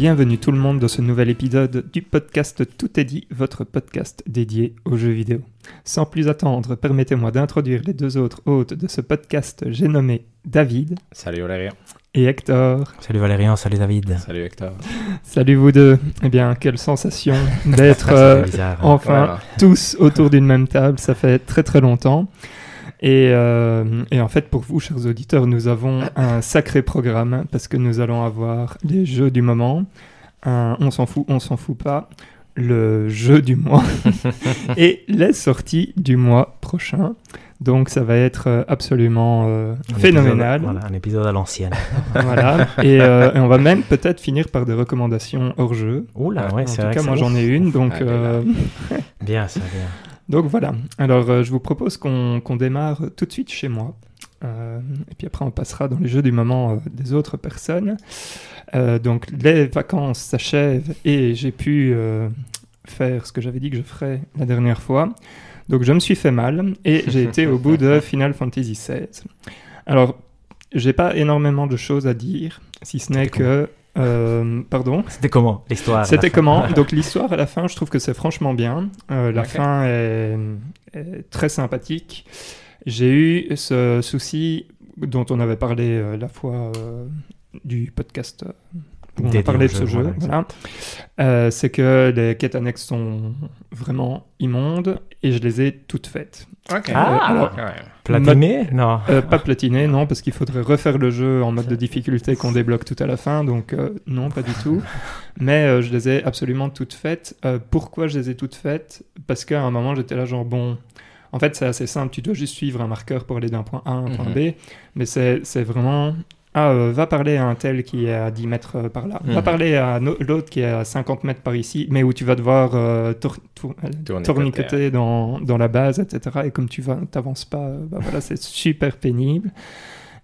Bienvenue tout le monde dans ce nouvel épisode du podcast Tout est dit, votre podcast dédié aux jeux vidéo. Sans plus attendre, permettez-moi d'introduire les deux autres hôtes de ce podcast, j'ai nommé David Salut Valérien. et Hector. Salut Valérian, salut David. Salut Hector. Salut vous deux. Eh bien, quelle sensation d'être euh, bizarre. enfin Voilà. tous autour d'une même table, ça fait très très longtemps. Et, euh, et en fait, pour vous, chers auditeurs, nous avons un sacré programme parce que nous allons avoir les jeux du moment, un on s'en fout, on s'en fout pas, le jeu du mois et les sorties du mois prochain. Donc ça va être euh, absolument euh, Un phénoménal. épisode- voilà, un épisode à l'ancienne. Voilà. Et, euh, et on va même peut-être finir par des recommandations hors jeu. Oula, Ouais, ouais, en c'est tout vrai. cas, que moi j'en ai une, donc euh, Bien, ça, bien. Donc voilà, alors euh, je vous propose qu'on démarre tout de suite chez moi. Euh, et puis après on passera dans les jeux du moment euh, des autres personnes. Donc les vacances s'achèvent et j'ai pu faire ce que j'avais dit que je ferais la dernière fois. Donc je me suis fait mal et j'ai été au bout de Final Fantasy XVI. Alors j'ai pas énormément de choses à dire, si ce n'est que... euh, pardon C'était comment l'histoire c'était fin comment Donc l'histoire à la fin, je trouve que c'est franchement bien. Euh, la fin est, est très sympathique. J'ai eu ce souci dont on avait parlé euh, la fois euh, du podcast euh, on a parlé de ce jeu, voilà. Euh, c'est que les quêtes annexes sont vraiment immondes et je les ai toutes faites. Ok. Ah. Euh, alors, Ouais. Platiné? Non. euh, pas platiné, non, parce qu'il faudrait refaire le jeu en mode de difficulté qu'on débloque tout à la fin, donc euh, non, pas du tout. Mais euh, je les ai absolument toutes faites. Euh, pourquoi je les ai toutes faites? Parce qu'à un moment, j'étais là, genre, bon. En fait, c'est assez simple, tu dois juste suivre un marqueur pour aller d'un point A à un point Mhm. B, mais c'est c'est vraiment. Ah, euh, va parler à un tel qui est à 10 mètres euh, par là. Va Mhm. parler à no- l'autre qui est à 50 mètres par ici, mais où tu vas devoir euh, tour- tour- Tournicoter. tournicoter dans, dans la base, etc. Et comme tu vas, t'avances pas, euh, bah voilà, c'est super pénible.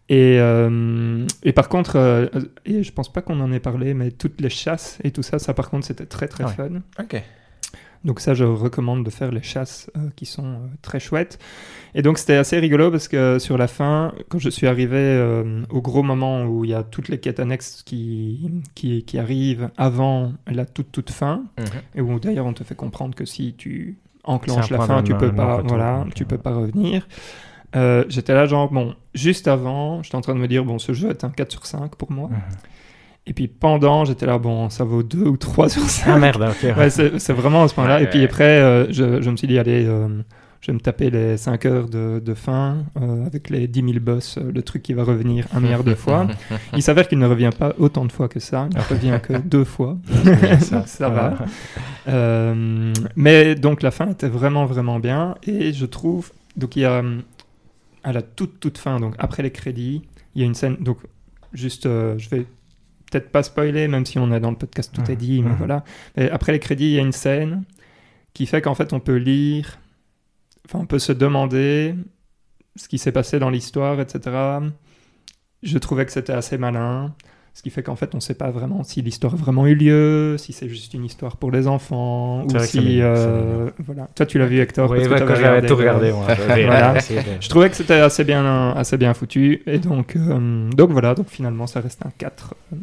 Et, euh, et par contre, et je pense pas qu'on en ait parlé, mais toutes les chasses et tout ça, ça par contre, c'était très très Ah ouais. fun. Ok. Donc ça, je recommande de faire les chasses euh, qui sont euh, très chouettes. Et donc c'était assez rigolo parce que sur la fin, quand je suis arrivé euh, au gros moment où il y a toutes les quêtes annexes qui, qui, qui arrivent avant la toute toute fin, Mhm. et où d'ailleurs on te fait comprendre que si tu enclenches la fin, tu peux pas, voilà, tu peux pas revenir. J'étais là genre bon, juste avant, j'étais en train de me dire bon, ce jeu est un 4 sur 5 pour moi. Mhm. Et puis pendant, j'étais là bon, ça vaut 2 ou 3 sur 5. Ah merde, ok. Ouais, c'est c'est vraiment à ce point-là. Ouais, et puis après, euh, je, je me suis dit, allez, euh, je vais me taper les 5 heures de, de fin euh, avec les 10 000 boss, le truc qui va revenir un milliard de fois. Il s'avère qu'il ne revient pas autant de fois que ça. Il ne revient que deux fois. ça. Ça va. Mais donc la fin était vraiment, vraiment bien. Et je trouve, donc il y a à la toute, toute fin, donc après les crédits, il y a une scène, donc juste, je vais peut-être pas spoiler, même si on est dans le podcast, tout est Mhm. dit, mais Mhm. voilà. Et après les crédits, il y a une scène qui fait qu'en fait on peut lire, enfin on peut se demander ce qui s'est passé dans l'histoire, etc. Je trouvais que c'était assez malin. Ce qui fait qu'en fait, on ne sait pas vraiment si l'histoire a vraiment eu lieu, si c'est juste une histoire pour les enfants, ou si... euh, voilà. Toi, tu l'as vu, Hector Oui, parce que j'avais tout regardé, euh, moi. Voilà. Je trouvais que c'était assez bien, assez bien foutu. Et donc, euh, donc voilà, donc finalement, ça reste un 4 euh,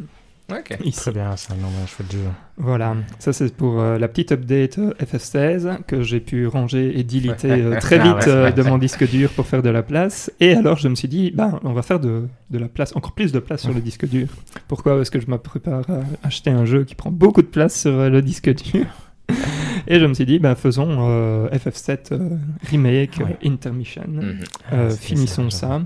Ok. ici. Très bien, ça, non, mais chouette jeu. Voilà, ça c'est pour euh, la petite update euh, FF16 que j'ai pu ranger et deleter euh, très Ah vite euh, de mon disque dur pour faire de la place. Et alors je me suis dit, bah, on va faire de, de la place, encore plus de place sur le disque dur. Pourquoi Parce que je me prépare à acheter un jeu qui prend beaucoup de place sur le disque dur? Et je me suis dit, bah, faisons euh, FF7 euh, Remake Ouais. Intermission. Mhm. Euh, Ah, c'est finissons ça.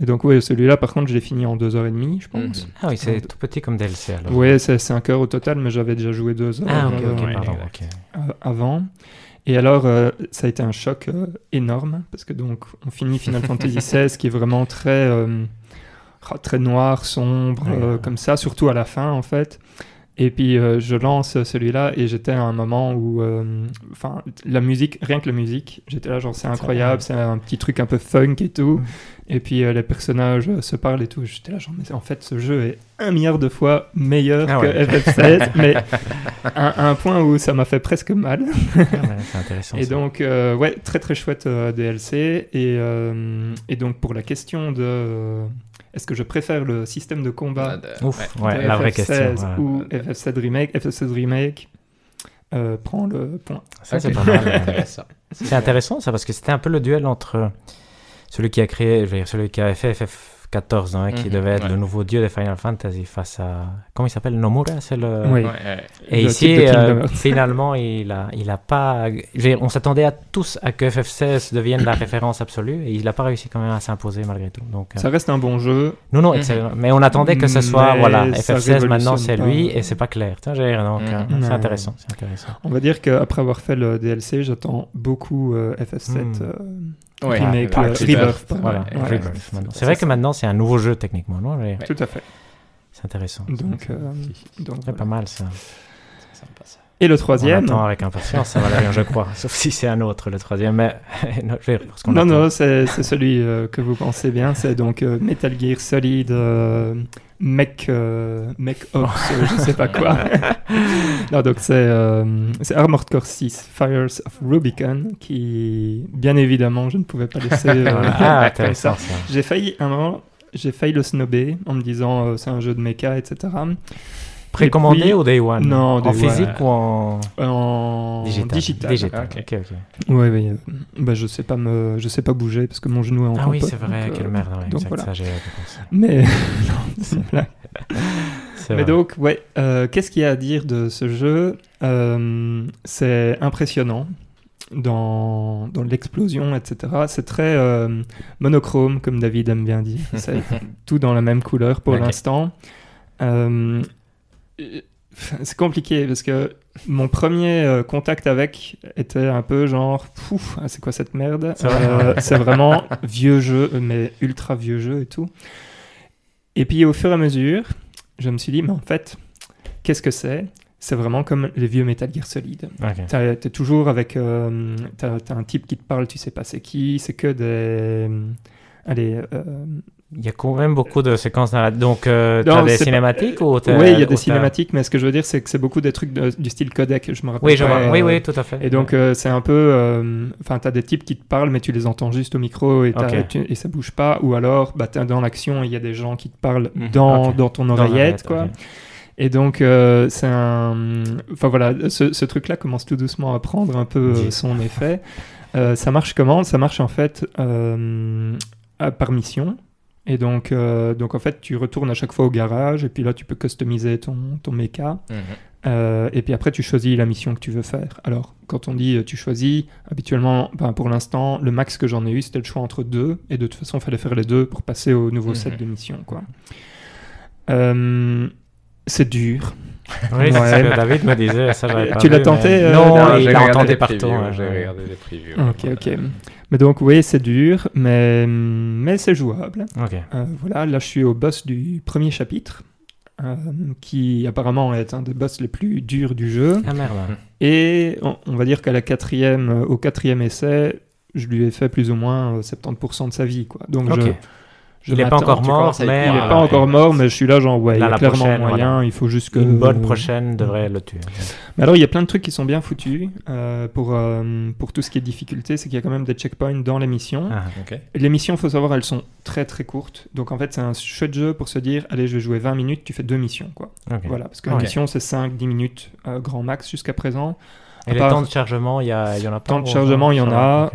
Et donc, oui, celui-là, par contre, je l'ai fini en deux heures et demie, je pense. Mhm. Ah oui, c'est tout petit comme DLC alors. Ouais, c'est 5 heures au total, mais j'avais déjà joué deux heures Ah ok, euh, ok, ouais, pardon, euh, avant. Et alors, euh, ça a été un choc euh, énorme, parce que donc, on finit Final Fantasy XVI, qui est vraiment très, euh, ah, très noir, sombre, Ouais, euh, ouais. comme ça, surtout à la fin, en fait. Et puis, euh, je lance celui-là, et j'étais à un moment où, euh, enfin, la musique, rien que la musique, j'étais là, genre, c'est incroyable, c'est un petit truc un peu funk et tout. Mm. Et puis, euh, les personnages se parlent et tout. J'étais là, genre, mais en fait, ce jeu est un milliard de fois meilleur Ah que ouais. FF16, mais à, un point où ça m'a fait presque mal. Ah ouais, c'est intéressant. Et ça. donc, ouais, très très chouette DLC. Et, et donc, pour la question de est-ce que je préfère le système de combat de- Ouf, ouais. ouais, de la vraie FF16 question. ou FF7 Remake? FF16 Remake euh, prend le point. Ça, c'est Ok. pas mal. intéressant. C'est intéressant ça parce que c'était un peu le duel entre celui qui a créé, je veux dire, celui qui avait fait FF14, hein, qui Mhm, devait être ouais. le nouveau dieu de Final Fantasy face à. Comment il s'appelle Nomura C'est le. Oui. Ouais, ouais. Et Le ici, euh, finalement, il a, il a pas. on s'attendait à tous à que FF16 devienne la référence absolue et il n'a pas réussi quand même à s'imposer malgré tout. Donc, euh, Ça reste un bon jeu. non, non, Mhm. Mais on attendait que ce soit, Mais voilà, ça FF16 maintenant c'est lui et c'est pas clair. Tiens, donc, euh, Mhm. c'est intéressant, c'est intéressant. On va dire qu'après avoir fait le DLC, j'attends beaucoup euh, FF7 Hmm. euh, Ouais, Remake, ouais, euh, Rebirth, Rebirth, Voilà, ouais, Rebirth, c'est vrai que maintenant c'est un nouveau jeu techniquement, non. Tout à fait. C'est intéressant. Donc, euh, donc C'est voilà. pas mal ça. C'est sympa, ça. Et le On troisième attend avec impatience, ça va rien, je crois. Sauf si c'est un autre, le troisième. Mais non, je veux dire, parce qu'on Non, attend. non, c'est c'est celui euh, que vous pensez bien. C'est donc euh, Metal Gear Solid euh, Mech, Mech Ops, je sais pas quoi. non, donc c'est c'est Armored Core 6, Fires of Rubicon, qui, bien évidemment, je ne pouvais pas laisser Ah, ça. intéressant ça. J'ai failli, un moment, j'ai failli le snobber en me disant c'est un jeu de mecha, etc. Précommandé puis- ou Day One Non, En Day physique One. ou en En digital digital. Digital, Ok. ok, oui. euh, bah, je sais pas me, je sais pas bouger parce que mon genou est en Ah oui, c'est vrai, donc, quelle euh, merde. ouais, donc exact, voilà. ça. Mais non. C'est Mais vrai. donc, ouais, euh, qu'est-ce qu'il y a à dire de ce jeu Euh, C'est impressionnant dans, dans l'explosion, etc. C'est très euh, monochrome, comme David aime bien dire. C'est tout dans la même couleur pour l'instant. Euh, c'est compliqué parce que mon premier euh, contact avec était un peu genre, Pouf, ah, c'est quoi cette merde? C'est. Euh, C'est vraiment vieux jeu, mais ultra vieux jeu et tout. Et puis au fur et à mesure, je me suis dit, mais en fait, qu'est-ce que c'est? C'est vraiment comme les vieux Metal Gear Solid. Ok. T'as- T'es toujours avec. euh, T'as t'as un type qui te parle, tu sais pas c'est qui, c'est que des. Allez. euh, Il y a quand même beaucoup de séquences dans la... Donc, euh, Non, t'as des pas- cinématiques ou Oui, il y a des cinématiques, mais ce que je veux dire, c'est que c'est beaucoup des trucs de- du style codec, je me rappelle. Oui, je pas, vois. oui, euh, oui, tout à fait. Et donc, euh, c'est un peu. euh, Enfin, t'as des types qui te parlent, mais tu les entends juste au micro et, t'as- Ok. tu- et ça bouge pas. Ou alors, bah, t'es dans l'action il y a des gens qui te parlent Mhm. dans, dans ton Dans oreillette, quoi. Et donc, euh, c'est un. Enfin voilà, ce, ce truc-là commence tout doucement à prendre un peu euh, son effet. Euh, ça marche comment? Ça marche en fait euh, par mission. Et donc, euh, donc, en fait, tu retournes à chaque fois au garage et puis là, tu peux customiser ton, ton mecha. Mhm. Euh, et puis après, tu choisis la mission que tu veux faire. Alors, quand on dit euh, tu choisis, habituellement, ben, pour l'instant, le max que j'en ai eu, c'était le choix entre deux. Et de toute façon, il fallait faire les deux pour passer au nouveau Mhm. set de missions. Quoi. C'est dur. Oui, c'est Ouais. ce que David me disait. Ça, Tu l'as tenté, mais- euh, Non, Non, il j'ai entendu des partout. hein, J'ai regardé des previews. Ok, ok. Mais donc, oui, c'est dur, mais, mais c'est jouable. Ok. Euh, voilà, là, je suis au boss du premier chapitre, euh, qui apparemment est un des boss les plus durs du jeu. Ah merde. Et on, on va dire qu'à la quatrième, euh, au quatrième essai, je lui ai fait plus ou moins euh, 70% de sa vie, quoi. Donc, Ok. je, je Il n'est pas encore mort, mais... Il n'est Ah, pas encore mort, mais je suis là, genre, ouais, Là, il y a la clairement prochaine, moyen, voilà. il faut juste que... Une bonne prochaine devrait le tuer. Mais alors, il y a plein de trucs qui sont bien foutus euh, pour, euh, pour tout ce qui est difficulté, c'est qu'il y a quand même des checkpoints dans les missions. Ah. Les missions, faut savoir, elles sont très très courtes. Donc en fait, c'est un chouette jeu pour se dire, allez, je vais jouer 20 minutes, tu fais deux missions, quoi. Voilà, parce que la mission, c'est 5-10 minutes euh, grand max jusqu'à présent. Et À les part- temps de chargement, il y, en a pas Temps de chargement, il y en a.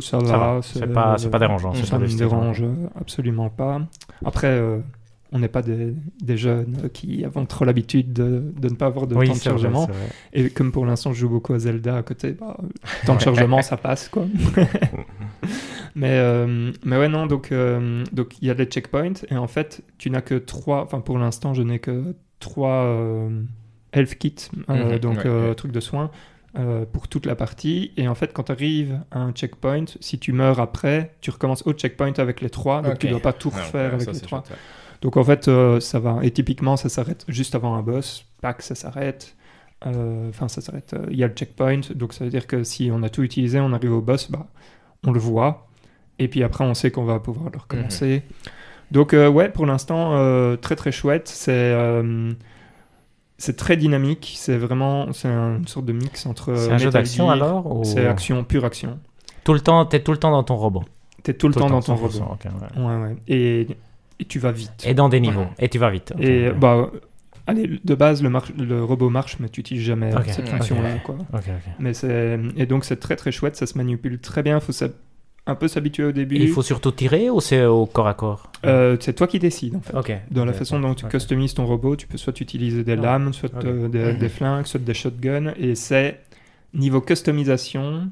Ça va, c'est pas- dérangeant, Ça ne me dérange absolument pas. Après, euh, on n'est pas des, des jeunes qui avons trop l'habitude de, de ne pas avoir de Oui, temps de chargement. vrai. Et comme pour l'instant, je joue beaucoup à Zelda à côté, bah, temps de chargement, ça passe, quoi. mais, euh, mais ouais, non, donc euh, donc il y a les checkpoints, et en fait, tu n'as que trois, enfin pour l'instant, je n'ai que trois euh, health kits, euh, Mhm, donc ouais, euh, ouais. trucs de soins, euh, pour toute la partie. Et en fait, quand tu arrives à un checkpoint, si tu meurs après, tu recommences au checkpoint avec les trois, donc tu dois pas tout Ah, refaire avec ça, les trois. chouette, ouais. Donc en fait, euh, ça va. Et typiquement, ça s'arrête juste avant un boss. Pack, ça s'arrête. Euh, Enfin, ça s'arrête. Il y a le checkpoint. Donc ça veut dire que si on a tout utilisé, on arrive au boss, bah, on le voit. Et puis après, on sait qu'on va pouvoir le recommencer. Donc euh, ouais, pour l'instant, très très chouette. C'est c'est très dynamique. C'est vraiment c'est une sorte de mix entre. C'est un jeu d'action alors ou... C'est action, pure action. Tout le temps, t'es tout le temps dans ton robot. T'es tout le temps dans ton 100%, robot. ouais. Ouais, ouais. Et et tu vas vite. Et dans des niveaux. Et tu vas vite. Et bah, allez, de base, le, le robot marche, mais tu n'utilises jamais cette fonction-là. Mais c'est et donc c'est très très chouette, ça se manipule très bien. Faut un peu s'habituer au début. Il faut surtout tirer ou c'est au corps à corps? Euh, c'est toi qui décides en fait. Dans la façon dont tu customises ton robot, tu peux soit utiliser des Ah, lames, soit euh, des, des flingues, soit des shotguns. Et c'est niveau customisation,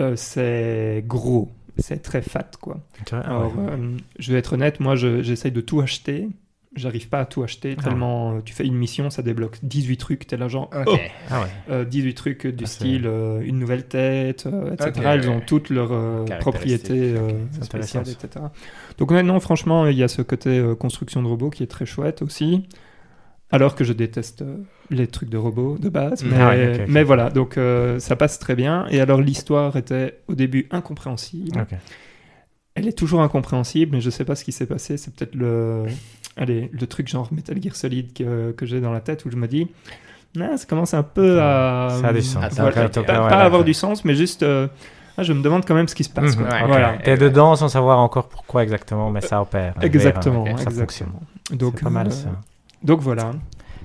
euh, c'est gros, c'est très fat quoi. Ah Alors, euh, je vais être honnête, moi je- j'essaye de tout acheter. J'arrive pas à tout acheter Ah. tellement euh, tu fais une mission, ça débloque 18 trucs. T'es là genre Ok. oh, Ah ouais. euh, 18 trucs du Ah, style euh, une nouvelle tête, euh, etc. Ok, Elles ont toutes leurs propriétés ok. C'est spéciales, intéressant, etc. Donc maintenant, franchement, il y a ce côté construction de robots qui est très chouette aussi. Alors que je déteste les trucs de robots de base. Mm. Mais, Ah ouais, mais voilà, donc ça passe très bien. Et alors l'histoire était au début incompréhensible. Elle est toujours incompréhensible, mais je sais pas ce qui s'est passé. C'est peut-être le, allez, le truc genre Metal Gear Solid que, que j'ai dans la tête où je me dis, Ah, ça commence un peu à. Ça a du sens. Ah, ça Voilà, pas, pas Ouais, avoir ouais. du sens, mais juste, euh, ah, je me demande quand même ce qui se passe. Ouais, ok. Voilà. T'es dedans sans savoir encore pourquoi exactement, mais ça opère. Exactement, Ça exactement. fonctionne. Donc, pas mal euh, ça. Donc voilà.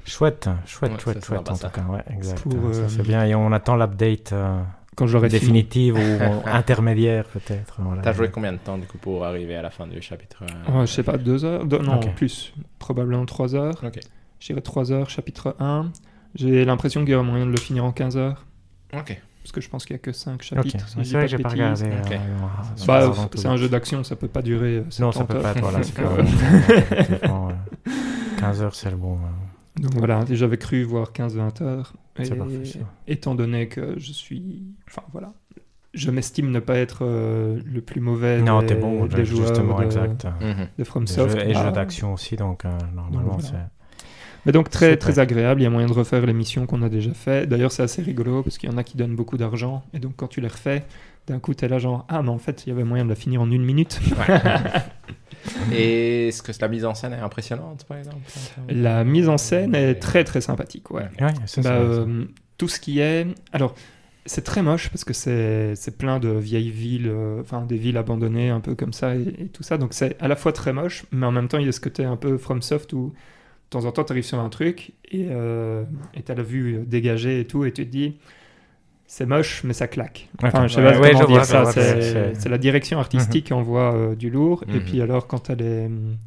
Chouette, chouette, Ouais, chouette, chouette en tout cas. Ouais, exact. Euh, c'est bien. Et on attend l'update euh, Quand j'aurai fini. définitive ou intermédiaire peut-être. Voilà. T'as joué combien de temps du coup pour arriver à la fin du chapitre euh, je sais pas, deux heures Deux- Non, Ok. plus. Probablement trois heures. Ok. Je dirais trois heures, chapitre 1. J'ai l'impression qu'il y aura moyen de le finir en 15 heures. Ok. Parce que je pense qu'il n'y a que 5 Ok, chapitres. si c'est vrai que j'ai pas regardé. Ok. euh, ouais, Bah, c'est un jeu d'action, ça peut pas durer. euh, Non, ça 70 peut heures. pas être. Voilà, euh, effectivement, ouais. 15 heures, c'est le bon. euh, Donc voilà, j'avais cru voir 15-20 heures. Et C'est parfait, ça. étant donné que je suis. Enfin voilà. Je m'estime ne pas être euh, le plus mauvais Non, des, t'es bon, des joueurs justement, de, exact. Mhm. de Des FromSoft. jeux- Et bah, jeux d'action aussi, donc euh, normalement, voilà. c'est. Mais donc très, très agréable, il y a moyen de refaire les missions qu'on a déjà fait. D'ailleurs, c'est assez rigolo parce qu'il y en a qui donnent beaucoup d'argent. Et donc quand tu les refais, d'un coup, t'es là genre, ah mais en fait, il y avait moyen de la finir en une minute. Et est-ce que la mise en scène est impressionnante par exemple La mise en scène est très très sympathique, ouais. Ouais, c'est Bah, ça. euh, tout ce qui est. Alors, c'est très moche parce que c'est c'est plein de vieilles villes, euh, enfin des villes abandonnées un peu comme ça et, et tout ça. Donc c'est à la fois très moche, mais en même temps il y a ce côté un peu FromSoft où de temps en temps tu arrives sur un truc et euh, tu as la vue dégagée et tout et tu te dis c'est moche mais ça claque. Enfin, je sais pas ouais, comment je dire vois, ça. C'est la direction artistique qui envoie euh, du lourd et Mhm. puis alors quand elle est. hum,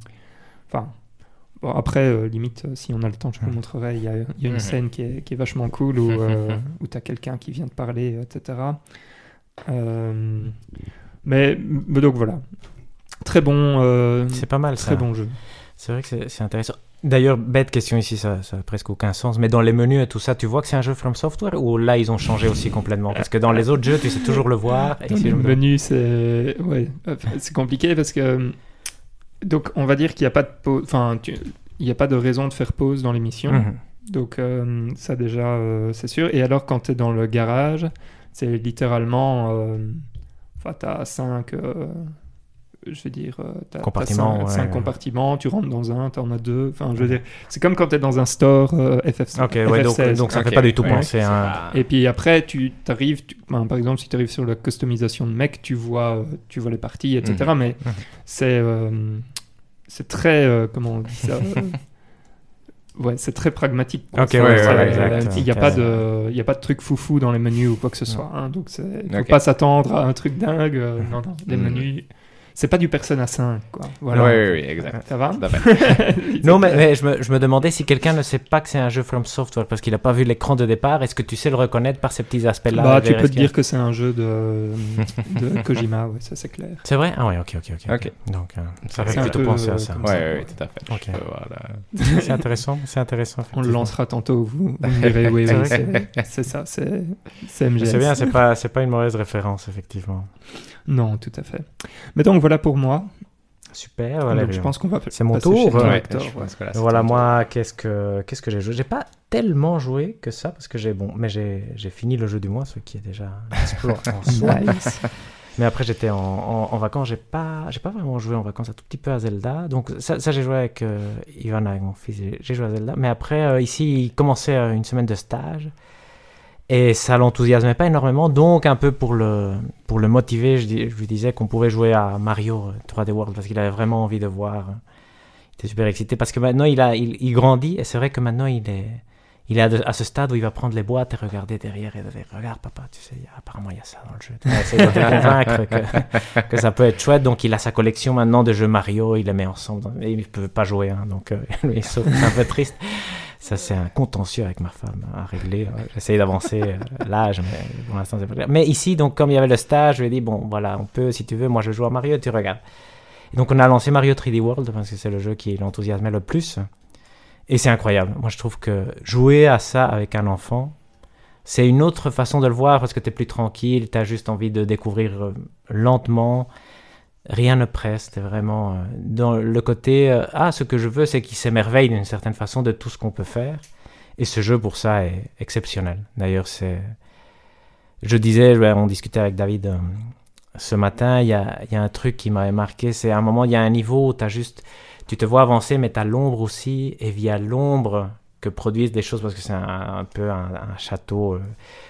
Enfin. Bon, après, euh, limite, euh, si on a le temps, je vous Mhm. montrerai. Il y a, il y a une Mhm. scène qui est, qui est vachement cool où, euh, où tu as quelqu'un qui vient te parler, etc. Mais, mais donc voilà. Très bon, C'est pas mal très ça. bon jeu. C'est vrai que c'est intéressant. D'ailleurs, bête question ici, ça ça a presque aucun sens. Mais dans les menus et tout ça, tu vois que c'est un jeu From Software ou là ils ont changé aussi complètement? Parce que dans les autres jeux, tu sais toujours le voir. Et Dans si les je me- menus, c'est ouais, euh, c'est compliqué parce que donc on va dire qu'il n'y a pas de pause, enfin tu- il n'y a pas de raison de faire pause dans l'émission. Mhm. Donc euh, ça déjà euh, c'est sûr. Et alors quand tu es dans le garage, c'est littéralement, euh, enfin t'as cinq, euh, je veux dire, euh, cinq, ouais, cinq ouais. compartiments, tu rentres dans un, t'en as deux. Enfin je veux dire, c'est comme quand tu es dans un store euh, FF, Ok, ouais, donc, FF16. donc ça ne fait pas du tout ouais, penser pas- Et puis après, tu arrives, par exemple, si tu arrives sur la customisation de mec, tu vois, euh, tu vois les parties, etc. Mais Mhm. c'est euh, c'est très, euh, comment on dit ça Ouais, c'est très pragmatique. ouais, ouais. Il n'y a, pas de- y a pas de truc foufou dans les menus ou quoi que ce soit. hein. donc, il ne faut pas s'attendre à un truc dingue. euh, non, non, les Mhm. menus, c'est pas du Persona 5. Quoi. Voilà. Oui, oui, oui, exact. Ça va. Non, mais, mais je, me, je me demandais si quelqu'un ne sait pas que c'est un jeu From Software parce qu'il n'a pas vu l'écran de départ. Est-ce que tu sais le reconnaître par ces petits aspects-là? Bah, tu peux te dire que c'est un jeu de, de Kojima, ouais, ça c'est clair. C'est vrai? Ah ouais, ok, ok, ok. Ok. Donc, euh, ça fait un plutôt peu, penser euh, à ça. Ouais, ça, ouais, quoi. ouais, tout à fait. Ok. Je peux voir là. C'est intéressant, c'est intéressant. On le lancera tantôt, vous, vous direz oui, C'est oui, ça, c'est MGS. C'est bien, c'est pas, c'est pas une mauvaise référence, effectivement. Non, tout à fait. Mais donc voilà pour moi. Super, donc, je pense qu'on va C'est mon tour, ouais. ouais. que là, c'est Voilà, moi, qu'est-ce que, qu'est-ce que j'ai joué? J'ai pas tellement joué que ça, parce que j'ai, bon, mais j'ai, fini le jeu du mois, ce qui est déjà en soi. Nice. Mais après, j'étais en, en, en vacances, j'ai pas, j'ai pas vraiment joué en vacances, un tout petit peu à Zelda. Donc, ça, ça j'ai joué avec euh, Ivan, avec mon fils, j'ai- j'ai joué à Zelda. Mais après, euh, ici, il commençait euh, une semaine de stage. Et ça l'enthousiasmait pas énormément. Donc, un peu pour le, pour le motiver, je, dis- je lui disais qu'on pouvait jouer à Mario euh, 3D World parce qu'il avait vraiment envie de voir. euh, j'étais super excité parce que maintenant il, a, il, il grandit et c'est vrai que maintenant il est, il est à, ce stade où il va prendre les boîtes et regarder derrière et dire Regarde, papa, tu sais, il apparemment il y a ça dans le jeu. Tu vas essayer de te convaincre que, que ça peut être chouette. Donc il a sa collection maintenant de jeux Mario, il les met ensemble. Et il ne peut pas jouer, hein, donc euh, c'est un peu triste. Ça, c'est un contentieux avec ma femme à régler. Ouais, J'essaye d'avancer euh, l'âge, mais pour l'instant, c'est pas clair. Mais ici, donc, comme il y avait le stage, je lui ai dit Bon, voilà, on peut, si tu veux, moi je joue à Mario, tu regardes. Et donc, on a lancé Mario 3D World parce que c'est le jeu qui l'enthousiasmait le plus. Et c'est incroyable. Moi, je trouve que jouer à ça avec un enfant, c'est une autre façon de le voir parce que tu es plus tranquille, tu as juste envie de découvrir euh, lentement. Rien ne presse, t'es vraiment euh, dans le côté euh, Ah, ce que je veux, c'est qu'il s'émerveille d'une certaine façon de tout ce qu'on peut faire. Et ce jeu, pour ça, est exceptionnel. D'ailleurs, c'est. Je disais, on discutait avec David euh, ce matin, il y a, un truc qui m'avait marqué c'est à un moment, il y a un niveau où tu juste. Tu te vois avancer, mais tu as l'ombre aussi, et via l'ombre que produisent des choses, parce que c'est un, peu un, château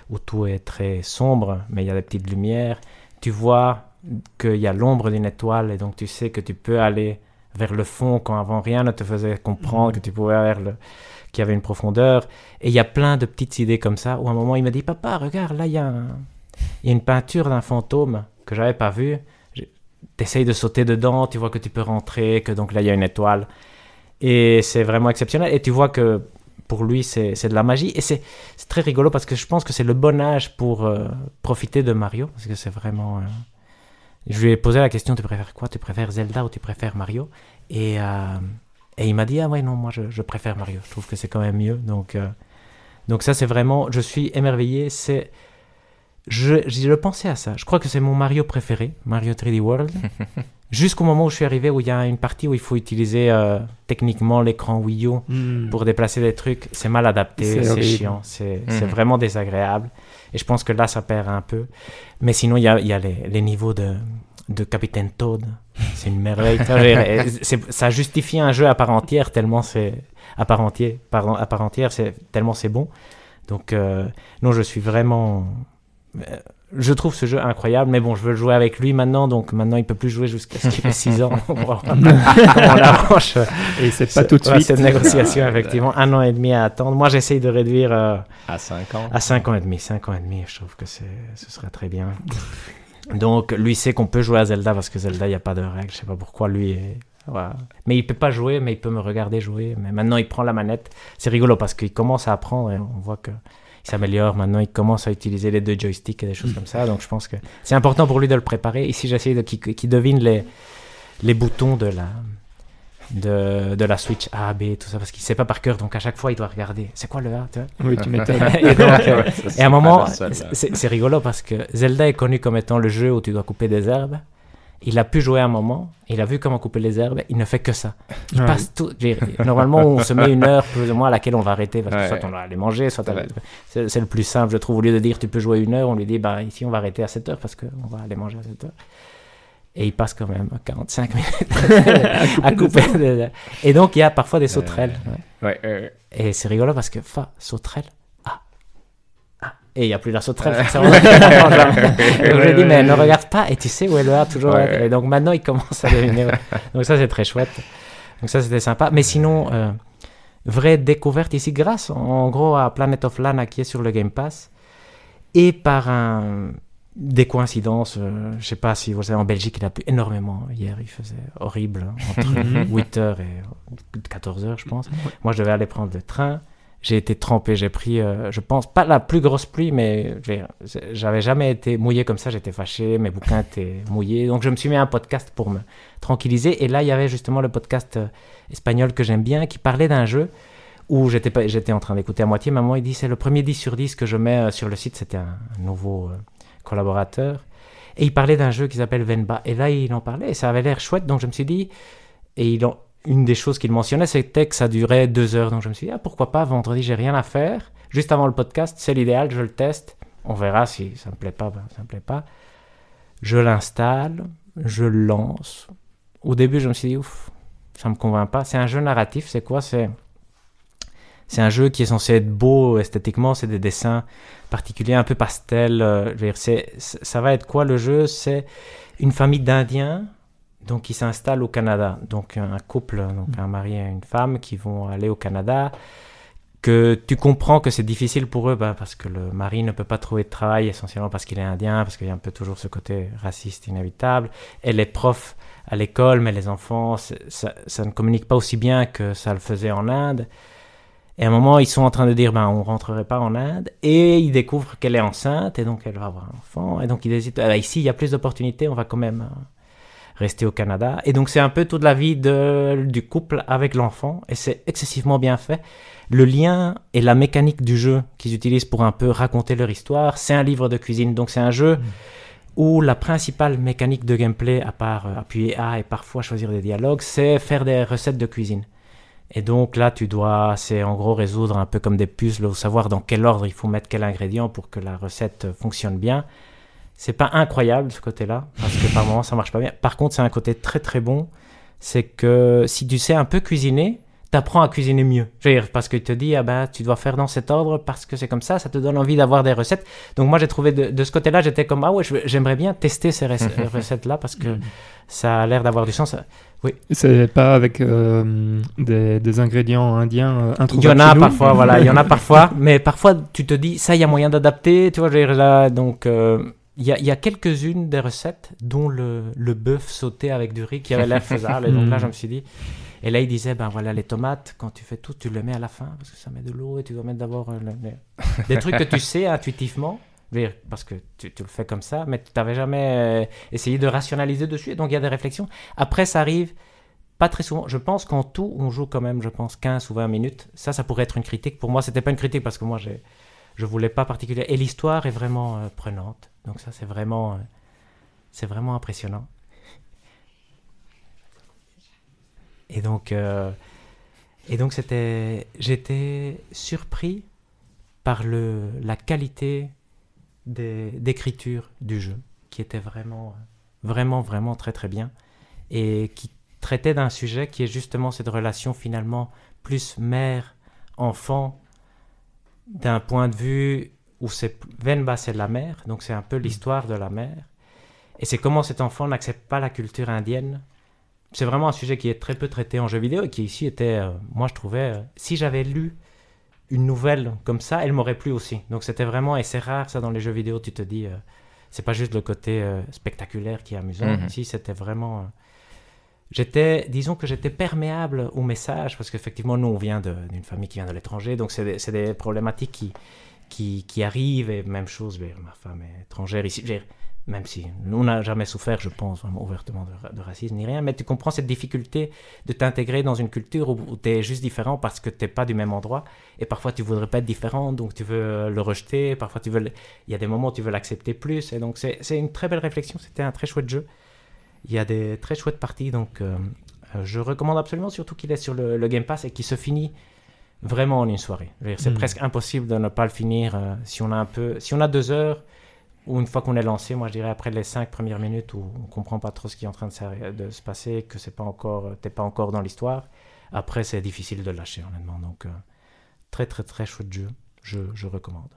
où tout est très sombre, mais il y a des petites lumières. Tu vois qu'il y a l'ombre d'une étoile, et donc tu sais que tu peux aller vers le fond quand avant rien ne te faisait comprendre Mhm. que tu pouvais vers le qu'il y avait une profondeur. Et il y a plein de petites idées comme ça, où à un moment il me dit Papa, regarde, là il y a, un- il y a une peinture d'un fantôme que j'avais pas vu. T'essayes de sauter dedans, tu vois que tu peux rentrer, que donc là il y a une étoile. Et c'est vraiment exceptionnel. Et tu vois que pour lui c'est de la magie. Et c'est c'est très rigolo parce que je pense que c'est le bon âge pour euh, profiter de Mario. Parce que c'est vraiment. euh, Je lui ai posé la question Tu préfères quoi? Tu préfères Zelda ou tu préfères Mario? Et. euh, et il m'a dit, ah ouais, non, moi je, je préfère Mario. Je trouve que c'est quand même mieux. Donc, euh, donc ça, c'est vraiment, je suis émerveillé. C'est, je, je pensais à ça. Je crois que c'est mon Mario préféré, Mario 3D World. Jusqu'au moment où je suis arrivé, où il y a une partie où il faut utiliser euh, techniquement l'écran Wii U Hmm. pour déplacer des trucs. C'est mal adapté, C'est chiant, c'est c'est Mhm. vraiment désagréable. Et je pense que là, ça perd un peu. Mais sinon, il y a, il y a les, les niveaux de, de Capitaine Toad. C'est une merveille. Ça, justifie un jeu à part entière tellement c'est à part entière, pardon, à part entière, c'est tellement c'est bon. Donc euh, non, je suis vraiment. euh, Je trouve ce jeu incroyable, mais bon, je veux le jouer avec lui maintenant, donc maintenant il peut plus jouer jusqu'à ce qu'il ait 6 ans. On va voir comment on arrange Et c'est pas tout de ouais, suite. cette négociation, effectivement. Un an et demi à attendre. Moi, j'essaye de réduire euh, À 5 ans. à 5 ans et demi. 5 ans et demi, je trouve que ce serait très bien. Donc, lui sait qu'on peut jouer à Zelda parce que Zelda, il n'y a pas de règles. Je sais pas pourquoi lui est... voilà. Mais il peut pas jouer, mais il peut me regarder jouer. Mais maintenant, il prend la manette. C'est rigolo parce qu'il commence à apprendre et on voit que il s'améliore. Maintenant, il commence à utiliser les deux joysticks et des choses comme ça. Donc, je pense que c'est important pour lui de le préparer. Ici, j'essaye de qu'il, qu'il devine les, les boutons de la, de, de la Switch A, B, tout ça, parce qu'il sait pas par cœur. Donc, à chaque fois, il doit regarder. C'est quoi le A, tu vois Oui, tu m'étonnes. et, donc, euh, Ouais, ça, c'est et à un moment, c'est c'est rigolo parce que Zelda est connu comme étant le jeu où tu dois couper des herbes. Il a pu jouer un moment, il a vu comment couper les herbes, il ne fait que ça. Il Ouais. passe tout. Normalement, on se met une heure plus ou moins à laquelle on va arrêter parce que Ouais. soit on va aller manger, soit c'est le plus simple, je trouve. Au lieu de dire tu peux jouer une heure, on lui dit bah ici on va arrêter à 7 heures parce qu'on va aller manger à 7 heures. Et il passe quand même 45 minutes à couper. Et donc il y a parfois des sauterelles. ouais. Ouais, euh, Et c'est rigolo parce que fa, sauterelle, ah, ah. Et il n'y a plus la sauterelle. Donc je lui ai Ouais, dit, mais ne regarde pas, et tu sais où est le A toujours. Et donc maintenant, il commence à devenir. donc ça, c'est très chouette. Donc ça, c'était sympa. Mais sinon, euh, vraie découverte ici, grâce en gros à Planet of Lana qui est sur le Game Pass, et par un. Des coïncidences, euh, je sais pas si vous savez, en Belgique il a plu énormément. Hier il faisait horrible, hein, entre Mhm. 8h et 14h je pense. Moi, je devais aller prendre le train. J'ai été trempé. J'ai pris, euh, je pense, pas la plus grosse pluie, mais j'avais jamais été mouillé comme ça. J'étais fâché. Mes bouquins étaient mouillés. Donc, je me suis mis un podcast pour me tranquilliser. Et là, il y avait justement le podcast euh, espagnol que j'aime bien qui parlait d'un jeu où j'étais en train d'écouter à moitié. Maman, il dit c'est le premier 10 sur 10 que je mets euh, sur le site. C'était un nouveau euh, collaborateur. Et il parlait d'un jeu qui s'appelle Venba. Et là, il en parlait et ça avait l'air chouette. Donc, je me suis dit, et il en- une des choses qu'il mentionnait, c'était que ça durait deux heures. Donc je me suis dit, ah, pourquoi pas, vendredi, j'ai rien à faire. Juste avant le podcast, c'est l'idéal, je le teste. On verra si ça me plaît pas, ben, ça me plaît pas. Je l'installe, je lance. Au début, je me suis dit, ouf, ça me convainc pas. C'est un jeu narratif, c'est quoi? C'est c'est un jeu qui est censé être beau esthétiquement, c'est des dessins particuliers, un peu pastel. euh, ça va être quoi le jeu? C'est une famille d'Indiens donc ils s'installent au Canada. Donc un couple, donc un mari et une femme qui vont aller au Canada. Que tu comprends que c'est difficile pour eux bah, parce que le mari ne peut pas trouver de travail essentiellement parce qu'il est indien, parce qu'il y a un peu toujours ce côté raciste inévitable. Elle est prof à l'école, mais les enfants, ça, ne communique pas aussi bien que ça le faisait en Inde. Et à un moment, ils sont en train de dire, ben, on rentrerait pas en Inde. Et ils découvrent qu'elle est enceinte, et donc elle va avoir un enfant. Et donc ils décident, ah, ici, il y a plus d'opportunités, on va quand même euh, rester au Canada. Et donc c'est un peu toute la vie de, du couple avec l'enfant, et c'est excessivement bien fait. Le lien et la mécanique du jeu qu'ils utilisent pour un peu raconter leur histoire, c'est un livre de cuisine. Donc c'est un jeu mm. où la principale mécanique de gameplay, à part euh, appuyer A et parfois choisir des dialogues, c'est faire des recettes de cuisine. Et donc là, tu dois, c'est en gros résoudre un peu comme des puzzles, savoir dans quel ordre il faut mettre quel ingrédient pour que la recette fonctionne bien. C'est pas incroyable ce côté-là, parce que par moments ça marche pas bien. Par contre, c'est un côté très très bon, c'est que si tu sais un peu cuisiner, t'apprends à cuisiner mieux. Je veux dire, parce que tu te dis, ah ben, tu dois faire dans cet ordre parce que c'est comme ça, ça te donne envie d'avoir des recettes. Donc moi, j'ai trouvé de, ce côté-là, j'étais comme, ah ouais, j'aimerais bien tester ces recettes-là parce que ça a l'air d'avoir du sens. Oui. C'est pas avec euh, des, ingrédients indiens euh, Il y en a parfois, voilà, il y en a parfois, mais parfois tu te dis, ça, il y a moyen d'adapter, tu vois, là, donc... Euh, il y a, y a quelques-unes des recettes, dont le, le bœuf sauté avec du riz qui avait l'air faisable. et donc là, je me suis dit, et là, il disait, ben voilà, les tomates, quand tu fais tout, tu le mets à la fin, parce que ça met de l'eau et tu dois mettre d'abord euh, des trucs que tu sais intuitivement, parce que tu, le fais comme ça, mais tu n'avais jamais euh, essayé de rationaliser dessus. Donc il y a des réflexions. Après, ça arrive pas très souvent. Je pense qu'en tout, on joue quand même, je pense, 15 ou 20 minutes. Ça, ça pourrait être une critique. Pour moi, c'était pas une critique parce que moi, je voulais pas particulièrement. Et l'histoire est vraiment euh, prenante. Donc ça, c'est vraiment, c'est vraiment impressionnant. Et donc, euh, et donc c'était, j'étais surpris par le, la qualité d'écriture du jeu, qui était vraiment, vraiment, vraiment très, très bien, et qui traitait d'un sujet qui est justement cette relation finalement plus mère-enfant, d'un point de vue où c'est Venba, c'est la mère, donc c'est un peu mm. l'histoire de la mère, et c'est comment cet enfant n'accepte pas la culture indienne c'est vraiment un sujet qui est très peu traité en jeu vidéo et qui ici était, euh, moi je trouvais, euh, si j'avais lu une nouvelle comme ça, elle m'aurait plu aussi. Donc c'était vraiment, et c'est rare ça dans les jeux vidéo, tu te dis, euh, c'est pas juste le côté spectaculaire qui est amusant. Mhm. Ici c'était vraiment. J'étais, disons que j'étais perméable au message, parce qu'effectivement, nous, on vient d'une famille qui vient de l'étranger, donc c'est des, des, problématiques qui, qui, qui, arrivent, et même chose, ma femme est étrangère ici même si nous n'a jamais souffert, je pense, vraiment ouvertement de, racisme ni rien, mais tu comprends cette difficulté de t'intégrer dans une culture où, tu es juste différent parce que tu n'es pas du même endroit, et parfois tu voudrais pas être différent, donc tu veux le rejeter, parfois tu veux, il y a des moments où tu veux l'accepter plus, et donc c'est une très belle réflexion, c'était un très chouette jeu, il y a des très chouettes parties, donc euh, euh, je recommande absolument, surtout qu'il est sur le, Game Pass et qu'il se finit vraiment en une soirée. C'est hmm. presque impossible de ne pas le finir euh, si on a un peu, si on a deux heures ou une fois qu'on est lancé, moi je dirais après les cinq premières minutes où on comprend pas trop ce qui est en train de se, de se passer, que c'est pas encore, t'es pas encore dans l'histoire. Après, c'est difficile de lâcher honnêtement. Donc euh, très très très chouette jeu, je, je recommande.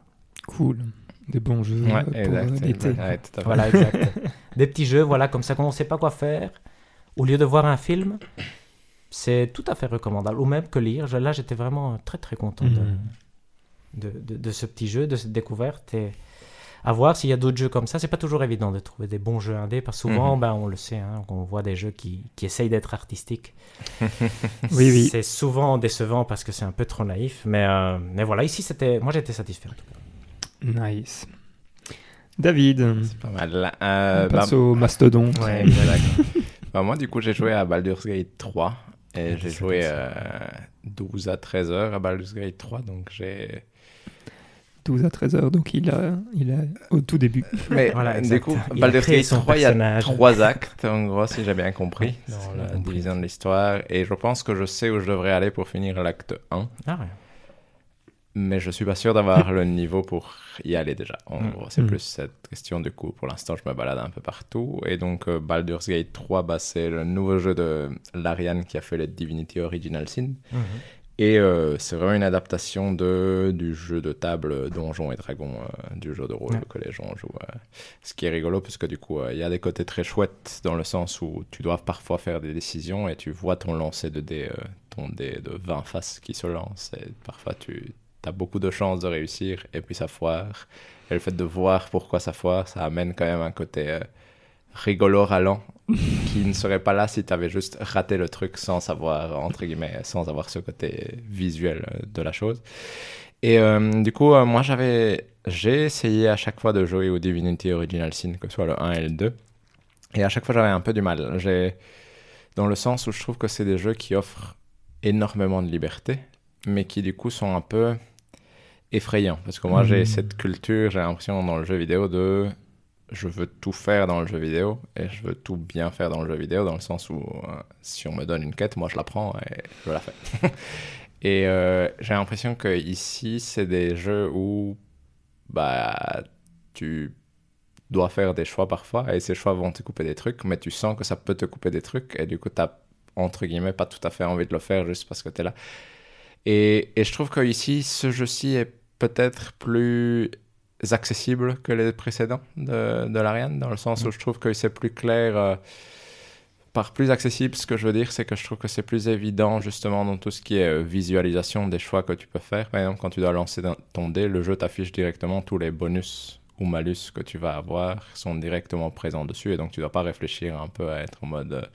Cool, des bons jeux ouais, pour voilà, exact. des petits jeux, voilà, comme ça quand on sait pas quoi faire, au lieu de voir un film, c'est tout à fait recommandable. Ou même que lire. Là, j'étais vraiment très très content de, mhm. de, de, de, ce petit jeu, de cette découverte et à voir s'il y a d'autres jeux comme ça. C'est pas toujours évident de trouver des bons jeux indés parce que souvent, mhm. ben, on le sait, hein, on voit des jeux qui, qui essayent d'être artistiques. oui, oui. C'est souvent décevant parce que c'est un peu trop naïf. Mais, euh, mais voilà, ici, c'était, moi j'étais satisfait Nice. David. C'est pas mal. Euh, on passe bah, au mastodon. Ouais, bah, moi, du coup, j'ai joué à Baldur's Gate 3 et j'ai joué euh, 12 à 13 heures à Baldur's Gate 3. Donc, j'ai 12 à 13 heures, donc il a, il a au tout début. Mais voilà, du coup, Baldur's Gate 3, il y a trois actes, en gros, si j'ai bien compris, dans la division de l'histoire. Et je pense que je sais où je devrais aller pour finir l'acte 1. Ah ouais. Mais je suis pas sûr d'avoir le niveau pour y aller déjà. En mm. gros, c'est mm. plus cette question du coup. Pour l'instant, je me balade un peu partout. Et donc, euh, Baldur's Gate 3, bah, c'est le nouveau jeu de Larian qui a fait le Divinity Original Sin. Mm-hmm. Et euh, c'est vraiment une adaptation de, du jeu de table Donjons et Dragons, euh, du jeu de rôle que les gens jouent. Euh. ce qui est rigolo, parce que du coup, il y a des côtés très chouettes dans le sens où tu dois parfois faire des décisions et tu vois ton lancer de dés, ton dé de 20 faces qui se lance. Et parfois, tu as beaucoup de chances de réussir et puis ça foire. Et le fait de voir pourquoi ça foire, ça amène quand même un côté rigolo ralent qui ne serait pas là si tu avais juste raté le truc sans savoir, entre guillemets, sans avoir ce côté visuel de la chose. Et euh, du coup, euh, moi, j'avais, j'ai essayé à chaque fois de jouer au Divinity Original Sin, que ce soit le 1 et le 2. Et à chaque fois, j'avais un peu du mal. J'ai, dans le sens où je trouve que c'est des jeux qui offrent énormément de liberté, mais qui du coup sont un peu effrayants. Parce que moi, j'ai mmh. cette culture, j'ai l'impression dans le jeu vidéo de je veux tout faire dans le jeu vidéo et je veux tout bien faire dans le jeu vidéo dans le sens où euh, si on me donne une quête, moi je la prends et je la fais. et euh, j'ai l'impression que ici c'est des jeux où bah tu dois faire des choix parfois et ces choix vont te couper des trucs, mais tu sens que ça peut te couper des trucs et du coup tu as entre guillemets pas tout à fait envie de le faire juste parce que tu es là. Et, et je trouve que ici ce jeu-ci est peut-être plus accessible que les précédents de, de l'Ariane, dans le sens où mm. je trouve que c'est plus clair. Euh, par plus accessible, ce que je veux dire, c'est que je trouve que c'est plus évident justement dans tout ce qui est euh, visualisation des choix que tu peux faire. Par exemple, quand tu dois lancer ton dé, le jeu t'affiche directement tous les bonus ou malus que tu vas avoir sont directement présents dessus et donc tu dois pas réfléchir un peu à être en mode euh,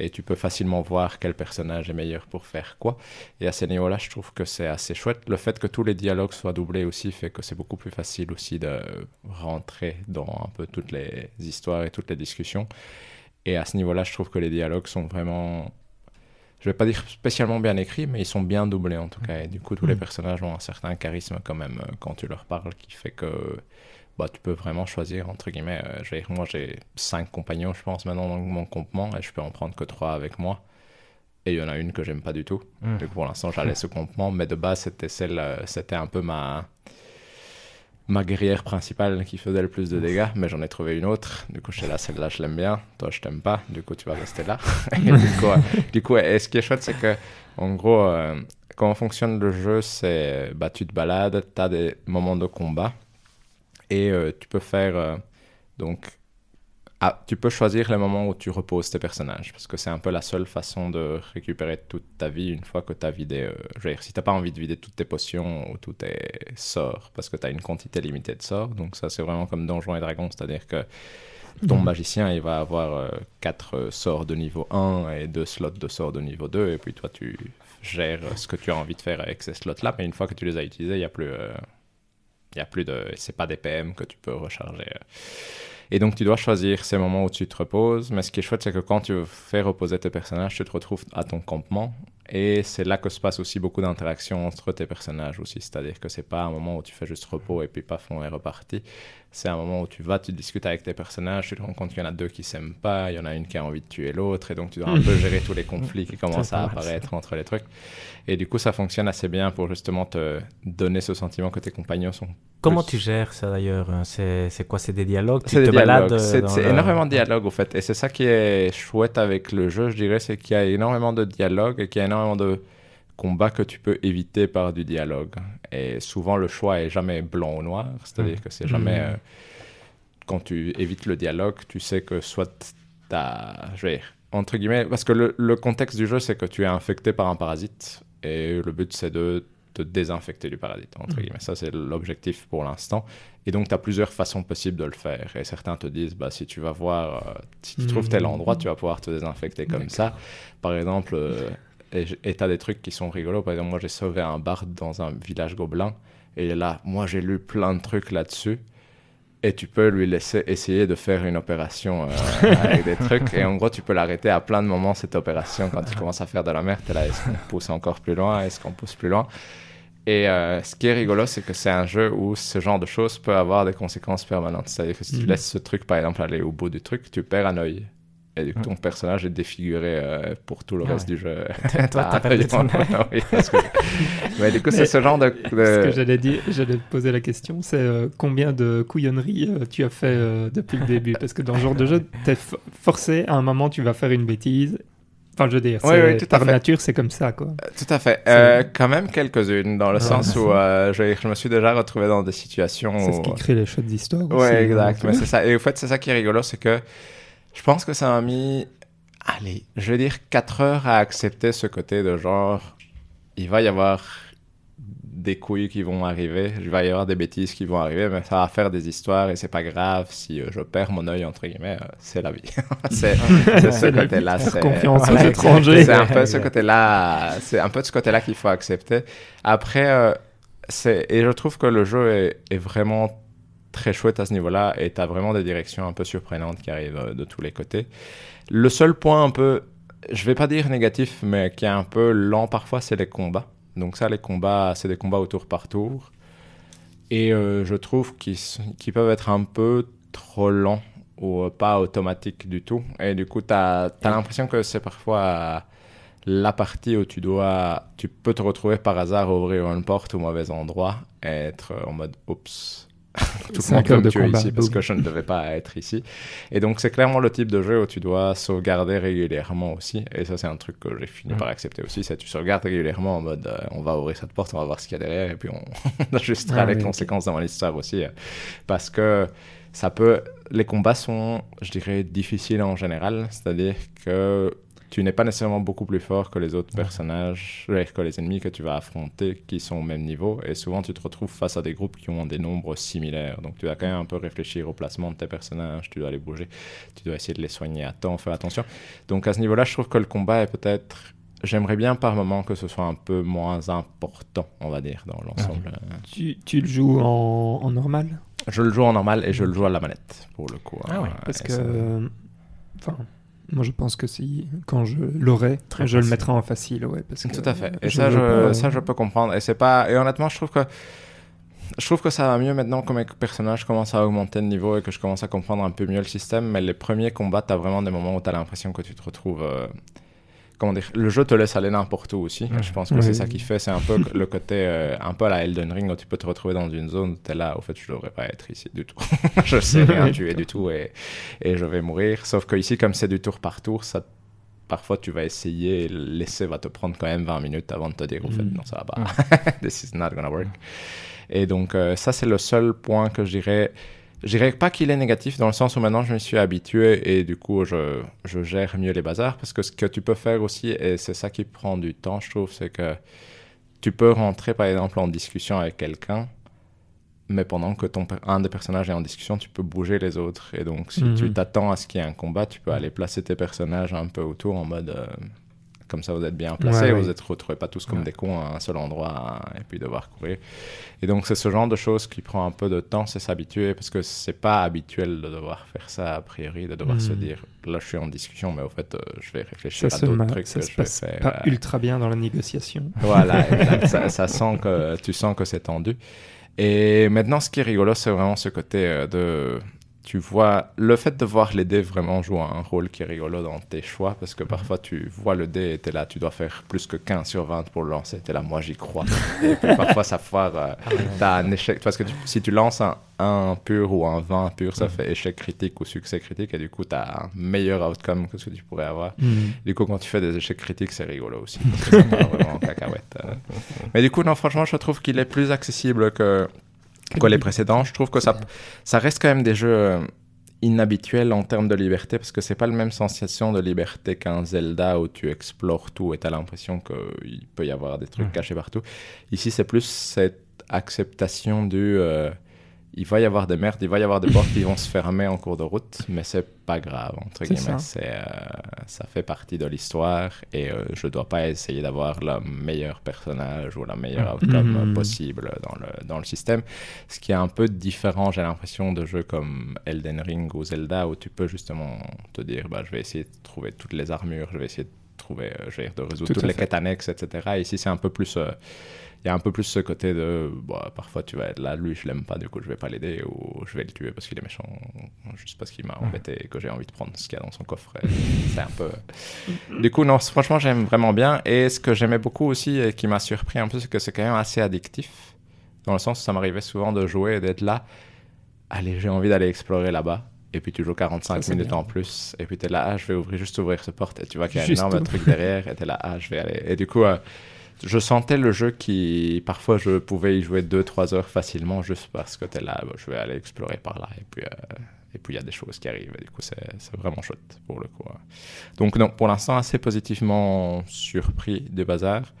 et tu peux facilement voir quel personnage est meilleur pour faire quoi et à ce niveau-là je trouve que c'est assez chouette le fait que tous les dialogues soient doublés aussi fait que c'est beaucoup plus facile aussi de rentrer dans un peu toutes les histoires et toutes les discussions et à ce niveau-là je trouve que les dialogues sont vraiment je vais pas dire spécialement bien écrits, mais ils sont bien doublés en tout cas. Et du coup, tous les mm. personnages ont un certain charisme quand même euh, quand tu leur parles, qui fait que bah, tu peux vraiment choisir, entre guillemets. Euh, moi, j'ai cinq compagnons, je pense, maintenant dans mon complement, et je peux en prendre que trois avec moi. Et il y en a une que j'aime pas du tout. Hmm. Donc pour l'instant, j'allais ce complement, mais de base, c'était celle, euh, c'était un peu ma ma guerrière principale qui faisait le plus de dégâts, mais j'en ai trouvé une autre. Du coup, je suis là, celle-là, je l'aime bien. Toi, je t'aime pas. Du coup, tu vas rester là. du coup, euh, du coup ce qui est chouette, c'est que, en gros, comment fonctionne le jeu, c'est bah, tu te balades, tu as des moments de combat. Et euh, tu peux faire euh, donc ah, tu peux choisir les moments où tu reposes tes personnages, parce que c'est un peu la seule façon de récupérer toute ta vie une fois que tu as vidé. Euh, je veux dire, si tu pas envie de vider toutes tes potions ou tous tes sorts, parce que tu as une quantité limitée de sorts, donc ça c'est vraiment comme Donjons et Dragons, c'est-à-dire que ton mhm. magicien il va avoir 4 sorts de niveau 1 et 2 slots de sorts de niveau 2, et puis toi tu gères ce que tu as envie de faire avec ces slots-là, mais une fois que tu les as utilisés, il n'y a plus. Il y a plus de. C'est pas des PM que tu peux recharger. Et donc, tu dois choisir ces moments où tu te reposes. Mais ce qui est chouette, c'est que quand tu fais reposer tes personnages, tu te retrouves à ton campement. Et c'est là que se passe aussi beaucoup d'interactions entre tes personnages aussi. C'est-à-dire que c'est pas un moment où tu fais juste repos et puis paf, on est reparti. C'est un moment où tu vas, tu discutes avec tes personnages, tu te rends compte qu'il y en a deux qui s'aiment pas, il y en a une qui a envie de tuer l'autre, et donc tu dois un peu gérer tous les conflits qui commencent à apparaître entre les trucs. Et du coup, ça fonctionne assez bien pour justement te donner ce sentiment que tes compagnons sont. Comment tu gères ça d'ailleurs C'est quoi C'est des dialogues? C'est des dialogues. C'est énormément de dialogues au fait. Et c'est ça qui est chouette avec le jeu, je dirais, c'est qu'il y a énormément de dialogues et qu'il y a énormément de combats que tu peux éviter par du dialogue. Et souvent, le choix est jamais blanc ou noir. C'est-à-dire mmh. que c'est jamais. Mmh. Euh, quand tu évites le dialogue, tu sais que soit tu as. Je vais entre guillemets. Parce que le, le contexte du jeu, c'est que tu es infecté par un parasite. Et le but, c'est de te désinfecter du parasite, entre mmh. guillemets. Ça, c'est l'objectif pour l'instant. Et donc, tu as plusieurs façons possibles de le faire. Et certains te disent, bah, si tu vas voir, euh, si tu trouves tel endroit, tu vas pouvoir te désinfecter comme ça. Par exemple, euh, et tu as des trucs qui sont rigolos. Par exemple, moi, j'ai sauvé un bard dans un village gobelin. Et là, moi, j'ai lu plein de trucs là-dessus. Et tu peux lui laisser essayer de faire une opération euh, avec des trucs. Et en gros, tu peux l'arrêter à plein de moments, cette opération. Quand tu commences à faire de la merde, là, est-ce qu'on pousse encore plus loin? Est-ce qu'on pousse plus loin? Et euh, ce qui est rigolo, c'est que c'est un jeu où ce genre de choses peut avoir des conséquences permanentes. C'est-à-dire que si tu mhm. laisses ce truc, par exemple, aller au bout du truc, tu perds un œil. Et du coup, ton personnage est défiguré euh, pour tout le ah reste du jeu. Toi, t'as perdu ton oui, que... Mais du coup, c'est ce genre de... Ce que j'allais dire, j'allais te poser la question, c'est euh, combien de couillonneries euh, tu as fait depuis le début? Parce que dans ce genre de jeu, t'es forcé, à un moment, tu vas faire une bêtise Enfin, je veux dire, oui, tout par nature, c'est comme ça, quoi. Tout à fait. Euh, quand même quelques-unes, dans le ah, sens où euh, je, je, me suis déjà retrouvé dans des situations. C'est ce qui crée les choses d'histoire. Oui, exact. Mais c'est ça. Et au fait, c'est ça qui est rigolo, c'est que je pense que ça m'a mis, allez, je vais dire 4 heures à accepter ce côté de genre, il va y avoir des couilles qui vont arriver, il va y avoir des bêtises qui vont arriver, mais ça va faire des histoires et c'est pas grave si euh, je perds mon œil, entre guillemets, euh, c'est la vie. c'est ce côté-là. C'est un peu ce côté-là, c'est un peu ce côté-là qu'il faut accepter. Après, euh, c'est, et je trouve que le jeu est, est vraiment très chouette à ce niveau-là et tu as vraiment des directions un peu surprenantes qui arrivent de tous les côtés. Le seul point un peu, je vais pas dire négatif, mais qui est un peu lent parfois, c'est les combats. Donc ça, les combats, c'est des combats au tour par tour. Et euh, je trouve qu'ils peuvent être un peu trop lents ou pas automatiques du tout. Et du coup, tu as, l'impression que c'est parfois la partie où tu dois, tu peux te retrouver par hasard ouvrir une porte au mauvais endroit et être en mode oups, tout le monde comme tu es ici parce que je ne devais pas être ici. Et donc, c'est clairement le type de jeu où tu dois sauvegarder régulièrement aussi. Et ça, c'est un truc que j'ai fini par accepter aussi. C'est tu sauvegardes régulièrement en mode euh, on va ouvrir cette porte, on va voir ce qu'il y a derrière et puis on ajustera les conséquences dans l'histoire aussi. Euh, parce que ça peut. Les combats sont, je dirais, difficiles en général. C'est-à-dire que tu n'es pas nécessairement beaucoup plus fort que les autres personnages, que les ennemis que tu vas affronter qui sont au même niveau. Et souvent, tu te retrouves face à des groupes qui ont des nombres similaires. Donc, tu dois quand même un peu réfléchir au placement de tes personnages. Tu dois les bouger. Tu dois essayer de les soigner à temps, faire attention. Donc, à ce niveau-là, je trouve que le combat est peut-être. J'aimerais bien par moment que ce soit un peu moins important, on va dire, dans l'ensemble. Tu, tu, le joues en, en, normal? Je le joue en normal et je le joue à la manette, pour le coup. Ah oui, parce que. Enfin moi, je pense que si, quand je l'aurai, je le mettrai en facile, ouais. Parce Tout à fait. Et ça, je, ça, je peux comprendre. Et c'est pas. Et honnêtement, je trouve que. Je trouve que ça va mieux maintenant que mes personnages commencent à augmenter de niveau et que je commence à comprendre un peu mieux le système. Mais les premiers combats, tu as vraiment des moments où tu as l'impression que tu te retrouves. Euh, comment dire, le jeu te laisse aller n'importe où aussi. Je pense que c'est ça qui fait, c'est un peu le côté, euh, un peu à la Elden Ring, où tu peux te retrouver dans une zone tu es là, au fait, je devrais pas être ici du tout. je sais rien tuer du tout et, et je vais mourir. Sauf que ici, comme c'est du tour par tour, ça parfois tu vas essayer, l'essai va te prendre quand même 20 minutes avant de te dire, au fait, mm. non, ça va pas. This is not gonna work. Et donc, euh, ça, c'est le seul point que je dirais je dirais pas qu'il est négatif dans le sens où maintenant je me suis habitué et du coup je, je, gère mieux les bazars parce que ce que tu peux faire aussi, et c'est ça qui prend du temps, je trouve, c'est que tu peux rentrer par exemple en discussion avec quelqu'un, mais pendant que ton, un des personnages est en discussion, tu peux bouger les autres. Et donc si tu mhm. t'attends à ce qu'il y ait un combat, tu peux aller placer tes personnages un peu autour en mode. Euh, comme ça, vous êtes bien placés, vous ne vous retrouvez pas tous comme des cons à un seul endroit et puis devoir courir. Et donc, c'est ce genre de choses qui prend un peu de temps, c'est s'habituer, parce que c'est pas habituel de devoir faire ça a priori, de devoir se hmm. dire, là, je suis en discussion, mais au fait, euh, je vais réfléchir à d'autres trucs ça que se passe Pas euh. ultra bien dans la négociation. Voilà, ça, sent que tu sens que c'est tendu. Et maintenant, ce qui est rigolo, c'est vraiment ce côté euh, de tu vois, le fait de voir les dés vraiment jouer un rôle qui est rigolo dans tes choix, parce que parfois tu vois le dé et t'es là, tu dois faire plus que 15 sur 20 pour le lancer, t'es là, moi j'y crois. et puis parfois ça foire, euh, ah t'as un échec, parce que si tu lances un 1 pur ou un 20 pur, ça fait échec critique ou succès critique, et du coup t'as un meilleur outcome que ce que tu pourrais avoir. Mm. Du coup, quand tu fais des échecs critiques, c'est rigolo aussi, parce que vraiment cacahuète. Euh. Mais du coup, non, franchement, je trouve qu'il est plus accessible que quoi les précédents. Je trouve que ça, ça reste quand même des jeux euh, inhabituels en termes de liberté parce que c'est pas la même sensation de liberté qu'un Zelda où tu explores tout et tu as l'impression qu'il peut y avoir des trucs cachés partout. Ici, c'est plus cette acceptation du. Euh, il va y avoir des merdes, il va y avoir des portes qui vont se fermer en cours de route, mais c'est pas grave, entre guillemets. Ça. Euh, ça fait partie de l'histoire et euh, je dois pas essayer d'avoir le meilleur personnage ou la meilleure mm. outcome mm. possible dans le, dans le système. Ce qui est un peu différent, j'ai l'impression, de jeux comme Elden Ring ou Zelda où tu peux justement te dire bah, je vais essayer de trouver toutes les armures, je vais essayer de trouver, euh, je vais de résoudre toutes les quêtes annexes, etc. ici, c'est un peu plus il y a un peu plus ce côté de bah, parfois tu vas être là, lui je l'aime pas, du coup je vais pas l'aider ou je vais le tuer parce qu'il est méchant, juste parce qu'il m'a embêté et que j'ai envie de prendre ce qu'il y a dans son coffre. C'est un peu. Du coup, non, franchement, j'aime vraiment bien. Et ce que j'aimais beaucoup aussi et qui m'a surpris un peu, c'est que c'est quand même assez addictif. Dans le sens où ça m'arrivait souvent de jouer et d'être là. Allez, j'ai envie d'aller explorer là-bas et puis tu joues 45 minutes en plus, et puis tu es là, ah, je vais ouvrir, juste ouvrir ce porte, et tu vois qu'il y a un énorme truc derrière, et tu es là, ah, je vais aller. Et du coup, euh, je sentais le jeu qui, parfois, je pouvais y jouer 2-3 heures facilement, juste parce que tu es là, je vais aller explorer par là, et puis. Euh, et puis il y a des choses qui arrivent, et du coup c'est vraiment chouette pour le coup. Donc non, pour l'instant assez positivement surpris des bazars.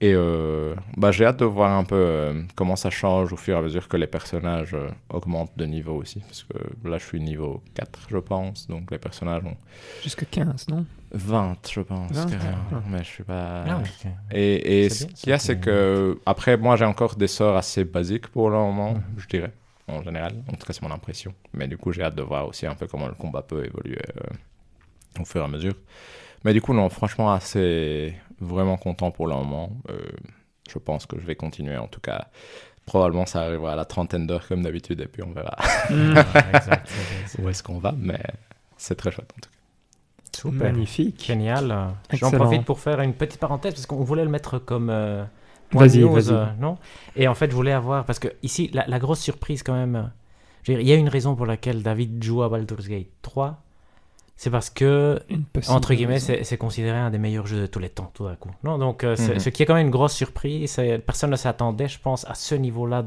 Et euh, bah, j'ai hâte de voir un peu euh, comment ça change au fur et à mesure que les personnages augmentent de niveau aussi. Parce que là, je suis niveau 4, je pense. Donc les personnages ont. Jusqu'à 15, non? 20, je pense. Mais je suis pas. Ah, et, et ce qu'il y a, c'est que. Après, moi, j'ai encore des sorts assez basiques pour le moment, mhm. je dirais. En général. En tout cas, c'est mon impression. Mais du coup, j'ai hâte de voir aussi un peu comment le combat peut évoluer au fur et à mesure. Mais du coup, non, franchement, assez vraiment content pour le moment. Euh, je pense que je vais continuer. En tout cas, probablement ça arrivera à la trentaine d'heures comme d'habitude et puis on verra mm. où est-ce qu'on va. Mais c'est très chouette en tout cas. Super. Magnifique. Génial. J'en profite pour faire une petite parenthèse parce qu'on voulait le mettre comme. Euh, vas-y, vas-y. Euh, non? Et en fait, je voulais avoir. Parce que ici, la, la grosse surprise quand même. Il y a une raison pour laquelle David joue à Baldur's Gate 3 c'est parce que, entre guillemets, c'est considéré un des meilleurs jeux de tous les temps, tout d'un coup. Non, donc, euh, mhm. ce qui est quand même une grosse surprise. Personne ne s'attendait, je pense, à ce niveau-là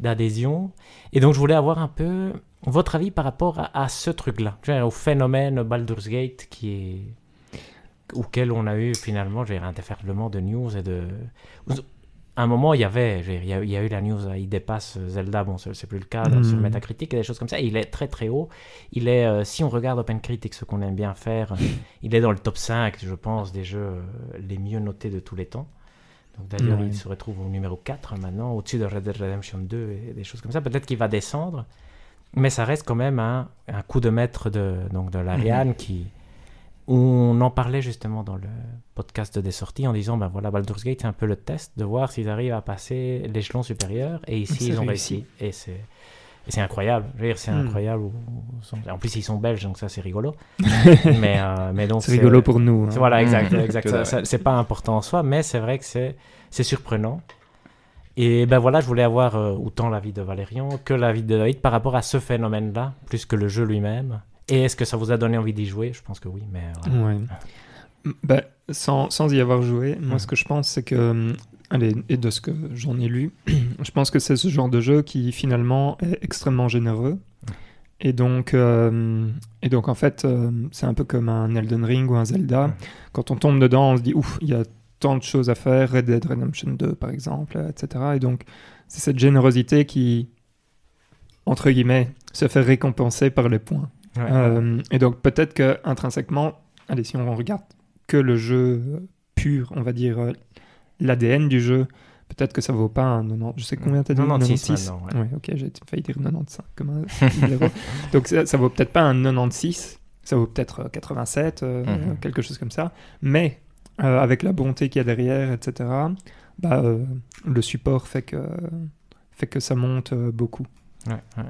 d'adhésion. Et donc, je voulais avoir un peu votre avis par rapport à, ce truc-là, au phénomène Baldur's Gate qui est auquel on a eu finalement un déferlement de news et de un moment, il y avait, il y a, eu la news, il dépasse Zelda, bon, c'est plus le cas mm. sur Metacritic et des choses comme ça. Il est très très haut. Il est, euh, si on regarde OpenCritic, ce qu'on aime bien faire, il est dans le top 5, je pense, des jeux euh, les mieux notés de tous les temps. D'ailleurs, il se retrouve au numéro 4 maintenant, au-dessus de Red Dead Redemption 2 et des choses comme ça. Peut-être qu'il va descendre, mais ça reste quand même un, un coup de maître de, donc de l'Ariane mm-hmm. qui on en parlait justement dans le podcast des sorties en disant ben voilà Baldur's Gate c'est un peu le test de voir s'ils arrivent à passer l'échelon supérieur et ici ils ont réussi, et c'est c'est incroyable c'est hmm. incroyable en plus ils sont belges donc ça c'est rigolo mais euh, mais donc c'est rigolo pour nous hein. voilà exact hmm. exact c'est pas important en soi mais c'est vrai que c'est c'est surprenant et ben voilà je voulais avoir euh, autant l'avis de Valérian que l'avis de David par rapport à ce phénomène là plus que le jeu lui-même et est-ce que ça vous a donné envie d'y jouer? Je pense que oui, mais... Ouais. Bah, sans, sans, y avoir joué, moi ce que je pense c'est que, euh, allez, et de ce que j'en ai lu, je pense que c'est ce genre de jeu qui finalement est extrêmement généreux. Et donc, euh, et donc en fait, euh, c'est un peu comme un Elden Ring ou un Zelda. Quand on tombe dedans, on se dit, ouf, il y a tant de choses à faire, Red Dead Redemption 2 par exemple, etc. Et donc, c'est cette générosité qui, entre guillemets, se fait récompenser par les points. Euh, et donc peut-être que intrinsèquement, allez, si on regarde que le jeu pur, on va dire l'ADN du jeu, peut-être que ça vaut pas un 90. Je sais combien t'as dit 96. Oui, ok, j'ai failli dire 95 comme un Donc ça, ça vaut peut-être pas un 96, ça vaut peut-être 87, euh, mhm. quelque chose comme ça. Mais avec la bonté qu'il y a derrière, etc., bah, le support fait que, fait que ça monte beaucoup. Ouais, ouais.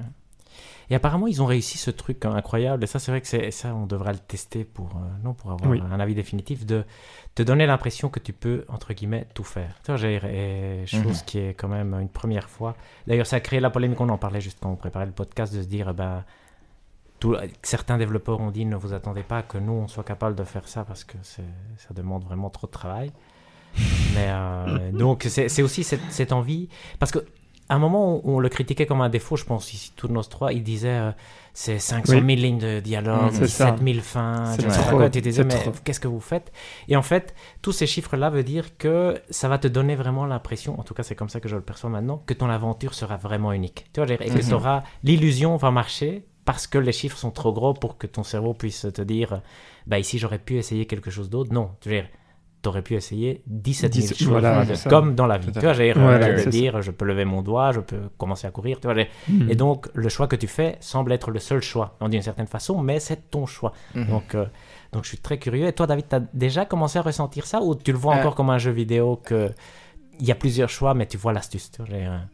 Et apparemment, ils ont réussi ce truc incroyable. Et ça, c'est vrai que c'est ça, on devrait le tester pour, euh, non, pour avoir un avis définitif, de te donner l'impression que tu peux, entre guillemets, tout faire. Tu vois, j'ai, chose mhm. qui est quand même une première fois. D'ailleurs, ça a créé la polémique, on en parlait juste quand on préparait le podcast, de se dire, ben, tout, certains développeurs ont dit, ne vous attendez pas que nous, on soit capable de faire ça parce que ça demande vraiment trop de travail. Mais euh, donc, c'est aussi cette, cette envie, parce que à un moment, on, le critiquait comme un défaut, je pense, ici, tous nos trois. Il disait euh, c'est 500 000 lignes de dialogue, 17 000 fins, je sais pas quoi. Tu disais, mais qu'est-ce que vous faites? Et en fait, tous ces chiffres-là veulent dire que ça va te donner vraiment l'impression, en tout cas, c'est comme ça que je le perçois maintenant, que ton aventure sera vraiment unique. Tu vois, et que mhm. l'illusion va marcher parce que les chiffres sont trop gros pour que ton cerveau puisse te dire, bah ici, j'aurais pu essayer quelque chose d'autre. Non, tu veux dire, t'aurais pu essayer 17 000 choses, comme dans la vie. Tu vois, j'ai ouais, dire, je peux lever mon doigt, je peux commencer à courir. Tu vois, hmm. Et donc, le choix que tu fais semble être le seul choix, d'une certaine façon, mais c'est ton choix. Hmm. Donc, euh, donc, je suis très curieux. Et toi, David, tu as déjà commencé à ressentir ça ou tu le vois euh. encore comme un jeu vidéo que il y a plusieurs choix, mais tu vois l'astuce.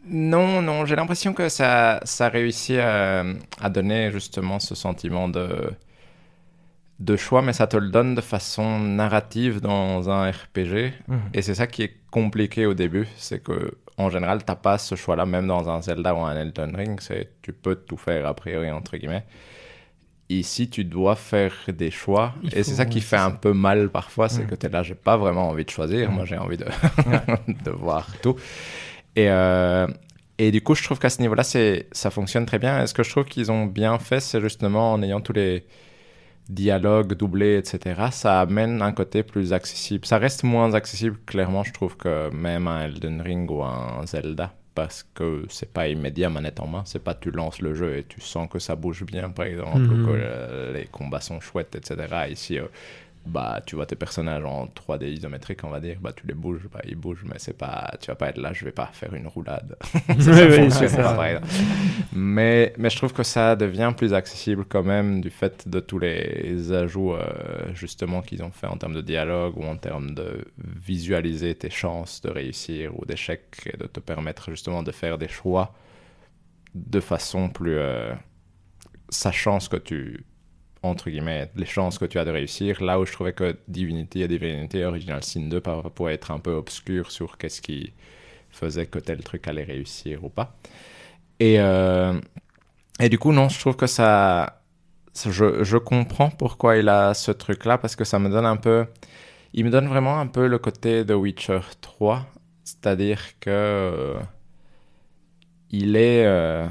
Non, non, j'ai l'impression que ça, ça réussit à, à donner justement ce sentiment de de choix, mais ça te le donne de façon narrative dans un RPG. Mhm. Et c'est ça qui est compliqué au début, c'est que en général, t'as pas ce choix-là, même dans un Zelda ou un Elden Ring, c'est tu peux tout faire a priori entre guillemets. Ici, tu dois faire des choix, et c'est ça qui fait un peu mal parfois, c'est que tu es là, j'ai pas vraiment envie de choisir, moi j'ai envie de, de voir tout. Et, euh, et du coup, je trouve qu'à ce niveau-là, ça fonctionne très bien. Et ce que je trouve qu'ils ont bien fait, c'est justement en ayant tous les dialogues doublés, etc., ça amène un côté plus accessible. Ça reste moins accessible, clairement, je trouve, que même un Elden Ring ou un Zelda. Parce que c'est pas immédiat manette en main, c'est pas tu lances le jeu et tu sens que ça bouge bien, par exemple, ou mhm. que euh, les combats sont chouettes, etc. Ici, euh, bah tu vois tes personnages en 3D isométrique on va dire bah tu les bouges bah ils bougent mais c'est pas tu vas pas être là je vais pas faire une roulade. Mais mais je trouve que ça devient plus accessible quand même du fait de tous les ajouts euh, justement qu'ils ont fait en termes de dialogue ou en termes de visualiser tes chances de réussir ou d'échec et de te permettre justement de faire des choix de façon plus euh, sachant ce que tu entre guillemets, les chances que tu as de réussir. Là où je trouvais que Divinity et Divinity Original Sin 2 pouvaient être un peu obscurs sur qu'est-ce qui faisait que tel truc allait réussir ou pas. Et, euh, et du coup, non, je trouve que ça. Je, je comprends pourquoi il a ce truc-là, parce que ça me donne un peu. Il me donne vraiment un peu le côté de Witcher 3, c'est-à-dire que. Euh, il est. Euh,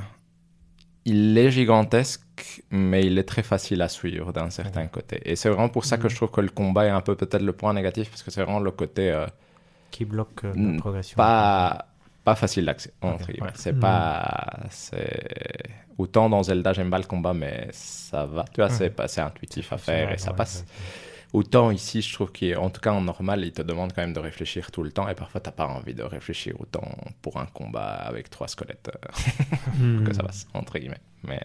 il est gigantesque mais il est très facile à suivre d'un certain côté. Et c'est vraiment pour ça que mhm. je trouve que le combat est un peu peut-être le point négatif, parce que c'est vraiment le côté... Euh, qui bloque euh, la progression. Pas, pas facile d'accès, C'est mhm. pas... C'est... Autant dans Zelda, j'aime pas le combat, mais ça va. Tu vois, c'est intuitif à faire et ça passe. Autant ici, je trouve qu'en tout cas en normal, il te demande quand même de réfléchir tout le temps et parfois t'as pas envie de réfléchir autant pour un combat avec trois squelettes euh, que ça passe, entre guillemets. Mais,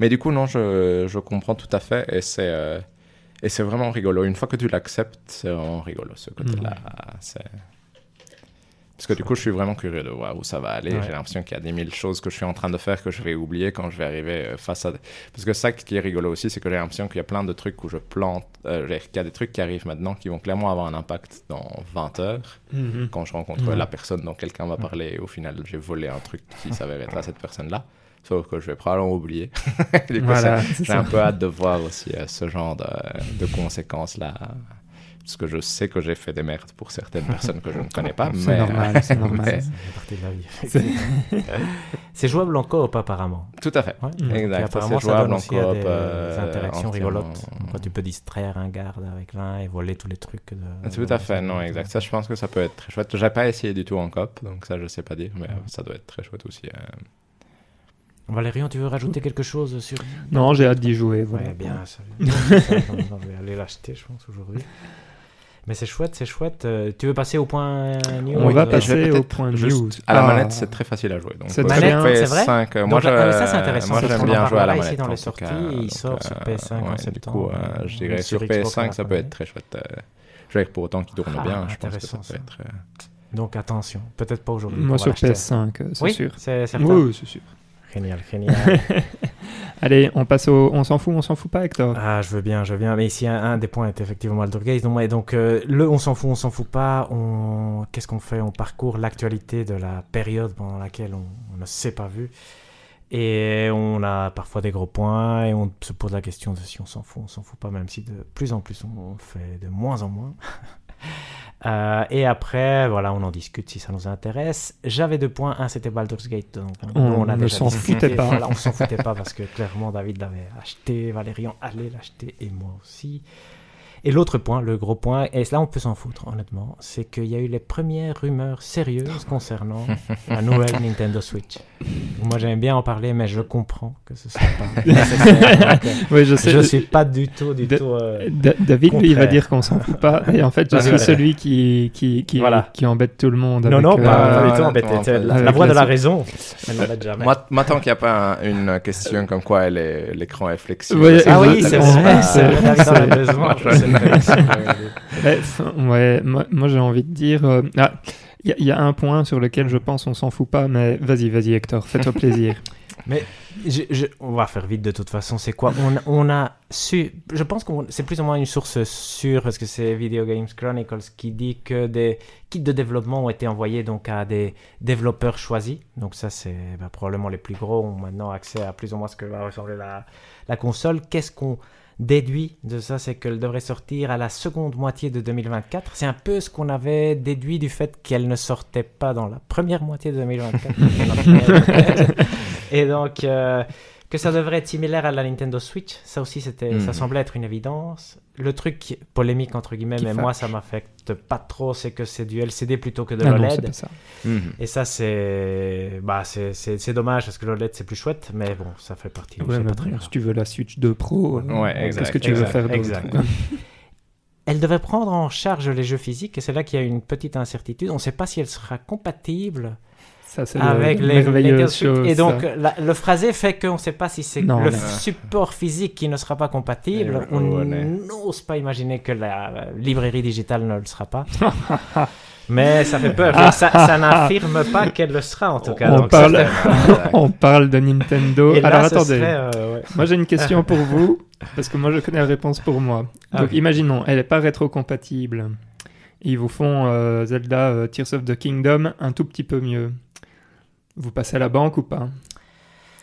mais du coup, non, je, je comprends tout à fait et c'est. Euh, et c'est vraiment rigolo. Une fois que tu l'acceptes, c'est vraiment rigolo ce côté-là. C'est parce que du coup, je suis vraiment curieux de voir où ça va aller. J'ai l'impression qu'il y a des mille choses que je suis en train de faire que je vais oublier quand je vais arriver euh, face à. Parce que ça qui est rigolo aussi, c'est que j'ai l'impression qu'il y a plein de trucs où je plante. Euh, qu'il y a des trucs qui arrivent maintenant qui vont clairement avoir un impact dans 20 heures. Mhm. Quand je rencontre la personne dont quelqu'un va parler, au final, j'ai volé un truc qui s'avère être à cette personne-là. Sauf que je vais probablement oublier. du coup, j'ai un peu hâte de voir aussi euh, ce genre de, de conséquences-là parce que je sais que j'ai fait des merdes pour certaines personnes que je ne connais pas. c'est normal, c'est normal. C'est de la vie. c'est jouable en coop apparemment. Tout à fait. Exact. apparemment, c'est jouable en coop. Des euh, interactions rigolotes. Quand tu peux distraire un garde avec l'un et voler tous les trucs. De, Tout à fait, non, exact. Ça, je pense que ça peut être très chouette. J'ai pas essayé du tout en coop, donc ça, je sais pas dire, mais ça doit être très chouette aussi. Euh. Valérian, tu veux rajouter quelque chose sur... Non, j'ai hâte d'y jouer. Voilà. Ouais, bien, ça, je vais aller l'acheter, je pense, aujourd'hui. Mais c'est chouette, c'est chouette. Euh, tu veux passer au point news? On va passer au point news. À la ah. manette, c'est très facile à jouer. Donc, c'est c'est vrai? 5, moi, je, ça, c'est intéressant. Moi, j'aime bien jouer à la manette. Ici dans les sorties, il sort sur euh, PS5 en septembre. Du coup, euh, je dirais sur PS5, ça peut être très chouette. Je vais pour autant qu'il tourne bien. Je pense que ça peut être... Donc attention, peut-être pas aujourd'hui. Moi sur PS5, c'est sûr. c'est certain. Oui, c'est sûr. Génial, génial. Allez, on passe au. On s'en fout, on s'en fout pas, Hector Ah, je veux bien, je veux bien. Mais ici, un, des points est effectivement Gate. Donc, donc euh, le on s'en fout, on s'en fout pas. On... Qu'est-ce qu'on fait? On parcourt l'actualité de la période pendant laquelle on, ne s'est pas vu. Et on a parfois des gros points et on se pose la question de si on s'en fout, on s'en fout pas, même si de plus en plus on fait de moins en moins. Euh, et après, voilà, on en discute si ça nous intéresse. J'avais deux points. Un, c'était Baldur's Gate. Donc, on, ne s'en foutait pas. Voilà, on s'en foutait pas parce que clairement, David l'avait acheté, Valérian allait l'acheter et moi aussi. Et l'autre point, le gros point, et là on peut s'en foutre honnêtement, c'est qu'il y a eu les premières rumeurs sérieuses concernant la nouvelle Nintendo Switch. Moi j'aime bien en parler, mais je comprends que ce soit pas nécessaire. oui, je sais. Je suis pas du tout, du tout. Euh, David, lui, il va dire qu'on s'en fout pas, et en fait je suis celui qui qui, qui, qui, embête tout le monde. Non, non, pas, euh, du tout embêté. La, voix de la raison, elle n'embête jamais. Moi, moi tant qu'il n'y a pas une question comme quoi l'écran est flexible. ah oui, c'est vrai, c'est vrai ouais, moi, j'ai envie de dire. Il euh, ah, y, a un point sur lequel je pense on s'en fout pas, mais vas-y, vas-y Hector, fais-toi plaisir. Mais je, on va faire vite de toute façon. C'est quoi? On, on, a su. Je pense que c'est plus ou moins une source sûre parce que c'est Video Games Chronicles qui dit que des kits de développement ont été envoyés donc à des développeurs choisis. Donc ça, c'est bah, probablement les plus gros ont maintenant accès à plus ou moins ce que va ressembler la, la console. Qu'est-ce qu'on déduit de ça, c'est qu'elle devrait sortir à la seconde moitié de 2024. C'est un peu ce qu'on avait déduit du fait qu'elle ne sortait pas dans la première moitié de 2024. Et donc, euh, que ça devrait être similaire à la Nintendo Switch, ça aussi, c'était, ça hmm. semblait être une évidence. Le truc polémique, entre guillemets, mais moi, ça m'affecte pas trop, c'est que c'est du LCD plutôt que de ah l'OLED. ça. Hmm. Et ça, c'est, bah, c'est, dommage parce que l'OLED, c'est plus chouette, mais bon, ça fait partie. Ouais, si tu veux la Switch 2 Pro, ouais, qu'est-ce que tu veux faire d'autre Elle devrait prendre en charge les jeux physiques et c'est là qu'il y a une petite incertitude. On ne sait pas si elle sera compatible avec les, les Et donc, le phrasé fait qu'on ne sait pas si c'est le support physique qui ne sera pas compatible. on n'ose pas imaginer que la librairie digitale ne le sera pas. Mais ça fait peur. ça, ça n'affirme pas qu'elle le sera, en tout cas. On, parle, on parle de Nintendo. Alors attendez. Euh, moi j'ai une question pour vous, parce que moi je connais la réponse pour moi. Ah donc imaginons, elle n'est pas rétro-compatible. Ils vous font euh, Zelda euh, Tears of the Kingdom un tout petit peu mieux. Vous passez à la banque ou pas?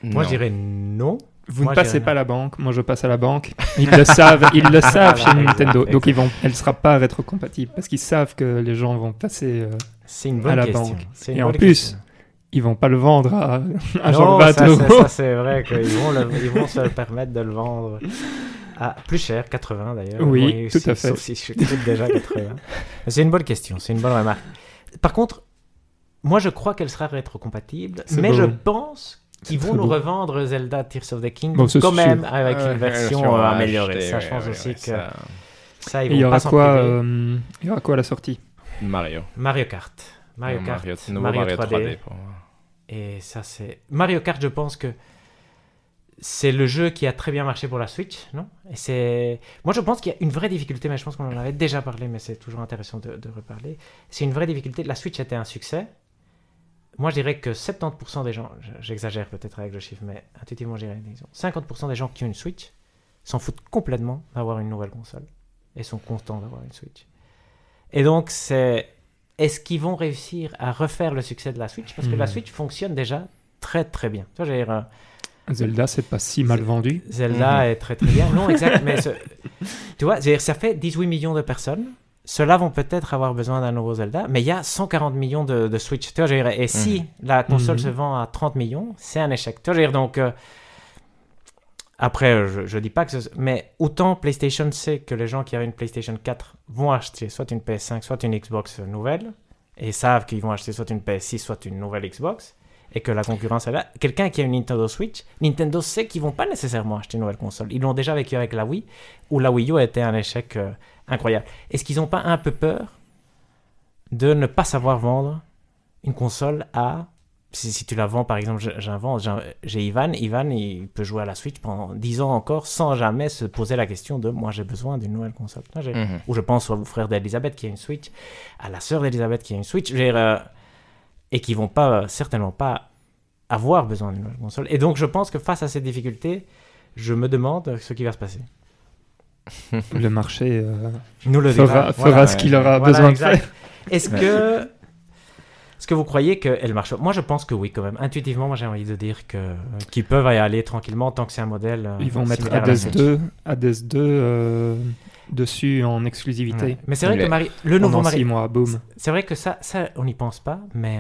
Moi, je dirais non. Vous ne passez pas à la banque, moi je passe à la banque. Ils le savent, ils le savent chez Nintendo. Donc ils vont, elle ne sera pas rétrocompatible parce qu'ils savent que les gens vont passer euh, à la banque. Et en plus, ils vont pas le vendre à, à genre 20 euros. Ça c'est vrai qu'ils vont, ils vont se permettre de le vendre à plus cher, 80 d'ailleurs. Oui, tout à fait. Sauf si je coûte déjà 80. c'est une bonne question, c'est une bonne remarque. Par contre, moi, je crois qu'elle sera rétrocompatible, mais je pense qu'ils vont nous revendre Zelda Tears of the Kingdom quand même avec une version euh, améliorée. ça, je pense aussi que ça, ils vont il y aura quoi euh, Il y aura quoi à la sortie? Mario. Mario Kart. Mario Kart. Mario, 3D. Et ça, c'est Mario Kart. Je pense que c'est le jeu qui a très bien marché pour la Switch, non? Et c'est, moi je pense qu'il y a une vraie difficulté, mais je pense qu'on en avait déjà parlé, mais c'est toujours intéressant de, de reparler. C'est une vraie difficulté. La Switch était un succès, moi, je dirais que 70% des gens, j'exagère peut-être avec le chiffre, mais intuitivement, je dirais 50% des gens qui ont une Switch s'en foutent complètement d'avoir une nouvelle console et sont contents d'avoir une Switch. Et donc, c'est est-ce qu'ils vont réussir à refaire le succès de la Switch? Parce que la hmm. Switch fonctionne déjà très très bien. Tu vois, dire, Zelda, c'est pas si mal vendu. Zelda hmm. est très très bien. Non, exact. mais tu vois, ça fait 18 millions de personnes ceux-là vont peut-être avoir besoin d'un nouveau Zelda, mais il y a 140 millions de, Switch. et si mhm. la console mhm. se vend à 30 millions, c'est un échec. donc, euh, après, je, ne dis pas que Mais autant PlayStation sait que les gens qui avaient une PlayStation 4 vont acheter soit une PS5, soit une Xbox nouvelle, et savent qu'ils vont acheter soit une PS6, soit une nouvelle Xbox, et que la concurrence est là. Quelqu'un qui a une Nintendo Switch, Nintendo sait qu'ils vont pas nécessairement acheter une nouvelle console. Ils l'ont déjà vécu avec la Wii, où la Wii U a été un échec euh, incroyable. Est-ce qu'ils n'ont pas un peu peur de ne pas savoir vendre une console à... Si, tu la vends, par exemple, j'invente, j'ai Ivan, Ivan, il peut jouer à la Switch pendant 10 ans encore sans jamais se poser la question de moi j'ai besoin d'une nouvelle console. Mhm. Ou je pense au frère d'Elisabeth qui a une Switch, à la sœur d'Elisabeth qui a une Switch, euh, et qui vont pas, certainement pas avoir besoin d'une nouvelle console. Et donc je pense que face à ces difficultés, je me demande ce qui va se passer le marché euh, Nous le fera, ce qu'il aura besoin de faire. Est-ce que, est-ce que vous croyez qu'elle marche? Moi, je pense que oui, quand même. Intuitivement, moi, j'ai envie de dire que qu'ils peuvent y aller tranquillement tant que c'est un modèle. Euh, Ils vont mettre Hades 2, Hades 2 euh, dessus en exclusivité. Mais c'est vrai que Marie, le nouveau Mario. mois, boum. C'est vrai que ça, ça, on n'y pense pas, mais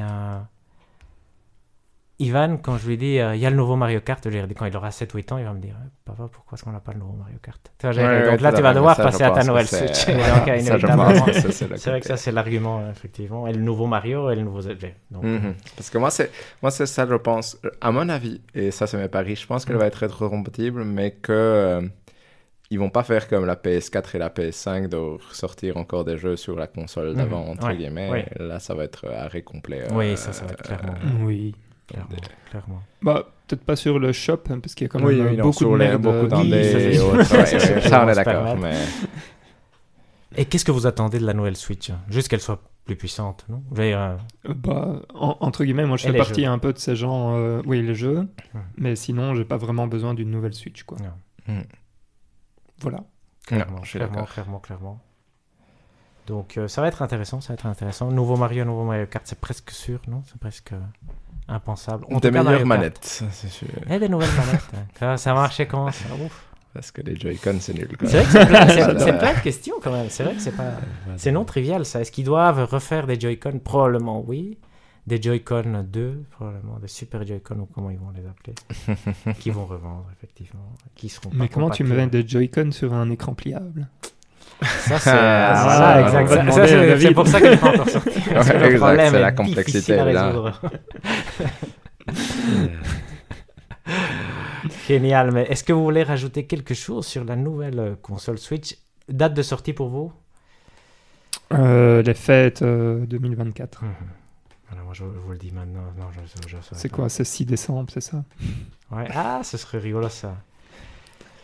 Ivan, quand je lui dis euh, il y a le nouveau Mario Kart, quand il aura 7-8 ans, il va me dire Papa, pourquoi est-ce qu'on n'a pas le nouveau Mario Kart? Donc là, tu vas devoir passer à ta nouvelle Switch. c'est vrai que ça, c'est l'argument, effectivement. Et le nouveau Mario et le nouveau Zelda. Mhm. Euh, Parce que moi, c'est moi c'est ça, je pense. À mon avis, et ça, c'est mes paris, je pense qu'elle va être compatible, mais que. Euh, ils vont pas faire comme la PS4 et la PS5 de sortir encore des jeux sur la console mhm. d'avant, entre guillemets. Là, ça va être arrêt complet. Oui, ça, ça va être clairement. oui. Clairement. Bah, peut-être pas sur le shop, hein, parce qu'il y a quand même beaucoup de merde. Beaucoup d'indés et autres. ça, on est d'accord. Mais... Et qu'est-ce que vous attendez de la nouvelle Switch? Juste qu'elle soit plus puissante, non? Euh, bah, entre guillemets, moi je fais partie un peu de ces gens, euh, oui, les jeux, mais sinon, j'ai pas vraiment besoin d'une nouvelle Switch, quoi. Hmm. Voilà. Clairement, clairement, clairement, clairement, Donc, euh, ça va être intéressant, ça va être intéressant. Nouveau Mario, nouveau Mario Kart, c'est presque sûr, non? C'est presque impensable. On des meilleures manettes, c'est sûr. Et des nouvelles manettes. Hein. Ça, va marcher comment ça? Ouf. Parce que les Joy-Con, c'est nul. C'est vrai que c'est plein, plein, de questions quand même. C'est vrai que c'est pas. C'est non trivial ça. Est-ce qu'ils doivent refaire des Joy-Con? Probablement oui. Des Joy-Con 2, probablement. Des Super Joy-Con ou comment ils vont les appeler. qui vont revendre, effectivement. Qui seront Mais comment tu mets des Joy-Con sur un écran pliable? Ça, c'est ah, voilà, exact. C'est pour ça qu'il n'est pas encore sorti. le problème c'est la complexité là. Génial, mais est-ce que vous voulez rajouter quelque chose sur la nouvelle euh, console Switch? Date de sortie pour vous? Euh, Les fêtes 2024. Euh. Alors moi je, vous le dis maintenant. c'est quoi C'est 6 décembre, c'est ça? Ouais. Ah, ce serait rigolo ça.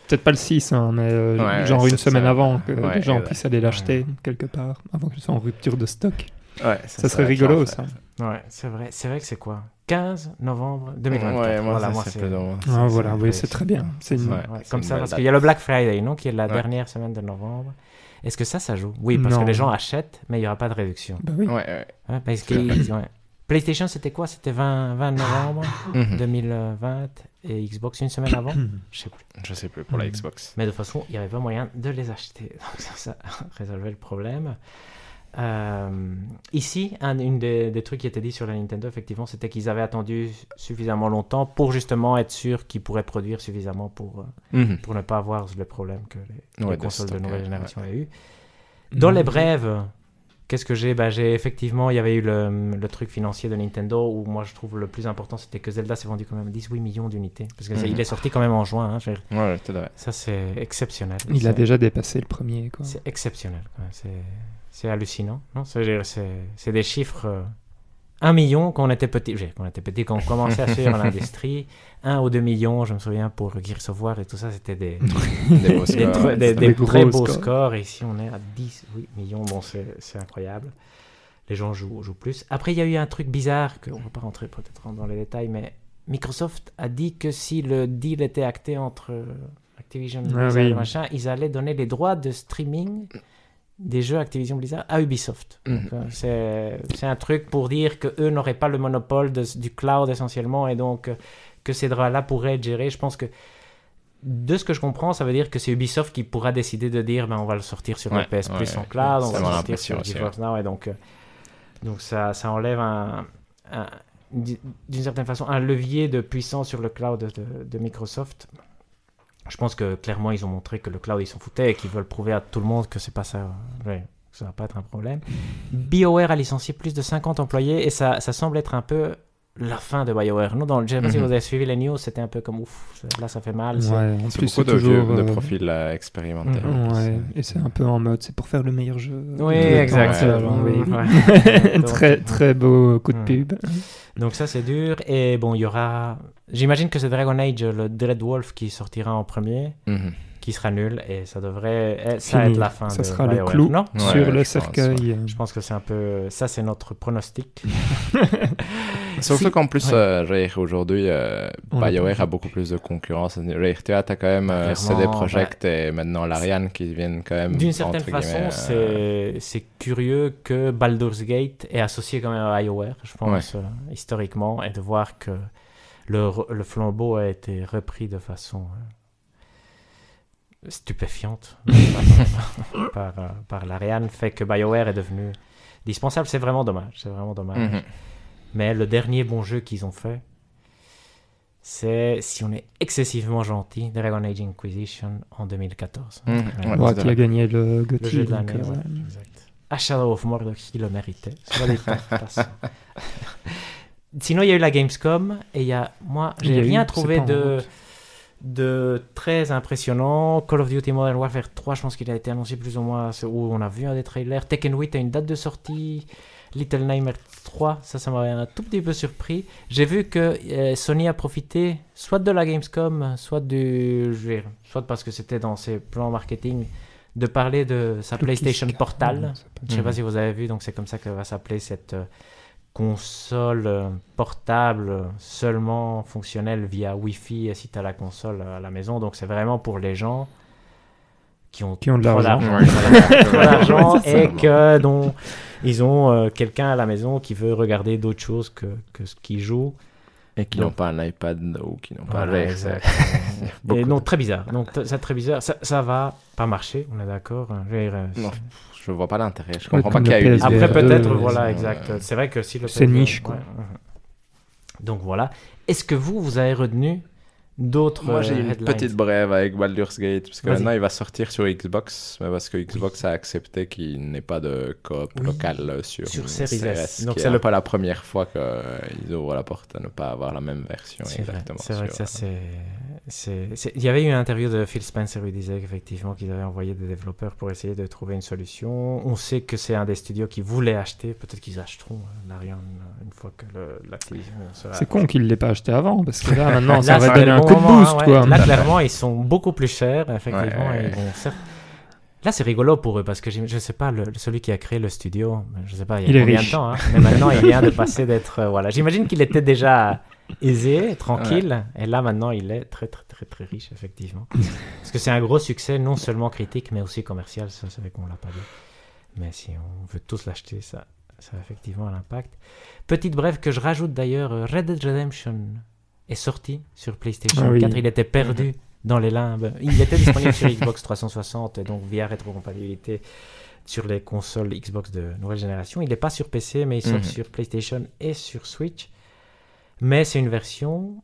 Peut-être pas le 6, hein, mais genre une semaine avant que les gens puissent aller l'acheter quelque part, avant que ce soit en rupture de stock. Ouais, ça, serait rigolo ça. Ouais, c'est vrai. C'est vrai que c'est quoi? 15 novembre 2024. Ouais, moi, voilà, moi c'est. Ah, voilà, oui, c'est très bien. C'est une... comme ça, parce qu'il y a le Black Friday, non, qui est la dernière semaine de novembre. Est-ce que ça, ça joue? Oui, parce que les gens achètent, mais il n'y aura pas de réduction. Bah oui. Ouais, ouais. parce que, PlayStation, c'était quoi? C'était 20, 20 novembre 2020 mhm. et Xbox une semaine avant? Je sais plus. Je sais plus pour la Xbox. Mais de toute façon, il n'y avait pas moyen de les acheter. Donc ça, ça résolvait le problème. Euh, ici, un une des, trucs qui était dit sur la Nintendo, effectivement, c'était qu'ils avaient attendu suffisamment longtemps pour justement être sûr qu'ils pourraient produire suffisamment pour, euh, mhm. pour ne pas avoir le problème que les, consoles de, nouvelle génération avaient eu. Dans les mhm. brèves, qu'est-ce que j'ai? Bah, J'ai effectivement, il y avait eu le, le, truc financier de Nintendo où moi je trouve le plus important c'était que Zelda s'est vendu quand même 18 millions d'unités. Parce qu'il mhm. est sorti quand même en juin. Hein, ouais, ça c'est exceptionnel. Il a déjà dépassé le premier. C'est exceptionnel. C'est c'est hallucinant. Non? C'est des chiffres. Euh, un million quand on était petit, quand on était petit, quand on commençait à suivre l'industrie, un ou deux millions, je me souviens, pour Gears of War et tout ça, c'était des, des, très beaux scores. Et ici, on est à 10 oui, millions, bon, c'est incroyable. Les gens jouent, jouent plus. Après, il y a eu un truc bizarre, qu'on ne va pas rentrer peut-être dans les détails, mais Microsoft a dit que si le deal était acté entre Activision ah et machin, ils allaient donner les droits de streaming des jeux Activision Blizzard à Ubisoft. Mhm. Euh, c'est un truc pour dire que eux n'auraient pas le monopole du cloud essentiellement et donc euh, que ces droits-là pourraient être gérés. Je pense que de ce que je comprends, ça veut dire que c'est Ubisoft qui pourra décider de dire ben, on va le sortir sur le PS Plus en cloud, on va le sortir sur GeForce Now et donc, euh, donc ça, ça enlève un, d'une certaine façon un levier de puissance sur le cloud de, de Microsoft je pense que clairement, ils ont montré que le cloud, ils s'en foutaient et qu'ils veulent prouver à tout le monde que c'est pas ça. Ouais, ça va pas être un problème. BioWare a licencié plus de 50 employés et ça, ça semble être un peu la fin de BioWare. Nous, dans le, je sais pas si mhm. vous avez suivi les news, c'était un peu comme ouf, là ça fait mal. Ouais, en plus, c'est toujours de euh, profils euh, expérimentés. Ouais, et c'est un peu en mode, c'est pour faire le meilleur jeu. Oui, exactement. Oui, très, très beau coup de pub. Donc ça, c'est dur. Et bon, il y aura... J'imagine que c'est Dragon Age, le Dread Wolf, qui sortira en premier. Mhm qui sera nul et ça devrait ça être la fin ça sera le clou non? sur le cercueil. je pense que c'est un peu ça c'est notre pronostic. Surtout qu'en plus euh, aujourd'hui euh, BioWare a beaucoup plus de concurrence. Tu as quand même euh, CD Projekt et maintenant l'Ariane qui viennent quand même d'une certaine façon c'est curieux que Baldur's Gate est associé quand même à BioWare je pense historiquement et de voir que le, le flambeau a été repris de façon stupéfiante par, par, l'Ariane fait que BioWare est devenu dispensable. C'est vraiment dommage. C'est vraiment dommage. Mhm. Mais le dernier bon jeu qu'ils ont fait, c'est, si on est excessivement gentil, Dragon Age Inquisition en 2014. Mhm. qui a gagné le GOTY. jeu de l'année, A Shadow of Mordor qui le méritait. Sinon, il y a eu la Gamescom et il y a, moi, j'ai rien trouvé de de très impressionnant. Call of Duty Modern Warfare 3, je pense qu'il a été annoncé plus ou moins où on a vu un des trailers. Tekken 8 a une date de sortie. Little Nightmares 3, ça, ça m'avait un tout petit peu surpris. J'ai vu que euh, Sony a profité soit de la Gamescom, soit du, soit parce que c'était dans ses plans marketing de parler de sa PlayStation Portal. Je ne sais pas si vous avez vu, donc c'est comme ça que va s'appeler cette console portable seulement fonctionnelle via Wi-Fi si tu as la console à la maison. Donc c'est vraiment pour les gens qui ont, qui ont de l'argent. et que dont ils ont euh, quelqu'un à la maison qui veut regarder d'autres choses que, que ce qu'ils jouent. Et qui n'ont pas un iPad ou qui n'ont pas un Et non, très bizarre. Donc, c'est très bizarre. Ça, ça va pas marcher, on est d'accord. Hein. Non, je vois pas l'intérêt. Je comprends pas qu'il y a eu. Après, peut-être, voilà, exact. C'est vrai que si le. C'est niche, quoi. Donc, voilà. Est-ce que vous, vous avez retenu d'autres Moi, j'ai une petite brève avec Baldur's Gate, parce que maintenant, il va sortir sur Xbox, mais parce que Xbox a accepté qu'il n'y ait pas de coop local sur, sur Series S. Donc, c'est pas la première fois qu'ils ouvrent la porte à ne pas avoir la même version. Exactement. C'est vrai que ça, c'est il y avait eu une interview de Phil Spencer où il disait effectivement qu'ils avaient envoyé des développeurs pour essayer de trouver une solution. On sait que c'est un des studios qui voulait acheter. Peut-être qu'ils achèteront Larian une fois que l'acquisition sera. C'est con qu'ils ne l'aient pas acheté avant parce que là maintenant ça va donner un coup de boost. Hein, quoi. Là clairement ils sont beaucoup plus chers. Effectivement, Là, c'est rigolo pour eux parce que je ne sais pas, le, celui qui a créé le studio, je ne sais pas, il y a combien de temps, hein, mais maintenant il vient de passer d'être. Euh, voilà. J'imagine qu'il était déjà aisé, tranquille. Et là, maintenant, il est très, très, très, très riche, effectivement. Parce que c'est un gros succès, non seulement critique, mais aussi commercial. Ça, c'est vrai qu'on l'a pas dit. Mais si on veut tous l'acheter, ça, ça a effectivement un impact. Petite brève que je rajoute d'ailleurs, Red Dead Redemption est sorti sur PlayStation 4. Ah il était perdu dans les limbes. Il était disponible sur Xbox 360 et donc via rétrocompatibilité sur les consoles Xbox de nouvelle génération. Il n'est pas sur PC, mais il sort mhm. sur PlayStation et sur Switch mais c'est une version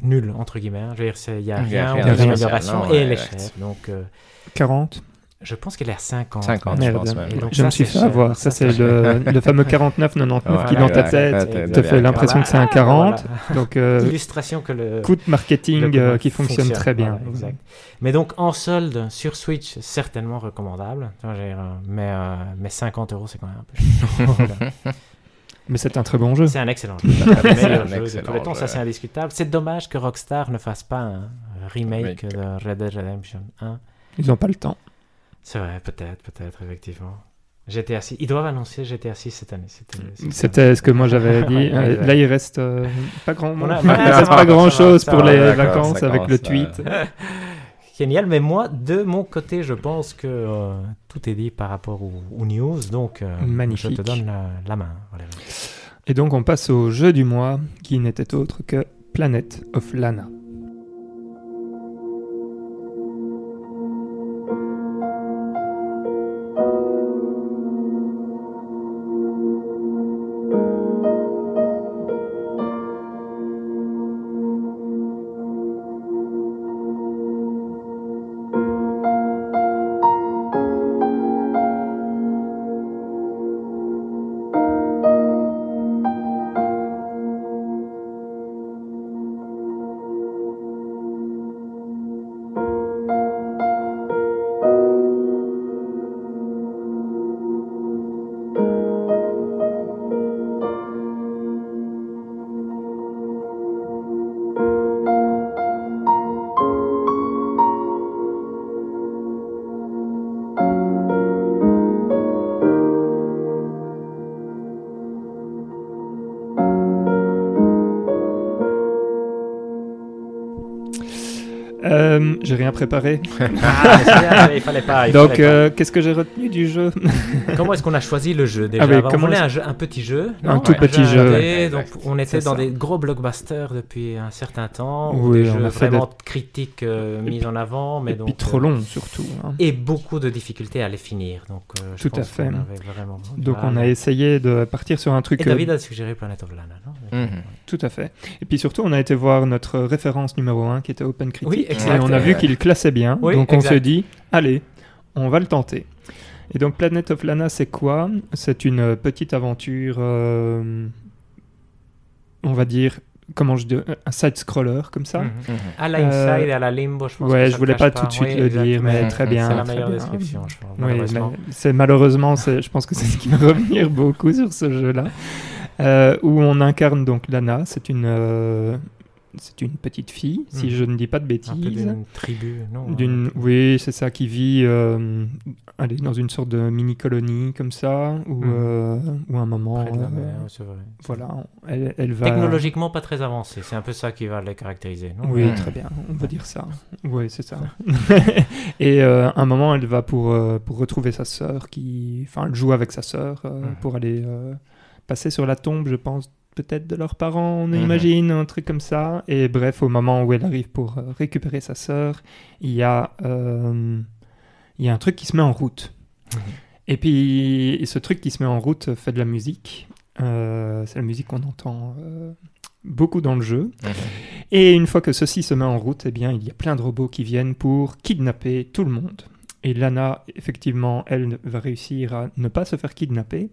nulle, entre guillemets. Hein. Je veux dire, il n'y a, rien, rien d'amélioration et elle est chère. Donc, 40 euh, je pense qu'elle est à 50. 50, je pense je me suis fait avoir. Ça, c'est le, le, fameux 49,99 qui, dans ta tête, te fait l'impression que c'est un 40. Donc, euh, Illustration que le. Coup de marketing euh, qui fonctionne, très bien. exact. Mais donc, en solde sur Switch, certainement recommandable. Mais, mais 50 euros, c'est quand même un peu cher. Mais c'est un très bon jeu. C'est un excellent jeu. le meilleur jeu de les temps, ça c'est indiscutable. C'est dommage que Rockstar ne fasse pas un remake, de Red Dead Redemption 1. Ils n'ont pas le temps. C'est vrai, peut-être, peut-être, effectivement. GTA 6. Ils doivent annoncer GTA 6 cette année. C'était ce que moi j'avais dit. Là, il reste euh, pas grand, pas grand chose pour les vacances avec le tweet. Génial, mais moi, de mon côté, je pense que euh, tout est dit par rapport aux, news, donc euh, je te donne la, main. Et donc on passe au jeu du mois, qui n'était autre que Planet of Lana. J'ai rien préparé. Ah, il fallait pas. Donc, euh, qu'est-ce que j'ai retenu du jeu Comment est-ce qu'on a choisi le jeu déjà? Ah On un, un, petit jeu. un tout petit jeu. donc, on était dans des gros blockbusters depuis un certain temps. Oui, des jeux vraiment critiques euh, mis en avant. Mais et donc, trop long surtout. Hein. Et beaucoup de difficultés à les finir. Donc, euh, tout à fait. donc, on a essayé de partir sur un truc. Et David a suggéré Planet of Lana, non? Mhm. Tout à fait. Et puis surtout, on a été voir notre référence numéro 1 qui était Open Critique. Oui, Et on a vu qu'il classait bien. donc on se dit, allez, on va le tenter. Et donc Planet of Lana, c'est quoi? C'est une petite aventure, euh, on va dire, comment je dis, un side-scroller comme ça. Mhm. Mhm. À la Inside et à la Limbo, je pense. Ouais, je voulais pas, tout de suite le dire, mais très bien. C'est la meilleure description, je pense. Malheureusement. malheureusement, je pense que c'est ce qui va revenir beaucoup sur ce jeu-là. Euh, où on incarne donc Lana. C'est une, euh, c'est une petite fille, si hmm. je ne dis pas de bêtises. D'une tribu, non D'une, Oui, c'est ça, qui vit euh, allez, dans une sorte de mini-colonie comme ça, ou, hmm. euh, un moment. Près de la mer, c'est vrai. Voilà, elle, elle, va. Technologiquement pas très avancée, c'est un peu ça qui va les caractériser, non? Oui, très bien, on va dire ça. Oui, c'est ça. Et euh, un moment, elle va pour, pour retrouver sa sœur, qui. Enfin, elle joue avec sa sœur hmm. pour aller passer sur la tombe, je pense, peut-être de leurs parents, on mhm. imagine, un truc comme ça. Et bref, au moment où elle arrive pour euh, récupérer sa sœur, il y, a, euh, il y a un truc qui se met en route. Mhm. Et puis, ce truc qui se met en route fait de la musique. Euh, c'est la musique qu'on entend beaucoup dans le jeu. Mhm. Et une fois que ceci se met en route, eh bien, il y a plein de robots qui viennent pour kidnapper tout le monde. Et Lana, effectivement, elle va réussir à ne pas se faire kidnapper.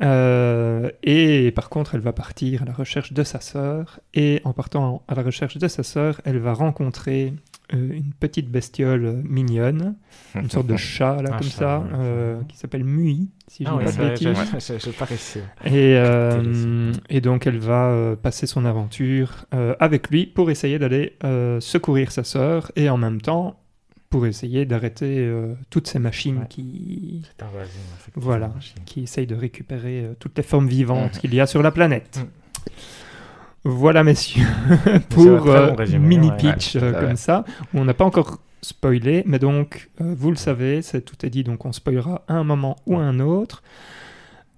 Euh, et par contre, elle va partir à la recherche de sa sœur. Et en partant à la recherche de sa sœur, elle va rencontrer euh, une petite bestiole mignonne, une sorte de chat là comme ça, euh, qui s'appelle Mui, si je ne dis pas de bêtises. Et, et donc elle va passer son aventure avec lui pour essayer d'aller secourir sa sœur et en même temps pour essayer d'arrêter euh, toutes ces machines qui voilà qui essayent de récupérer euh, toutes les formes vivantes qu'il y a sur la planète. Mm. Voilà messieurs pour euh, mini pitch comme ça. Où on n'a pas encore spoilé mais donc vous le savez c'est tout est dit donc on spoilera un moment ou un autre.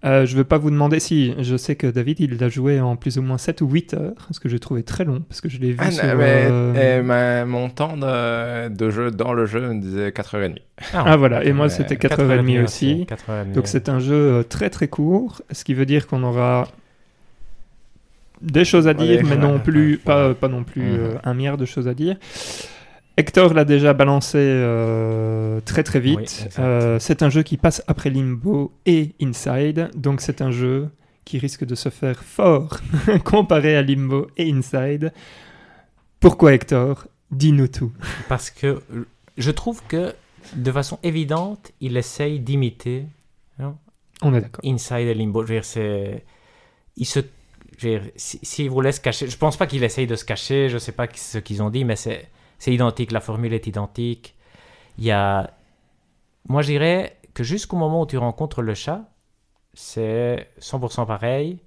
Euh, je ne veux pas vous demander si je sais que David il l'a joué en plus ou moins 7 ou 8 heures, ce que j'ai trouvé très long, parce que je l'ai vu ah, sur... Euh, mon temps de, jeu dans le jeu me disait 4h30. Ah, ah voilà, et moi c'était 4h30 aussi. Donc c'est un jeu euh, très très court, ce qui veut dire qu'on aura des choses à dire, mais non plus, pas, pas non plus mhm. un milliard de choses à dire. Hector l'a déjà balancé euh, très très vite. Euh, c'est un jeu qui passe après Limbo et Inside, donc c'est un jeu qui risque de se faire fort comparé à Limbo et Inside. Pourquoi Hector? Dis-nous tout. Parce que je trouve que de façon évidente, il essaye d'imiter. On est d'accord. Inside et Limbo. Je veux dire, il se s'il vous laisse cacher, je pense pas qu'il essaye de se cacher, je sais pas ce qu'ils ont dit, mais c'est c'est identique, la formule est identique. Il y a. Moi, je dirais que jusqu'au moment où tu rencontres le chat, c'est 100% pareil.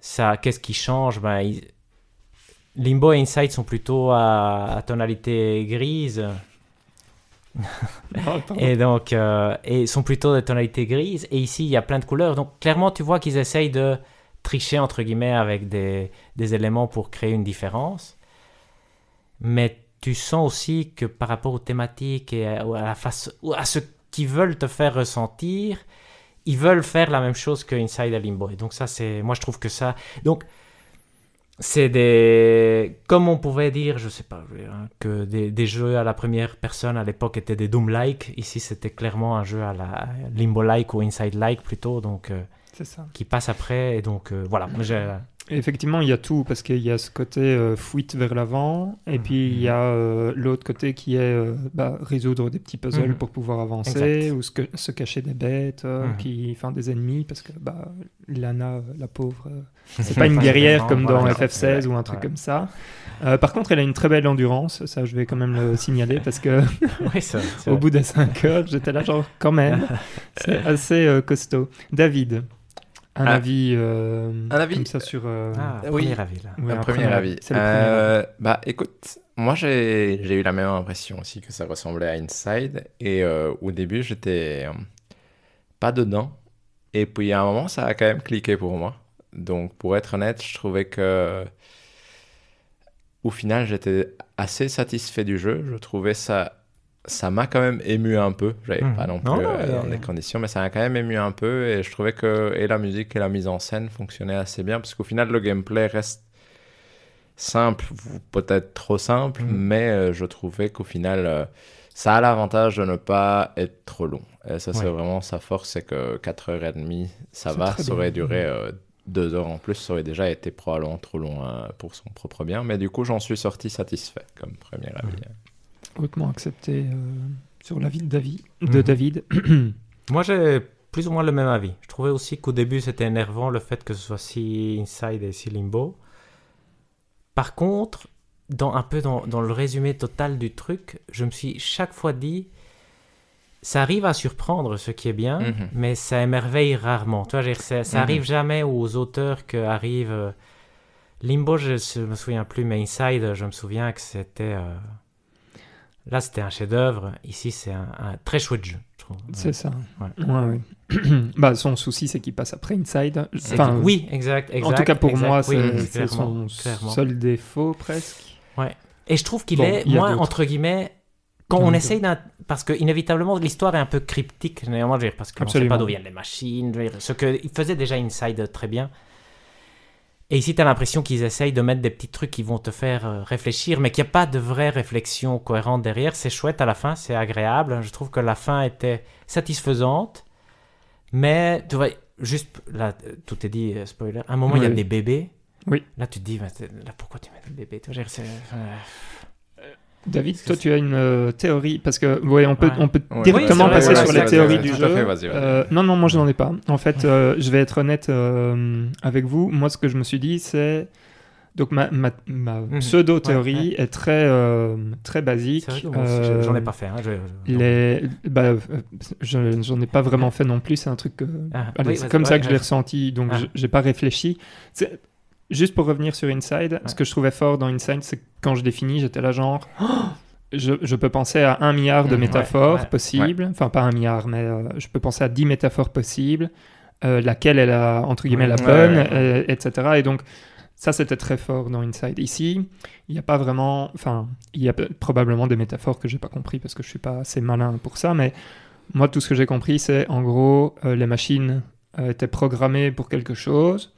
Ça, qu'est-ce qui change? Ben, Limbo et Inside sont plutôt à, tonalité grise. et donc, euh, et sont plutôt de tonalité grise. Et ici, il y a plein de couleurs. Donc, clairement, tu vois qu'ils essayent de tricher, entre guillemets, avec des, des éléments pour créer une différence. Mais tu sens aussi que par rapport aux thématiques et à, la face, à ce qu'ils veulent te faire ressentir, ils veulent faire la même chose que Inside a Limbo. Et donc ça, c'est, moi je trouve que ça, donc c'est des, comme on pouvait dire, je sais pas, hein, que des, des, jeux à la première personne à l'époque étaient des Doom-like. Ici, c'était clairement un jeu à la Limbo-like ou Inside-like plutôt, donc euh, ça. qui passe après. Et donc euh, voilà, Effectivement, il y a tout, parce qu'il y a ce côté euh, fuite vers l'avant, et puis il y a euh, l'autre côté qui est euh, bah, résoudre des petits puzzles mhm. pour pouvoir avancer, ou se, cacher des bêtes, mhm. qui, enfin des ennemis, parce que bah, Lana, la pauvre, c'est pas une guerrière comme dans FF16 ou un truc comme ça. par contre, elle a une très belle endurance, ça je vais quand même le signaler, parce que au bout des 5 heures, j'étais là genre quand même, c'est assez costaud. David un, ah. avis, euh, un avis comme ça sur. Euh, ah, oui. premier avis là. un, premier, avis. Euh, bah écoute, moi j'ai eu la même impression aussi que ça ressemblait à Inside. Et au début, j'étais pas dedans. Et puis à un moment, ça a quand même cliqué pour moi. Donc pour être honnête, je trouvais que. Au final, j'étais assez satisfait du jeu. Je trouvais ça ça m'a quand même ému un peu. J'avais mmh. pas non plus euh, dans les conditions, mais ça m'a quand même ému un peu. Et je trouvais que et la musique et la mise en scène fonctionnaient assez bien, parce qu'au final, le gameplay reste simple, peut-être trop simple, mmh. mais euh, je trouvais qu'au final, euh, ça a l'avantage de ne pas être trop long. Et ça, c'est vraiment sa force, c'est que 4h30, ça va. Ça aurait duré 2 mmh. heures en plus, ça aurait déjà été probablement trop long pour son propre bien. Mais du coup, j'en suis sorti satisfait comme premier avis hautement accepté euh, sur l'avis de David. De mhm. David. Moi, j'ai plus ou moins le même avis. Je trouvais aussi qu'au début, c'était énervant le fait que ce soit si Inside et si Limbo. Par contre, dans, un peu dans, dans, le résumé total du truc, je me suis chaque fois dit, ça arrive à surprendre, ce qui est bien, mhm. mais ça émerveille rarement. Tu vois, ça, ça mhm. arrive jamais aux auteurs que arrive... Euh, Limbo, je ne me souviens plus, mais Inside, je me souviens que c'était... Euh, là, c'était un chef-d'œuvre. Ici, c'est un, très chouette jeu, je trouve. C'est ça. Ouais. bah, son souci, c'est qu'il passe après Inside. Enfin, oui, exact, exact, En tout cas, pour moi, c'est son seul défaut, presque. Ouais. Et je trouve qu'il est, moi, entre guillemets, quand on essaye d'un... Parce que, inévitablement, l'histoire est un peu cryptique, néanmoins, parce qu'on ne sait pas d'où viennent les machines. Ce qu'il faisait déjà Inside très bien. Et ici, tu as l'impression qu'ils essayent de mettre des petits trucs qui vont te faire euh, réfléchir, mais qu'il n'y a pas de vraie réflexion cohérente derrière. C'est chouette à la fin, c'est agréable. Je trouve que la fin était satisfaisante. Mais, tu vois, juste, là, tout est dit, euh, spoiler. À un moment, il y a des bébés. Oui. Là, tu te dis, là, pourquoi tu mets des bébés? David, toi, tu as une euh, théorie parce que ouais, on peut on peut directement passer sur les théories du jeu. Euh, non, non, moi je n'en ai pas. En fait, euh, je vais être honnête avec vous. Moi, ce que je me suis dit, c'est donc ma, ma, mhm. pseudo théorie est très très basique. J'en ai pas fait. Hein, les, bah, j'en ai pas vraiment fait non plus. C'est un truc. Ah, c'est comme ça que je l'ai ressenti. Donc, ah. j'ai pas réfléchi. Juste pour revenir sur Inside, ce que je trouvais fort dans Inside, c'est que quand je définis, j'étais là genre, je, je, peux penser à un milliard de mmh, métaphores possibles, enfin pas un milliard, mais euh, je peux penser à dix métaphores possibles, euh, laquelle est la, entre guillemets la bonne, euh, etc. Et donc ça c'était très fort dans Inside. Ici, il n'y a pas vraiment, enfin il y a probablement des métaphores que j'ai pas compris parce que je suis pas assez malin pour ça, mais moi tout ce que j'ai compris c'est en gros les machines étaient programmées pour quelque chose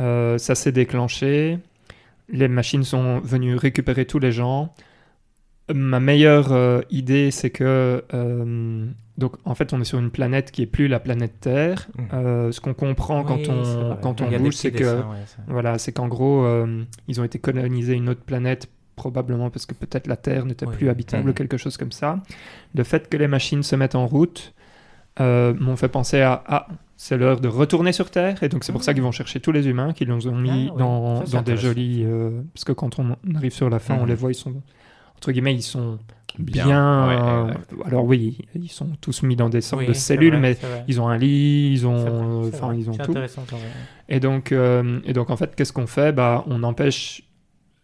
euh, ça s'est déclenché. Les machines sont venues récupérer tous les gens. Ma meilleure euh, idée, c'est que euh, donc en fait, on est sur une planète qui est plus la planète Terre. Mmh. ce qu'on comprend quand on quand on bouge, c'est que voilà, c'est qu'en gros, ils ont été colonisés une autre planète probablement parce que peut-être la Terre n'était plus habitable, mmh. quelque chose comme ça. Le fait que les machines se mettent en route m'ont fait penser à ah, c'est l'heure de retourner sur Terre, et donc c'est pour ça qu'ils vont chercher tous les humains, qu'ils les ont mis ah, dans, dans des jolis... Euh, parce que quand on arrive sur la fin, on mhm. les voit, ils sont... Entre guillemets, ils sont bien... alors oui, ils sont tous mis dans des sortes de cellules, mais ils ont un lit, ils ont... Enfin, ils ont tout. Et donc, euh, et donc, en fait, qu'est-ce qu'on fait? Bah, On empêche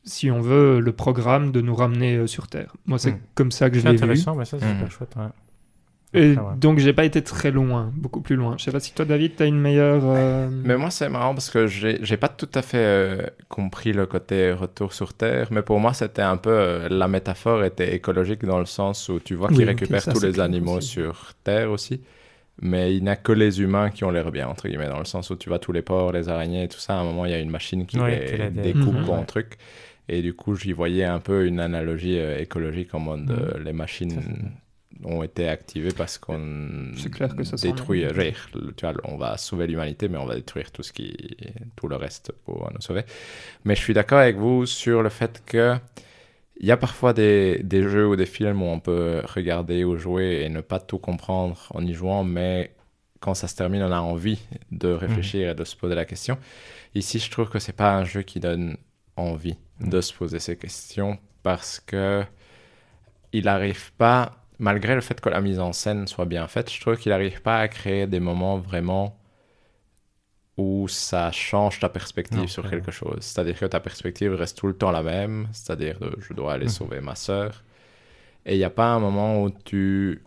si on veut, le programme de nous ramener euh, sur Terre. Moi, c'est hmm. comme ça que je l'ai vu. C'est intéressant, mais ça, c'est super hmm. Et donc j'ai pas été très loin, beaucoup plus loin. Je sais pas si toi David, tu as une meilleure... Euh, mais moi c'est marrant parce que j'ai pas tout à fait euh, compris le côté retour sur Terre, mais pour moi c'était un peu... Euh, la métaphore était écologique dans le sens où tu vois qu'il récupère tous les animaux sur Terre aussi, mais il n'a que les humains qui ont l'air bien, entre guillemets, dans le sens où tu vois tous les porcs, les araignées et tout ça, à un moment il y a une machine qui les découpe mhm. en truc. Et du coup, j'y voyais un peu une analogie écologique en mode mhm. les machines ont été activés parce qu'on détruit. Tu vois, on va sauver l'humanité, mais on va détruire tout ce qui, tout le reste pour nous sauver. Mais je suis d'accord avec vous sur le fait que il y a parfois des, des, jeux ou des films où on peut regarder ou jouer et ne pas tout comprendre en y jouant, mais quand ça se termine, on a envie de réfléchir mhm. et de se poser la question. Ici, je trouve que c'est pas un jeu qui donne envie mhm. de se poser ces questions parce que il n'arrive pas malgré le fait que la mise en scène soit bien faite, je trouve qu'il n'arrive pas à créer des moments vraiment où ça change ta perspective sur quelque chose. C'est-à-dire que ta perspective reste tout le temps la même, c'est-à-dire je dois aller mhm. sauver ma sœur. Et il n'y a pas un moment où tu...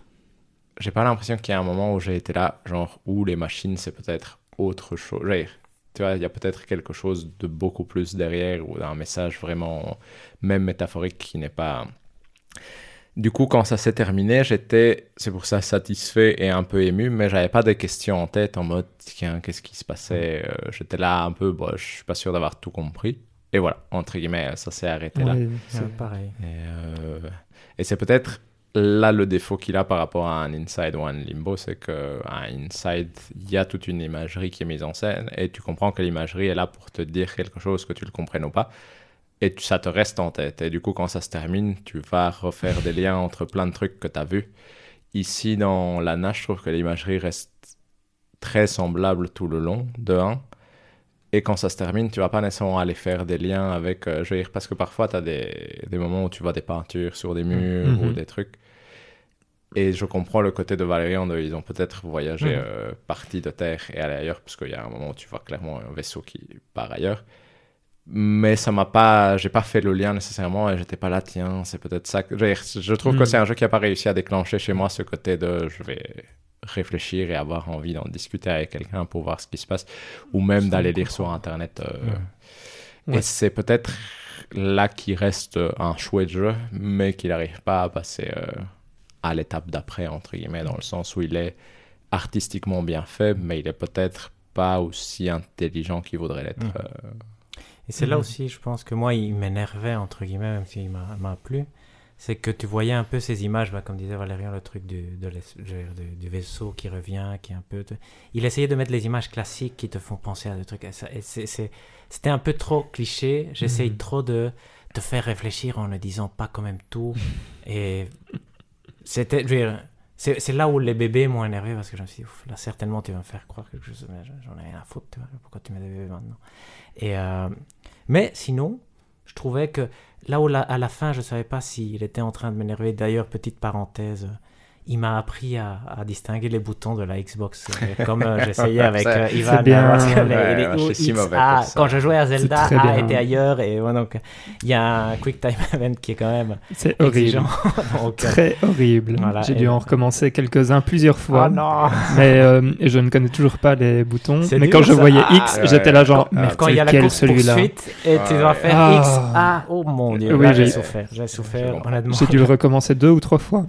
J'ai pas l'impression qu'il y a un moment où j'ai été là, genre, où les machines, c'est peut-être autre chose. Tu vois, il y a peut-être quelque chose de beaucoup plus derrière, ou un message vraiment, même métaphorique, qui n'est pas du coup, quand ça s'est terminé, j'étais, c'est pour ça, satisfait et un peu ému, mais j'avais pas de questions en tête en mode, tiens, qu'est-ce qui se passait euh, J'étais là un peu, bon, je suis pas sûr d'avoir tout compris. Et voilà, entre guillemets, ça s'est arrêté là. c'est pareil. Euh, et, c'est peut-être là le défaut qu'il a par rapport à un Inside ou un Limbo, c'est qu'un Inside, il y a toute une imagerie qui est mise en scène et tu comprends que l'imagerie est là pour te dire quelque chose, que tu le comprennes ou pas et ça te reste en tête. Et du coup, quand ça se termine, tu vas refaire des liens entre plein de trucs que tu as vus. Ici, dans la nage, je trouve que l'imagerie reste très semblable tout le long, de 1. Et quand ça se termine, tu vas pas nécessairement aller faire des liens avec. Euh, je veux dire, parce que parfois, tu as des, des, moments où tu vois des peintures sur des murs ou mhm. des trucs. Et je comprends le côté de Valérian, ils ont peut-être voyagé euh, partie de terre et aller ailleurs, parce qu'il y a un moment où tu vois clairement un vaisseau qui part ailleurs. Mais ça m'a pas, j'ai pas fait le lien nécessairement et j'étais pas là, tiens, c'est peut-être ça que. Je, trouve que mhm. c'est un jeu qui a pas réussi à déclencher chez moi ce côté de je vais réfléchir et avoir envie d'en discuter avec quelqu'un pour voir ce qui se passe, ou même d'aller lire sur Internet. Euh, et c'est peut-être là qu'il reste un chouette jeu, mais qu'il n'arrive pas à passer euh, à l'étape d'après, entre guillemets, dans le sens où il est artistiquement bien fait, mais il est peut-être pas aussi intelligent qu'il voudrait l'être. Mm. Euh. Et c'est là mm. aussi, je pense que moi, il m'énervait, entre guillemets, même s'il m'a plu c'est que tu voyais un peu ces images, bah, comme disait Valérian, le truc du, de du vaisseau qui revient, qui est un peu... Il essayait de mettre les images classiques qui te font penser à des trucs. C'était un peu trop cliché. J'essaye mhm. trop de te faire réfléchir en ne disant pas quand même tout. Et c'était... C'est là où les bébés m'ont énervé parce que je me suis dit, là certainement tu vas me faire croire quelque chose, mais j'en ai rien à foutre, pourquoi tu mets des bébés maintenant? Et euh, Mais sinon, je trouvais que Là où à la fin, je ne savais pas s'il était en train de m'énerver. D'ailleurs, petite parenthèse, il m'a appris à, distinguer les boutons de la Xbox, euh, comme euh, j'essayais avec euh, Ivan. Bien. quand je jouais à Zelda, A était ailleurs, et donc il y a un Quick Time Event qui est quand même C'est horrible. très horrible. J'ai dû en recommencer quelques-uns plusieurs fois. Oh mais et je ne connais toujours pas les boutons. Mais quand je voyais X, j'étais là genre, mais quand il y a la course poursuite et tu dois faire ah. X, A, oh mon dieu, j'ai souffert, j'ai souffert honnêtement. J'ai dû le recommencer deux ou trois fois.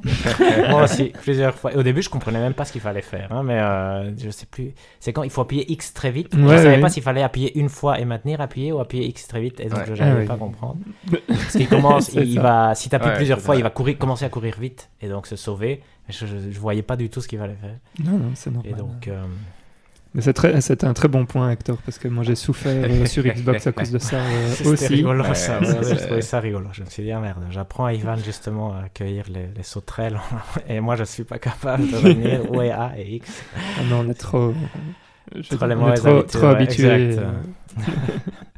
Moi aussi plusieurs fois. Au début, je comprenais même pas ce qu'il fallait faire, hein, mais euh, je sais plus. C'est quand il faut appuyer X très vite. je savais pas s'il fallait appuyer une fois et maintenir appuyer ou appuyer X très vite, et donc je n'arrivais pas à comprendre. Parce qu'il commence, il, va, si tu appuies plusieurs fois, il va courir, commencer à courir vite et donc se sauver. je, je, voyais pas du tout ce qu'il fallait faire. Non, non, c'est normal. Et donc. Euh, mais c'est un très bon point, Hector, parce que moi j'ai souffert euh, sur Xbox à cause de ça euh, aussi. rigolo, ça. J'ai trouvé ça rigolo. Je me suis dit, ah merde, j'apprends à Ivan justement à accueillir les, les sauterelles, et moi je suis pas capable de revenir où est A et X. Ah non, on est trop. Trop, on est trop, trop habitués.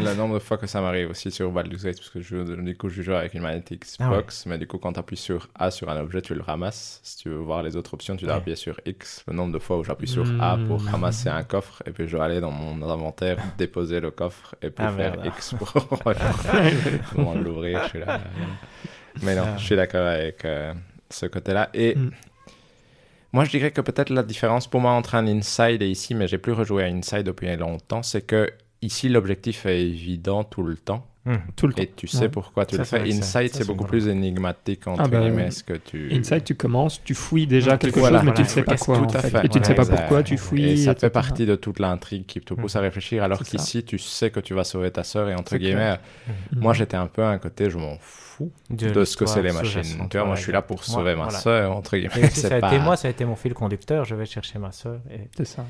le nombre de fois que ça m'arrive aussi sur Baldur's Gate, parce que je, du coup, je joue avec une manette Xbox, ah mais du coup, quand tu appuies sur A sur un objet, tu le ramasses. Si tu veux voir les autres options, tu dois appuyer sur X. Le nombre de fois où j'appuie sur A pour hmm. ramasser un coffre, et puis je dois aller dans mon inventaire, déposer le coffre, et puis ah, faire X pour, l'ouvrir. Je suis là. Mais non, je suis d'accord avec euh, ce côté-là. Et. Hmm. Moi, je dirais que peut-être la différence pour moi entre un Inside et ici, mais j'ai plus rejoué à Inside depuis longtemps, c'est que Ici, l'objectif est évident tout le temps. Hmm. tout le et tu sais pourquoi tu le fais. Inside, c'est beaucoup plus énigmatique entre ah bah, guillemets. Ce que tu... Inside, tu commences, tu fouilles déjà quelque chose, mais tu ne sais pas quoi. Tout à fait. Et tu ne sais pas pourquoi tu fouilles. Et ça fait partie de toute l'intrigue qui te pousse à hmm. réfléchir. Alors qu'ici, tu sais que tu vas sauver ta sœur et entre guillemets, hmm. moi j'étais un peu à un côté, je m'en fous de, ce que c'est les machines. Tu vois, moi je suis là pour sauver ma sœur entre guillemets. Ça a été moi, ça a été mon fil conducteur. Je vais chercher ma sœur. C'est ça.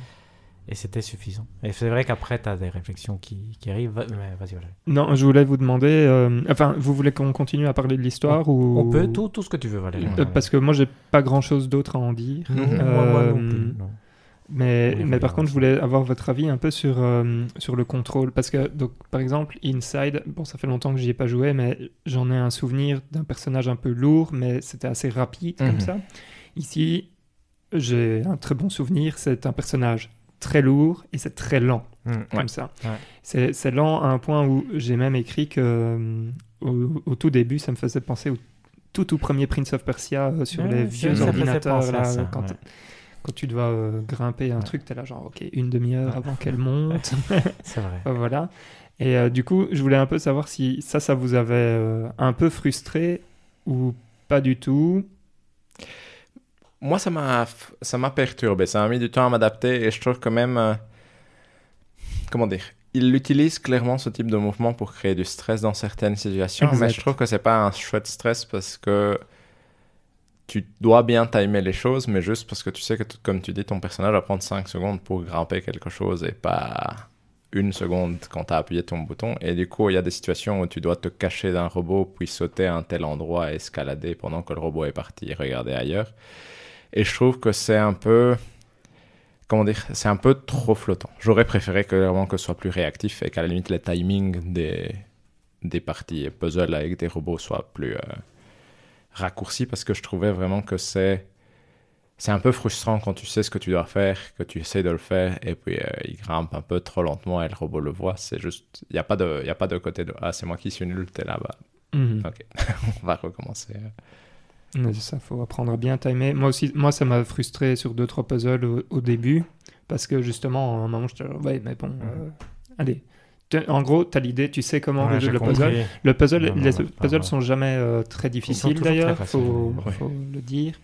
Et c'était suffisant. Et c'est vrai qu'après, tu as des réflexions qui, qui arrivent. Vas-y. Non, je voulais vous demander. Euh, enfin, vous voulez qu'on continue à parler de l'histoire ou... On peut, tout, tout ce que tu veux, Valérie. Euh, parce que moi, j'ai pas grand chose d'autre à en dire. Non, moi, non plus. Mais, mais par contre, je voulais avoir votre avis un peu sur, euh, sur le contrôle. Parce que, donc, par exemple, Inside, bon, ça fait longtemps que j'y ai pas joué, mais j'en ai un souvenir d'un personnage un peu lourd, mais c'était assez rapide comme mhm. ça. Ici, j'ai un très bon souvenir, c'est un personnage très lourd et c'est très lent, mm. comme ça. C'est lent à un point où j'ai même écrit que euh, au, tout début, ça me faisait penser au tout tout premier Prince of Persia euh, sur les vieux ordinateurs. Là, quand, quand, tu dois euh, grimper un truc, tu es là genre, ok, une demi-heure avant qu'elle monte. c'est vrai. voilà. Et du coup, je voulais un peu savoir si ça, ça vous avait un peu frustré ou pas du tout moi, ça m'a, ça m'a perturbé. Ça m'a mis du temps à m'adapter et je trouve quand même. Euh, comment dire Il utilise clairement ce type de mouvement pour créer du stress dans certaines situations, mais je trouve que c'est pas un chouette stress parce que tu dois bien timer les choses, mais juste parce que tu sais que, comme tu dis, ton personnage va prendre 5 secondes pour grimper quelque chose et pas une seconde quand tu as appuyé ton bouton. Et du coup, il y a des situations où tu dois te cacher d'un robot, puis sauter à un tel endroit et escalader pendant que le robot est parti et regarder ailleurs. Et je trouve que c'est un peu comment dire, c'est un peu trop flottant. J'aurais préféré que vraiment que ce soit plus réactif et qu'à la limite les timings des, des parties puzzle avec des robots soient plus euh, raccourcis parce que je trouvais vraiment que c'est c'est un peu frustrant quand tu sais ce que tu dois faire, que tu essaies de le faire et puis euh, il grimpe un peu trop lentement et le robot le voit. C'est juste, il n'y a, pas de, y a pas de côté de ah, c'est moi qui suis nul, t'es là-bas. Mhm. Ok, on va recommencer. C'est ça, faut apprendre à bien timer. Moi aussi, moi ça m'a frustré sur deux trois puzzles au, début parce que justement, à un moment, je te ouais, mais bon, mhm. euh, allez. En gros, tu as l'idée, tu sais comment résoudre le puzzle. Le puzzle, les puzzles sont jamais euh, très difficiles d'ailleurs, il faut, faut, le dire.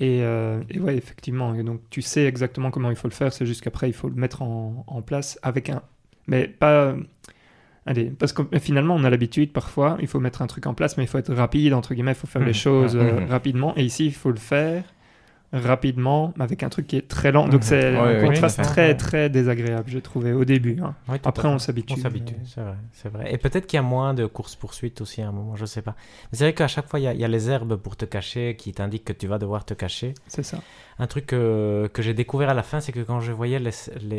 Et, euh, et, ouais, effectivement. Et donc, tu sais exactement comment il faut le faire. C'est juste qu'après, il faut le mettre en, en, place avec un. Mais pas Allez, parce que finalement, on a l'habitude parfois, il faut mettre un truc en place, mais il faut être rapide, entre guillemets, il faut faire les mmh. choses mmh. Euh, rapidement. Et ici, il faut le faire rapidement, avec un truc qui est très lent. Donc mhm. c'est un contraste très très désagréable, j'ai trouvé au début. Hein. Après, on s'habitue. On s'habitue, c'est vrai, c'est vrai. Et peut-être qu'il y a moins de courses poursuites aussi à un moment, je sais pas. Mais c'est vrai qu'à chaque fois, il y, a les herbes pour te cacher qui t'indiquent que tu vas devoir te cacher. C'est ça. Un truc que, que j'ai découvert à la fin, c'est que quand je voyais les,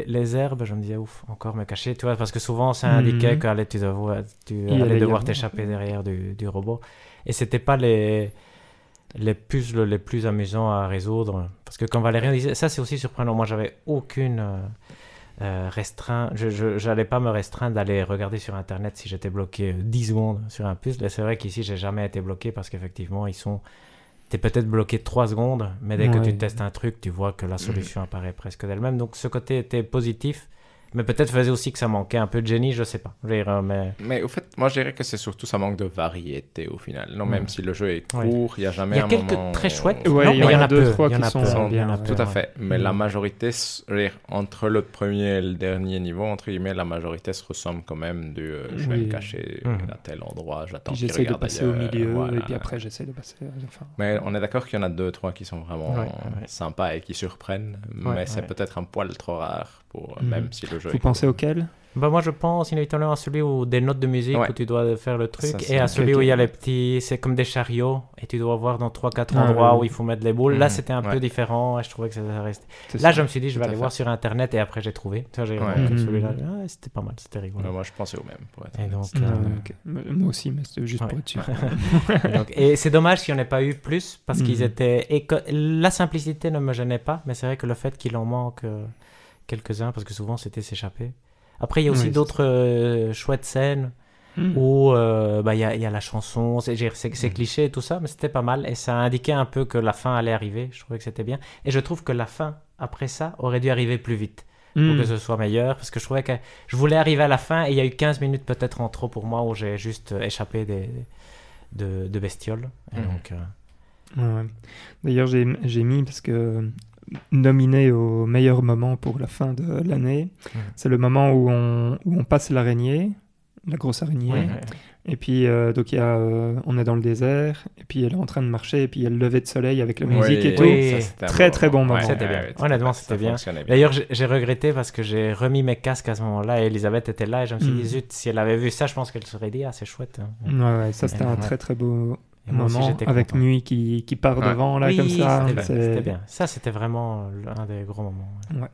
les, herbes, je me disais ouf, encore me cacher, tu vois, parce que souvent ça indiquait que tu, devais, tu allais devoir t'échapper derrière du, du robot. Et c'était pas les les puzzles les plus amusants à résoudre. Parce que comme Valérien disait, ça c'est aussi surprenant. Moi, j'avais aucune euh, euh restreint. Je n'allais pas me restreindre d'aller regarder sur Internet si j'étais bloqué 10 secondes sur un puzzle. Et c'est vrai qu'ici, j'ai jamais été bloqué parce qu'effectivement, ils sont. Tu es peut-être bloqué 3 secondes, mais dès que tu testes un truc, tu vois que la solution apparaît presque d'elle-même. Donc ce côté était positif. Mais peut-être faisait aussi que ça manquait un peu de génie, je sais pas. Mais... mais au fait, moi je dirais que c'est surtout ça manque de variété au final. Non, même si le jeu est court, il n'y a jamais un moment... Il y a quelques très chouettes, il y, en a deux, trois qui sont bien. Tout à fait. Mais la mm. majorité, entre le premier et le dernier niveau, entre guillemets, la majorité se ressemble quand même du euh, je vais me cacher mm. à tel endroit, j'attends qu'il J'essaie de passer au milieu et puis après j'essaie de passer. Enfin... Mais on est d'accord qu'il y en a deux, trois qui sont vraiment sympas et qui surprennent. mais c'est peut-être un poil trop rare pour mm. même si le jeu. Vous pensez auquel? Bah moi je pense inévitablement à celui où des notes de musique où tu dois faire le truc et à celui où il y a les petits c'est comme des chariots et tu dois voir dans 3 4 ah, endroits où il faut mettre les boules. Là mm. c'était un peu différent et je trouvais que ça restait. Là je me suis dit je vais aller voir sur internet et après j'ai trouvé. j'ai mm. celui-là ah, c'était pas mal, c'était rigolo. moi je pensais au même pour être et donc, euh, moi aussi mais c'était juste pour être sûr. et, c'est dommage qu'il n'y en ait pas eu plus parce qu'ils étaient la simplicité ne me gênait pas mais c'est vrai que le fait qu'il en manque euh, quelques-uns parce que souvent c'était s'échapper. Après, il y a aussi d'autres euh, chouettes scènes hmm. où euh, bah, il y, a, y, a la chanson, c'est hmm. cliché et tout ça, mais c'était pas mal et ça indiquait un peu que la fin allait arriver. Je trouvais que c'était bien. Et je trouve que la fin, après ça, aurait dû arriver plus vite pour hmm. que ce soit meilleur parce que je trouvais que je voulais arriver à la fin et il y a eu 15 minutes peut-être en trop pour moi où j'ai juste échappé des, de, de bestioles. donc. Euh, D'ailleurs, j'ai mis parce que nominé au meilleur moment pour la fin de l'année. C'est le moment où on, où on passe l'araignée, la grosse araignée. Et puis, euh, donc, y a, euh, on est dans le désert, et puis elle est en train de marcher, et puis il y a le lever de soleil avec la musique et tout. très, très bon moment. c'était bien. Honnêtement, c'était bien. D'ailleurs, j'ai regretté parce que j'ai remis mes casques à ce moment-là, et Elisabeth était là, et je me suis dit, hmm. zut, si elle avait vu ça, je pense qu'elle serait dit, ah, c'est chouette. Hein. Ouais, ouais, ça, c'était un très, très beau, moment avec Mui qui, qui part devant là comme ça. C'était bien. Ça c'était vraiment un des gros moments. Ouais.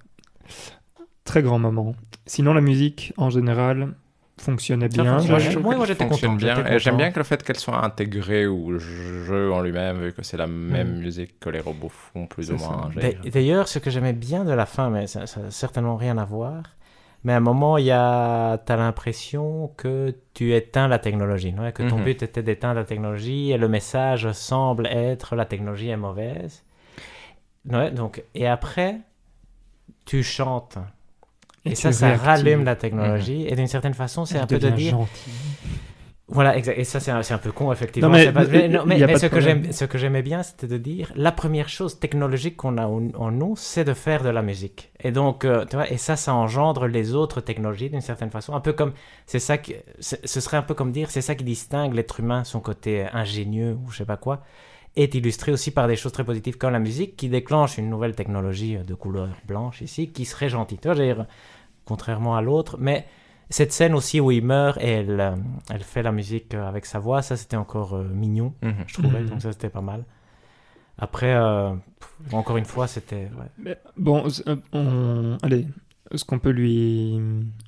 Très grand moment. Sinon la musique en général fonctionnait bien. moi, j'étais content. Bien. J'aime bien que le fait qu'elle soit intégrée au jeu en lui-même, vu que c'est la même mm. musique que les robots font plus ou moins. D'ailleurs, ce que j'aimais bien de la fin, mais ça n'a certainement rien à voir, mais à un moment, il y a, as l'impression que tu éteins la technologie, non? Que ton mhm. but était d'éteindre la technologie et le message semble être la technologie est mauvaise. Ouais, donc, et après, tu chantes. Et, ça, ça rallume la technologie. Et d'une certaine façon, c'est un peu de dire. Gentil. Voilà, exact. Et ça, c'est un, un, peu con, effectivement. mais, ce, que ce que j'aimais bien, c'était de dire la première chose technologique qu'on a en, nous, c'est de faire de la musique. Et donc, euh, tu vois, et ça, ça engendre les autres technologies d'une certaine façon. Un peu comme, c'est ça que, ce serait un peu comme dire, c'est ça qui distingue l'être humain, son côté ingénieux ou je sais pas quoi, est illustré aussi par des choses très positives comme la musique qui déclenche une nouvelle technologie de couleur blanche ici, qui serait gentille. Tu vois, dire, contrairement à l'autre, mais cette scène aussi où il meurt et elle, euh, elle fait la musique euh, avec sa voix, ça c'était encore euh, mignon, mhm. je trouvais, mhm. donc ça c'était pas mal. Après, encore une fois, c'était. Bon, on... allez, ce qu'on peut lui,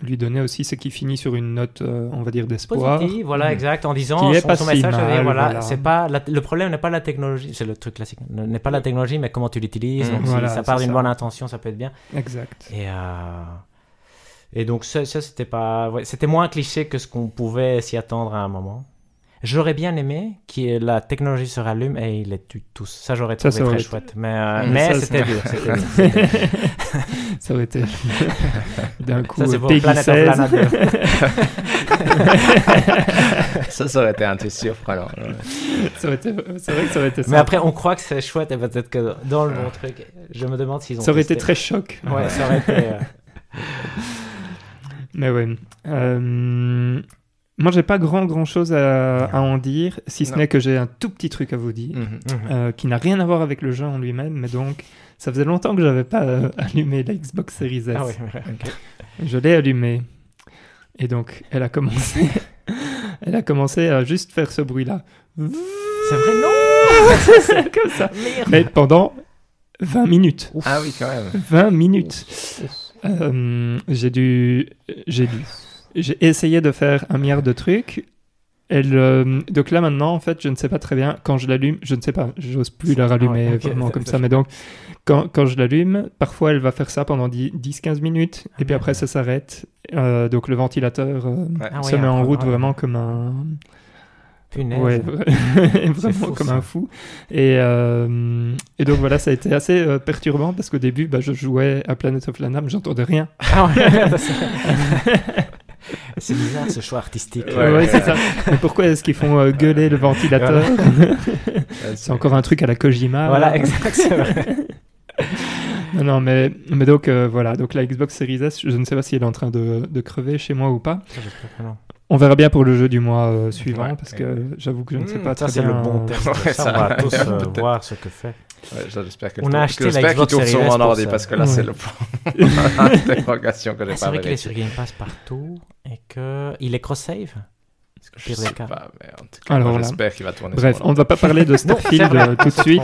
lui donner aussi, c'est qu'il finit sur une note, euh, on va dire, d'espoir. Positive, voilà, mm. exact, en disant son, son message, voilà, c'est pas le problème n'est pas la technologie, c'est le truc classique, n'est pas la technologie, mais comment tu l'utilises. Mm. Donc, si ça part d'une bonne intention, ça peut être bien. Exact. Et, euh, et donc, ça, ça c'était pas, c'était moins cliché que ce qu'on pouvait s'y attendre à un moment. J'aurais bien aimé que la technologie se rallume et il les tue tous. Ça, j'aurais trouvé très chouette. Mais, euh, mais c'était dur. ça aurait été d'un coup ça, c'est pour Planète ça, ça aurait été un truc surprenant. ça aurait été, c'est vrai que ça aurait été Mais après, on croit que c'est chouette et peut-être que dans le bon truc, je me demande s'ils ont. Ça aurait été très choc. Ouais, ça aurait été. Euh, mais ouais. Euh... Moi, j'ai pas grand grand chose à, en dire, si ce n'est que j'ai un tout petit truc à vous dire, mhm. Euh, qui n'a rien à voir avec le jeu en lui-même, mais donc ça faisait longtemps que j'avais pas euh, allumé la Xbox Series S. Ah Je l'ai allumée, et donc elle a commencé, elle a commencé à juste faire ce bruit-là. C'est vrai non C'est comme ça. Mais pendant 20 minutes. Ah oui, quand même. 20 minutes. Euh, j'ai dû, j'ai dû j'ai essayé de faire un milliard de trucs. Elle, euh, donc là maintenant, en fait, je ne sais pas très bien. Quand je l'allume, je ne sais pas, j'ose plus la rallumer vraiment comme ça. Mais donc, quand, quand je l'allume, parfois elle va faire ça pendant 10-15 minutes. et puis après, ça s'arrête. Euh, donc le ventilateur euh, ah se met en route vraiment comme un. Punaise. Ouais, vraiment comme un fou. Et, et, donc voilà, ça a été assez perturbant parce qu'au début, bah, je jouais à Planet of Lana, mais j'entendais rien. Ah ouais, C'est bizarre ce choix artistique. Ouais, c'est ça. Mais pourquoi est-ce qu'ils font euh, gueuler le ventilateur? C'est encore un truc à la Kojima. Voilà, exactement. non, non, mais, mais donc euh, voilà, donc la Xbox Series S, je ne sais pas si elle est en train de, de crever chez moi ou pas. On verra bien pour le jeu du mois euh, suivant, parce que j'avoue que je ne sais hmm, pas ça, très bien. c'est le bon test. ça, on va tous voir ce que fait. Ouais, j'espère que on a acheté la Xbox Series S ordi parce que là c'est le point d'interrogation que j'ai ah, pas C'est vrai qu'il est sur Game Pass partout et que il est cross-save je sais pas, mais en tout cas, Alors, j'espère qu'il va tourner. Bref, on ne va pas parler de Starfield euh, tout de suite.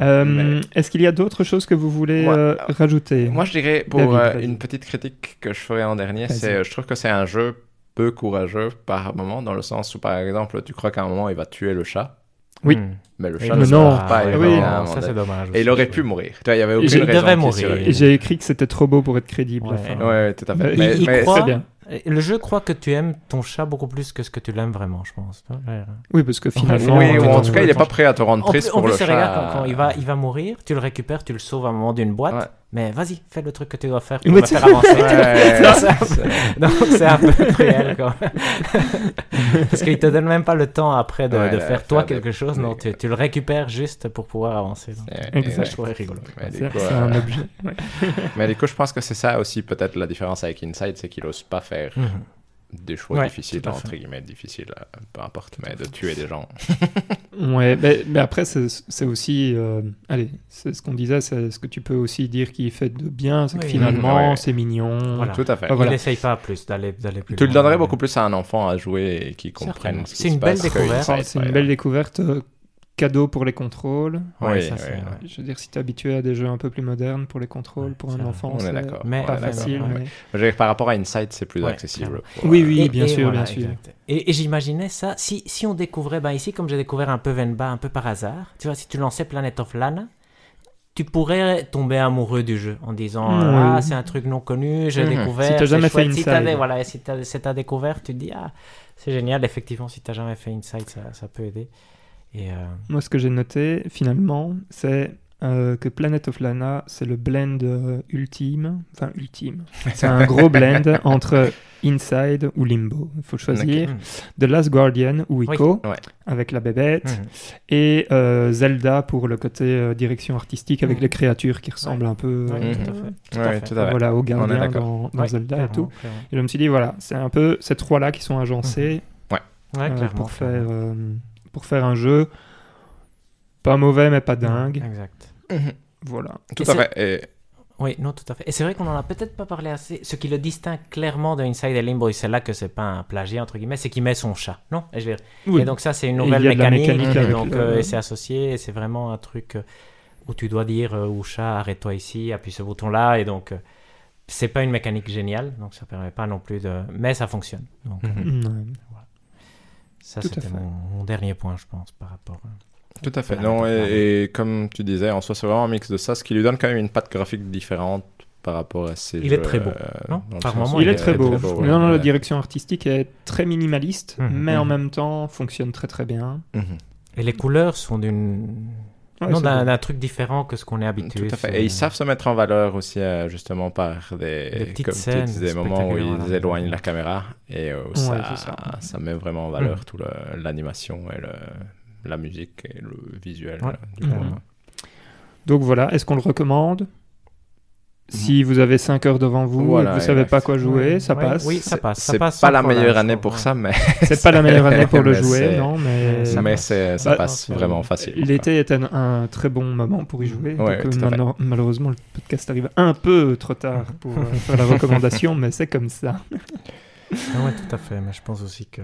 Euh, Est-ce qu'il y a d'autres choses que vous voulez euh, rajouter? Moi, je dirais pour euh, une petite critique que je ferai en dernier, c'est je trouve que c'est un jeu peu courageux par moment, dans le sens où, par exemple, tu crois qu'à un moment il va tuer le chat. Oui. Hmm. Mais le chat ne meurt pas. Ah, oui, ça c'est dommage. Et il aurait pu mourir. Tu vois, il y avait aucune il raison devait mourir. J'ai écrit que c'était trop beau pour être crédible. Ouais, ouais tout à fait. Mais, mais c'est bien. Le jeu croit que tu aimes ton chat beaucoup plus que ce que tu l'aimes vraiment, je pense. Oui, parce que finalement. Oui, ou en tout cas, il n'est pas prêt à te rendre triste pour le chat. Regarde, quand, il, va, il va mourir, tu le récupères, tu le sauves à un moment d'une boîte. Mais vas-y, fais le truc que tu dois faire pour me faire avancer. Donc c'est un peu cruel quand Parce qu'il te donne même pas le temps après de, de faire toi quelque chose. Non, tu, tu, le récupères juste pour pouvoir avancer. Ça, je trouvais rigolo. C'est un euh, objet. Mais du coup, je pense que c'est ça aussi peut-être la différence avec Inside, c'est qu'il n'ose pas faire mhm des choix difficiles, entre guillemets, difficiles, euh, peu importe, mais de tuer des gens. ouais, mais, mais après, c'est aussi. Euh, allez, c'est ce qu'on disait, c'est ce que tu peux aussi dire qui fait de bien, c'est que finalement, c'est mignon. Tout à fait. Il n'essaye pas plus d'aller plus Tu le donnerais beaucoup plus à un enfant à jouer et qui comprenne ce qui C'est une belle découverte. C'est une belle découverte cadeau pour les contrôles. Oui, ça, Je veux dire, si tu es habitué à des jeux un peu plus modernes pour les contrôles, pour un enfant, c'est pas facile. Mais... Par rapport à Inside, c'est plus accessible. Oui, oui, bien sûr, bien sûr. Et, j'imaginais ça, si, si on découvrait, ben ici, comme j'ai découvert un peu Venba, un peu par hasard, tu vois, si tu lançais Planet of Lana, tu pourrais tomber amoureux du jeu en disant ah c'est un truc non connu j'ai mhm. découvert si t'as jamais fait Inside. voilà si c'est ta découverte tu te dis ah c'est génial effectivement si t'as jamais fait Inside ça, ça peut aider et euh, Moi, ce que j'ai noté, finalement, c'est euh, que Planet of Lana, c'est le blend euh, ultime. Enfin, ultime. C'est un gros blend entre Inside ou Limbo. Il faut choisir. The Last Guardian ou Ico, avec la bébête. Mhm. Et Zelda pour le côté direction artistique avec mhm. les créatures qui ressemblent un peu voilà, aux gardiens dans, dans Zelda et tout. Et je me suis dit, voilà, c'est un peu ces trois-là qui sont agencés mhm. pour faire pour faire un jeu pas mauvais mais pas dingue. Exact. Mhm. Voilà. Tout à fait. Et Oui, non, tout à fait. Et c'est vrai qu'on en a peut-être pas parlé assez. Ce qui le distingue clairement de Inside the Limbo, et c'est là que c'est pas un plagiat, entre guillemets, c'est qu'il met son chat. Non? Et, je et donc ça, c'est une nouvelle mécanique. donc euh, c'est associé, c'est vraiment un truc euh, où tu dois dire euh, au chat, arrête-toi ici, appuie ce bouton-là. Et donc, c'est pas une mécanique géniale, donc ça permet pas non plus de. Mais ça fonctionne. Donc, mhm. Ça, c'était mon, dernier point, je pense, par rapport. Tout à fait. Non, et, comme tu disais, en soi, c'est vraiment un mix de ça, ce qui lui donne quand même une patte graphique différente par rapport à ces Il est très beau. Euh, non par moment, il, est, très beau. non, non, la direction artistique est très minimaliste, mhm. mais en mhm. même temps fonctionne très très bien. Mhm. Et les couleurs sont d'une non, d'un truc différent que ce qu'on est habitué. Tout à fait. Et ils savent se mettre en valeur aussi, euh, justement, par des, petites scènes, des moments où ils éloignent la caméra et où ça, ça. met vraiment en valeur toute l'animation et le, la musique et le visuel. Euh, mhm. Donc voilà, est-ce qu'on le recommande? Si vous avez 5 heures devant vous et que vous savez pas quoi jouer, ça passe. Oui, ça passe. C'est pas la meilleure année pour ça, mais. C'est pas la meilleure année pour le jouer, non, mais. Mais ça bah, passe vraiment facile. L'été est un, très bon moment pour y jouer. donc, malheureusement, le podcast arrive un peu trop tard pour euh, faire la recommandation, mais c'est comme ça. ah ouais, tout à fait. Mais je pense aussi que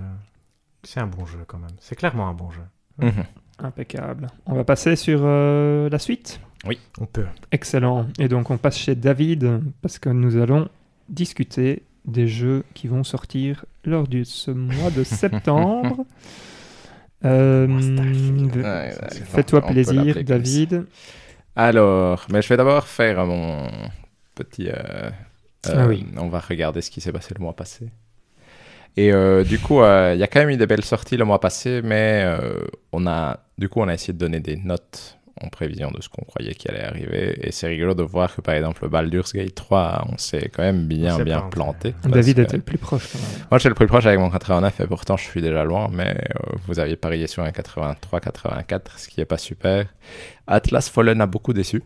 c'est un bon jeu quand même. C'est clairement un bon jeu. Mhm. Impeccable. On va passer sur euh, la suite Oui, on peut. Excellent. Et donc on passe chez David parce que nous allons discuter des jeux qui vont sortir lors de ce mois de septembre. Euh, fais-toi plaisir, David. Alors, mais je vais d'abord faire mon petit. Euh, ah oui. On va regarder ce qui s'est passé le mois passé. Et euh, du coup, euh, il y a quand même eu des belles sorties le mois passé, mais euh, on a, du coup, on a essayé de donner des notes en prévision de ce qu'on croyait qui allait arriver. Et c'est rigolo de voir que, par exemple, Baldur's Gate 3, on s'est quand même bien, bien planté. David était le plus proche. Quand même. Moi, j'étais le plus proche avec mon 89, et pourtant, je suis déjà loin, mais vous aviez parié sur un 83-84, ce qui n'est pas super. Atlas Fallen a beaucoup déçu.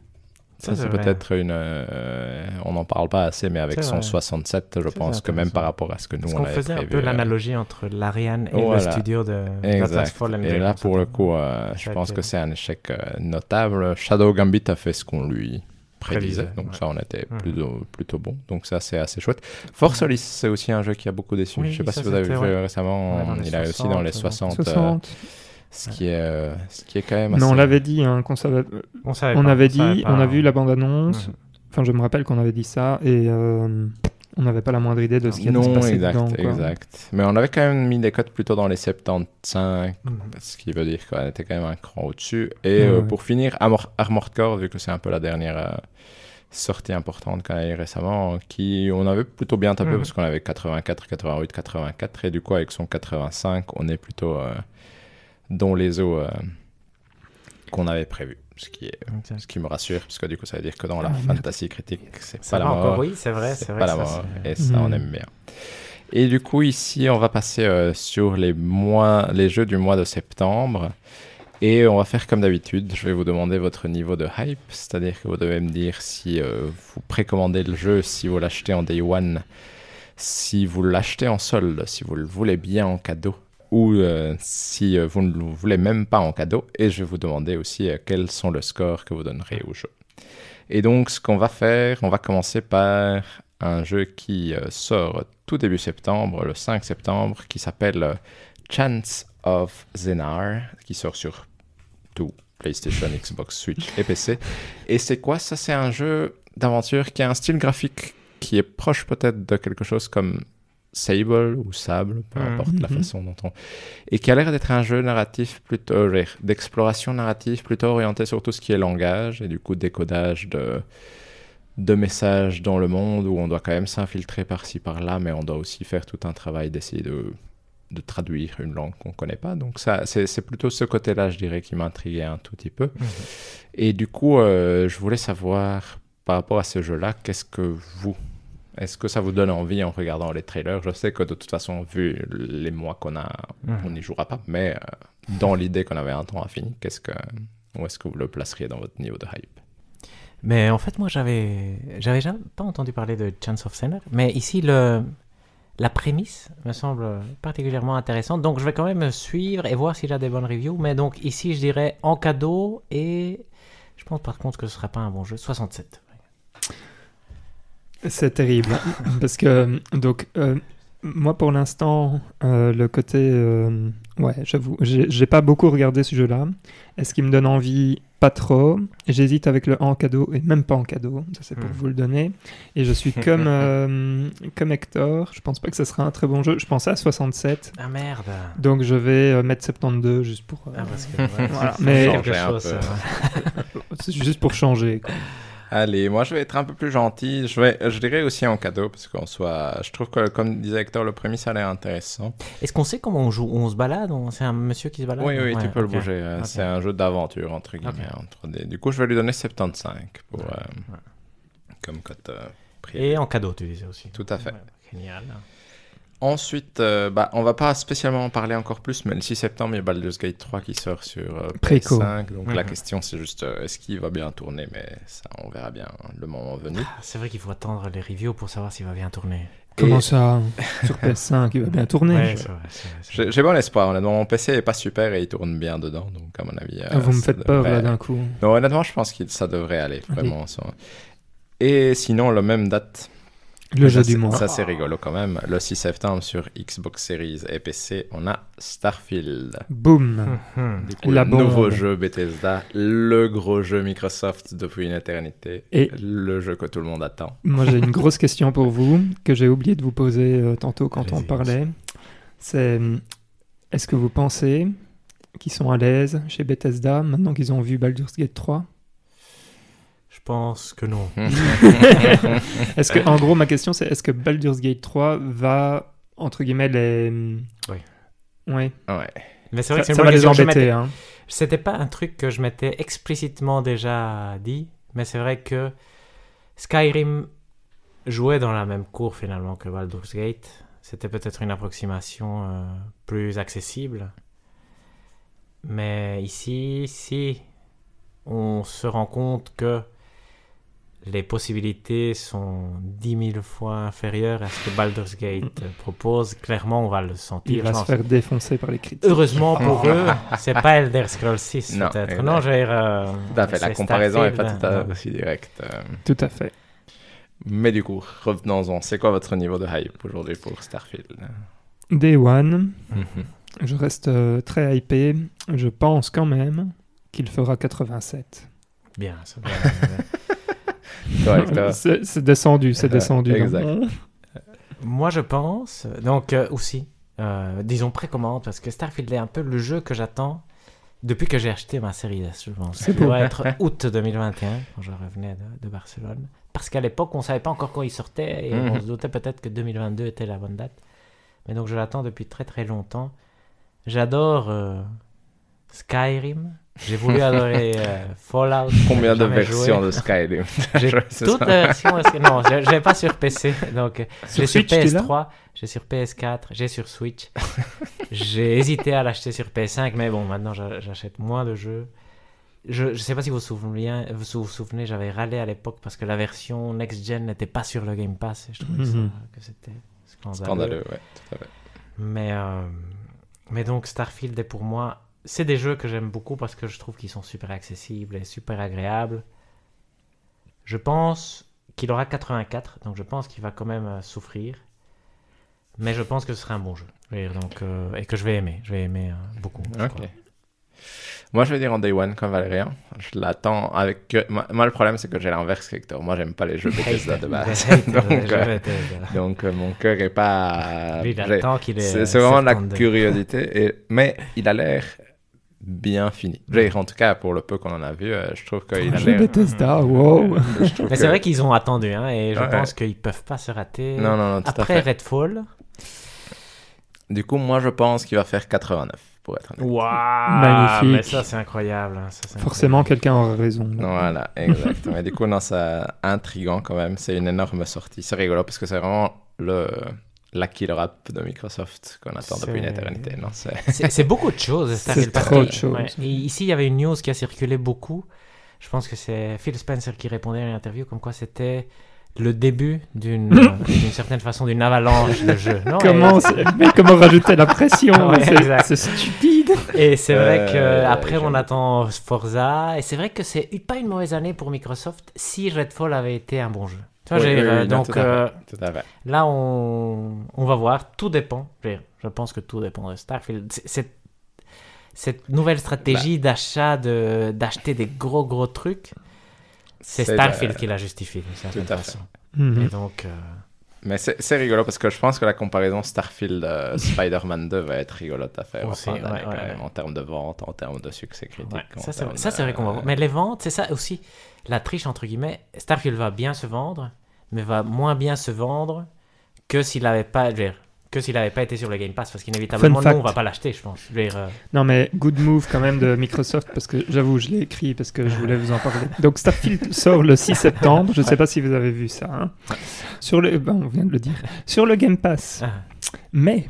Ça, c'est peut-être une. Euh, on n'en parle pas assez, mais avec son 67, je pense que même par rapport à ce que nous on, avait faisait un peu euh, l'analogie entre l'Ariane et le studio de exact. Fallen. Et là, pour le coup, euh, je pense que c'est un échec notable. Shadow Gambit a fait ce qu'on lui prédisait, donc ça, on était mmh. plutôt, plutôt bon. Donc ça, c'est assez chouette. Force Alice, c'est aussi un jeu qui a beaucoup déçu. je ne sais pas si vous avez vu récemment. il a aussi dans les 60. 60 ce qui est, euh, ce qui est quand même. Assez... Non, on l'avait dit, hein, qu'on savait. On, savait on avait dit, on, a vu la bande-annonce. Enfin, je me rappelle qu'on avait dit ça et euh, on n'avait pas la moindre idée de ce qui allait se passer exact, dedans. exact. Mais on avait quand même mis des codes plutôt dans les 75, mhm. ce qui veut dire qu'on était quand même un cran au-dessus. Et euh, pour finir, Armored Core, vu que c'est un peu la dernière sortie importante qu'on a eu récemment, qui on avait plutôt bien tapé mhm. parce qu'on avait 84, 88, 84 et du coup avec son 85, on est plutôt dont les eaux euh, qu'on avait prévues. Ce qui, est, ce qui me rassure, parce que du coup, ça veut dire que dans la ah, fantasy critique, c'est pas la mort. oui, c'est vrai, c'est pas la mort. Et ça, on hmm. aime bien. Et du coup, ici, on va passer euh, sur les, mois, les jeux du mois de septembre. Et on va faire comme d'habitude, je vais vous demander votre niveau de hype, c'est-à-dire que vous devez me dire si euh, vous précommandez le jeu, si vous l'achetez en day one, si vous l'achetez en solde, si vous le voulez bien en cadeau, ou euh, si euh, vous ne le voulez même pas en cadeau. Et je vais vous demander aussi euh, quels sont le score que vous donnerez au jeu. Et donc, ce qu'on va faire, on va commencer par un jeu qui sort tout début septembre, le 5 septembre, qui s'appelle Chance of Zenar, qui sort sur tout, PlayStation, Xbox, Switch et PC. Et c'est quoi ça? C'est un jeu d'aventure qui a un style graphique qui est proche peut-être de quelque chose comme Sable ou Sable, peu mm. importe la mm-hmm. façon dont on... Et qui a l'air d'être un jeu narratif plutôt... Euh, d'exploration narrative plutôt orienté sur tout ce qui est langage et du coup décodage de, de messages dans le monde où on doit quand même s'infiltrer par-ci par-là, mais on doit aussi faire tout un travail d'essayer de, de traduire une langue qu'on ne connaît pas. Donc ça, c'est plutôt ce côté-là, je dirais, qui m'intriguait un tout petit peu. Mm-hmm. Et du coup, euh, je voulais savoir, par rapport à ce jeu-là, qu'est-ce que vous, est-ce que ça vous donne envie en regardant les trailers? Je sais que de toute façon, vu les mois qu'on a, mhm. on n'y jouera pas. Mais euh, dans l'idée qu'on avait un temps à finir, qu'est-ce que, où est-ce que vous le placeriez dans votre niveau de hype? Mais en fait, moi, j'avais, j'avais jamais pas entendu parler de Chance of Sinner. Mais ici, le, la prémisse me semble particulièrement intéressante. Donc, je vais quand même suivre et voir s'il a des bonnes reviews. Mais donc, ici, je dirais en cadeau et je pense par contre que ce ne sera pas un bon jeu. 67. C'est terrible. parce que, donc, moi, pour l'instant, le côté. ouais, j'avoue, j'ai pas beaucoup regardé ce jeu-là. Est-ce qu'il me donne envie pas trop. J'hésite avec le en cadeau et même pas en cadeau. Ça, c'est pour hmm. vous le donner. Et je suis comme, euh, comme Hector. Je pense pas que ce sera un très bon jeu. Je pensais à 67. Ah merde. Donc je vais euh, mettre 72 juste pour. Euh, ah, parce que, voilà. Mais c'est juste pour changer. Quoi. Allez, moi je vais être un peu plus gentil. Je, vais, je dirais aussi en cadeau, parce qu'on soit. Je trouve que, comme disait Hector, le premier ça a l'air intéressant. Est-ce qu'on sait comment on joue? On se balade? C'est un monsieur qui se balade? Oui, oui, tu peux le bouger. C'est un jeu d'aventure, entre guillemets. Entre des... Du coup, je vais lui donner 75 pour, euh, comme cote euh, Et en cadeau, tu disais aussi. Tout à fait. Génial. Ensuite, euh, bah, on va pas spécialement en parler encore plus, mais le 6 septembre, il y a Baldur's Gate 3 qui sort sur euh, PS5. Donc la mhm. question, c'est juste euh, est-ce qu'il va bien tourner? Mais ça, on verra bien le moment venu. Ah, c'est vrai qu'il faut attendre les reviews pour savoir s'il va bien tourner. Comment ça Sur PS5, il va bien tourner? J'ai bon espoir, honnêtement. Mon PC est pas super et il tourne bien dedans, donc à mon avis. Ah, vous me faites peur là d'un coup. Non, honnêtement, je pense que ça devrait aller, vraiment. Et sinon, la même date le jeu du mois. Ça, c'est rigolo quand même. Le 6 septembre sur Xbox Series et PC, on a Starfield. Boom Le nouveau jeu Bethesda, le gros jeu Microsoft depuis une éternité. Et le jeu que tout le monde attend. Moi, j'ai une grosse question pour vous que j'ai oublié de vous poser euh, tantôt quand on parlait. C'est est-ce que vous pensez qu'ils sont à l'aise chez Bethesda maintenant qu'ils ont vu Baldur's Gate 3 je pense que non. est-ce que, en gros, ma question, c'est est-ce que Baldur's Gate 3 va, entre guillemets, les. Oui. Ouais. ouais. Mais c'est vrai ça, que ça va les embêter. Hein. C'était pas un truc que je m'étais explicitement déjà dit, mais c'est vrai que Skyrim jouait dans la même cour finalement que Baldur's Gate. C'était peut-être une approximation euh, plus accessible. Mais ici, si on se rend compte que les possibilités sont 10 000 fois inférieures à ce que Baldur's Gate propose. Clairement, on va le sentir. Il va se faire défoncer par les critiques. Heureusement pour eux, c'est pas Elder Scrolls 6 peut-être. Non, j'ai. Euh, tout à fait. La comparaison n'est pas tout à fait aussi directe. Euh. Tout à fait. Mais du coup, revenons-en. C'est quoi votre niveau de hype aujourd'hui pour Starfield? Day One. Mhm. Je reste euh, très hypé. Je pense quand même qu'il fera 87. Bien, c'est c'est descendu, c'est descendu. Moi, je pense, donc euh, aussi, euh, disons précommande, parce que Starfield est un peu le jeu que j'attends depuis que j'ai acheté ma série S, je pense. Ça doit être août 2021, quand je revenais de, Barcelone. Parce qu'à l'époque, on ne savait pas encore quand il sortait, et on mhm. se doutait peut-être que 2022 était la bonne date. Mais donc, je l'attends depuis très très longtemps. J'adore euh, Skyrim. J'ai voulu adorer euh, Fallout. Combien de versions de Skyrim? J'ai toutes les versions. Non, je n'ai pas sur PC. Donc, j'ai sur PS3, j'ai sur PS4, j'ai sur Switch. j'ai hésité à l'acheter sur PS5, mais bon, maintenant j'achète moins de jeux. Je ne sais pas si vous vous souvenez, vous vous souvenez j'avais râlé à l'époque parce que la version next-gen n'était pas sur le Game Pass et je trouvais mhm. que c'était scandaleux. Scandaleux, ouais, tout à fait. Mais, euh, mais donc Starfield est pour moi c'est des jeux que j'aime beaucoup parce que je trouve qu'ils sont super accessibles et super agréables. Je pense qu'il aura 84, donc je pense qu'il va quand même euh, souffrir. Mais je pense que ce sera un bon jeu. Donc, euh, et que je vais aimer. Je vais aimer euh, beaucoup. Moi, je vais dire en day one comme Valérien. Je l'attends avec. Moi, le problème, c'est que j'ai l'inverse Hector. Moi, j'aime pas les jeux Bethesda de base. donc, mon cœur est pas. C'est vraiment de la curiosité. Et... Mais il a l'air bien fini. en tout cas, pour le peu qu'on en a vu, euh, je trouve qu'il a l'air... Bethesda, wow! Mais c'est vrai qu'ils ont attendu, hein, et je pense qu'ils peuvent pas se rater. Non, non, non, tout Après à fait. Redfall... Du coup, moi, je pense qu'il va faire 89, pour être honnête. Waouh! Magnifique! Mais ça, c'est incroyable. Hein, Forcément, quelqu'un aura raison. Voilà, exactement. Mais du coup, non, c'est intriguant quand même. C'est une énorme sortie. C'est rigolo, parce que c'est vraiment le la killer app de Microsoft qu'on attend depuis une éternité. C'est beaucoup de choses. C'est trop de choses. ici, il y avait une news qui a circulé beaucoup. Je pense que c'est Phil Spencer qui répondait à une interview comme quoi c'était le début d'une certaine façon d'une avalanche de jeux. comment, comment rajouter la pression? C'est stupide. Et c'est vrai euh, après on attend Forza et c'est vrai que c'est pas une mauvaise année pour Microsoft si Redfall avait été un bon jeu. Donc là, on, on, va voir. Tout dépend. Je pense que tout dépend de Starfield. Cette nouvelle stratégie bah. d'achat, de, d'acheter des gros gros trucs, c'est Starfield qui la justifie d'une certaine façon. Mhm. Et donc. Euh, Mais c'est rigolo parce que je pense que la comparaison Starfield euh, Spider-Man 2 va être rigolote à faire en termes de vente, en termes de succès critique. Ça, c'est vrai qu'on va voir. Mais les ventes, c'est ça aussi. La triche, entre guillemets. Starfield va bien se vendre, mais va moins bien se vendre que s'il n'avait pas que s'il n'avait pas été sur le Game Pass, parce qu'inévitablement, nous, on va pas l'acheter, je pense. Euh, non, mais good move quand même de Microsoft, parce que j'avoue, je l'ai écrit parce que je voulais vous en parler. Donc, Starfield sort le 6 septembre, je ne sais pas si vous avez vu ça. Hein. Sur le, ben, on vient de le dire. Sur le Game Pass. Ah. Mais,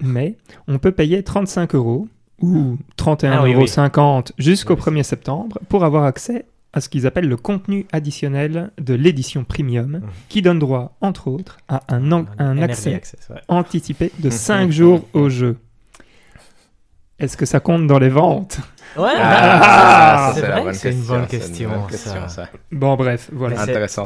mais, on peut payer 35 euros ou 31,50 euros jusqu'au 1er septembre pour avoir accès à ce qu'ils appellent le contenu additionnel de l'édition premium, mmh. qui donne droit, entre autres, à un, un, accès anticipé de 5 jours au jeu. Est-ce que ça compte dans les ventes? Ouais, ah, c'est une bonne question. Bon, bref, voilà. Intéressant.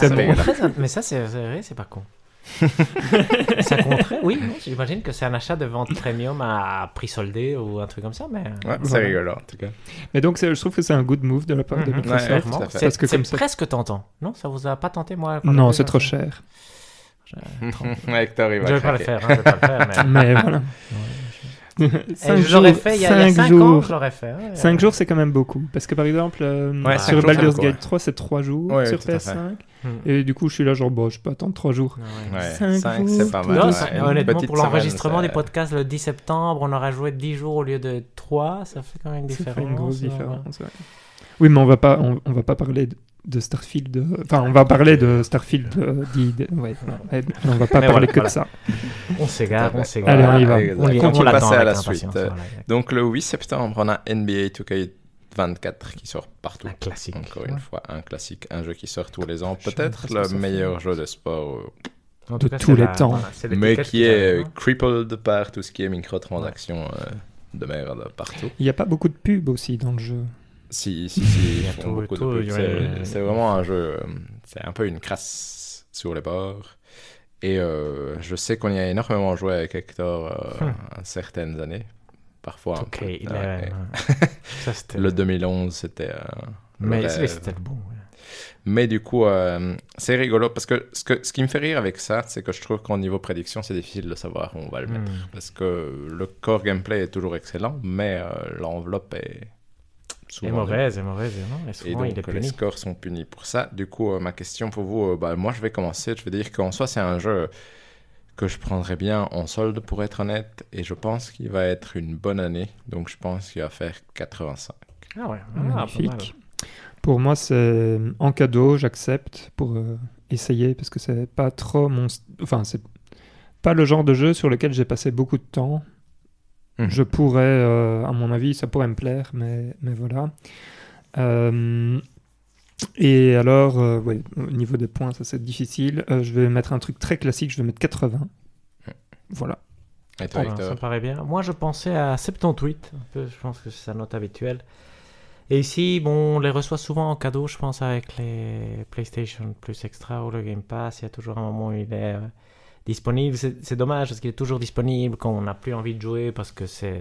Mais ça, c'est vrai, c'est pas con. ça compterait, oui. J'imagine que c'est un achat de vente premium à prix soldé ou un truc comme ça. Mais... Ouais, c'est rigolo en tout cas. Mais donc, je trouve que c'est un good move de la part de mhm. Microsoft. c'est presque tentant. Non, ça vous a pas tenté, moi Non, c'est trop cher. Je... Hector, il va je vais pas le faire. Hein, je vais pas le faire mais... mais voilà. L'aurais fait il y a 5 jours. je fait. 5 jours, c'est quand même beaucoup. Parce que par exemple, euh, sur Baldur's Gate 3, c'est 3 jours sur PS5. Hmm. Et du coup, je suis là, genre, bon, je peux attendre 3 jours. 5, c'est pas mal. honnêtement, pour l'enregistrement des podcasts le 10 septembre, on aura joué 10 jours au lieu de 3. Ça fait quand même une différence. Ça fait une grosse différence. Oui, mais on va pas, on, on va pas parler de de Starfield. Euh, enfin, on va parler de Starfield. Euh, ouais, on va pas parler que de ça. On s'égare, on s'égare. Allez, on y va. On, on continue passer à la suite. Donc, le 8 septembre, on a NBA 2K24 qui sort partout. Un classique. Encore une fois, un classique, un jeu qui sort tous les ans. Peut-être le meilleur jeu de sport. de tous les temps. mais qui est crippled par tout ce qui est microtransactions euh, de merde partout. Il n'y a pas beaucoup de pubs aussi dans le jeu. Si, si, si. C'est vraiment un jeu. C'est un peu une crasse sur les bords. Et euh, je sais qu'on y a énormément joué avec Hector euh, hmm. certaines années. Parfois un peu. le 2011, c'était. Euh, Mais c'était bon. Mais du coup, c'est rigolo parce que ce, que ce qui me fait rire avec ça, c'est que je trouve qu'au niveau prédiction, c'est difficile de savoir où on va le mettre. Hmm. Parce que le core gameplay est toujours excellent, mais l'enveloppe est et mauvaise, et mauvaise, et, donc, les scores sont punis pour ça. Du coup, euh, ma question pour vous, euh, bah, moi je vais commencer. Je vais dire qu'en soi, c'est un jeu que je prendrais bien en solde pour être honnête, et je pense qu'il va être une bonne année. Donc je pense qu'il va faire 85. Ah ouais, ah, magnifique. Pour moi, c'est en cadeau, j'accepte pour euh, essayer parce que c'est pas trop mon. Enfin, c'est pas le genre de jeu sur lequel j'ai passé beaucoup de temps. Mhm. Je pourrais, euh, à mon avis, ça pourrait me plaire, mais, mais voilà. Euh, et alors, euh, au niveau des points, ça c'est difficile. je vais mettre un truc très classique, je vais mettre 80. Voilà. Et toi, ça paraît bien. Moi, je pensais à 78, un peu, je pense que c'est sa note habituelle. Et ici, bon, on les reçoit souvent en cadeau, je pense, avec les PlayStation Plus Extra ou le Game Pass. Il y a toujours un moment où il est disponible. C'est dommage parce qu'il est toujours disponible quand on n'a plus envie de jouer parce que c'est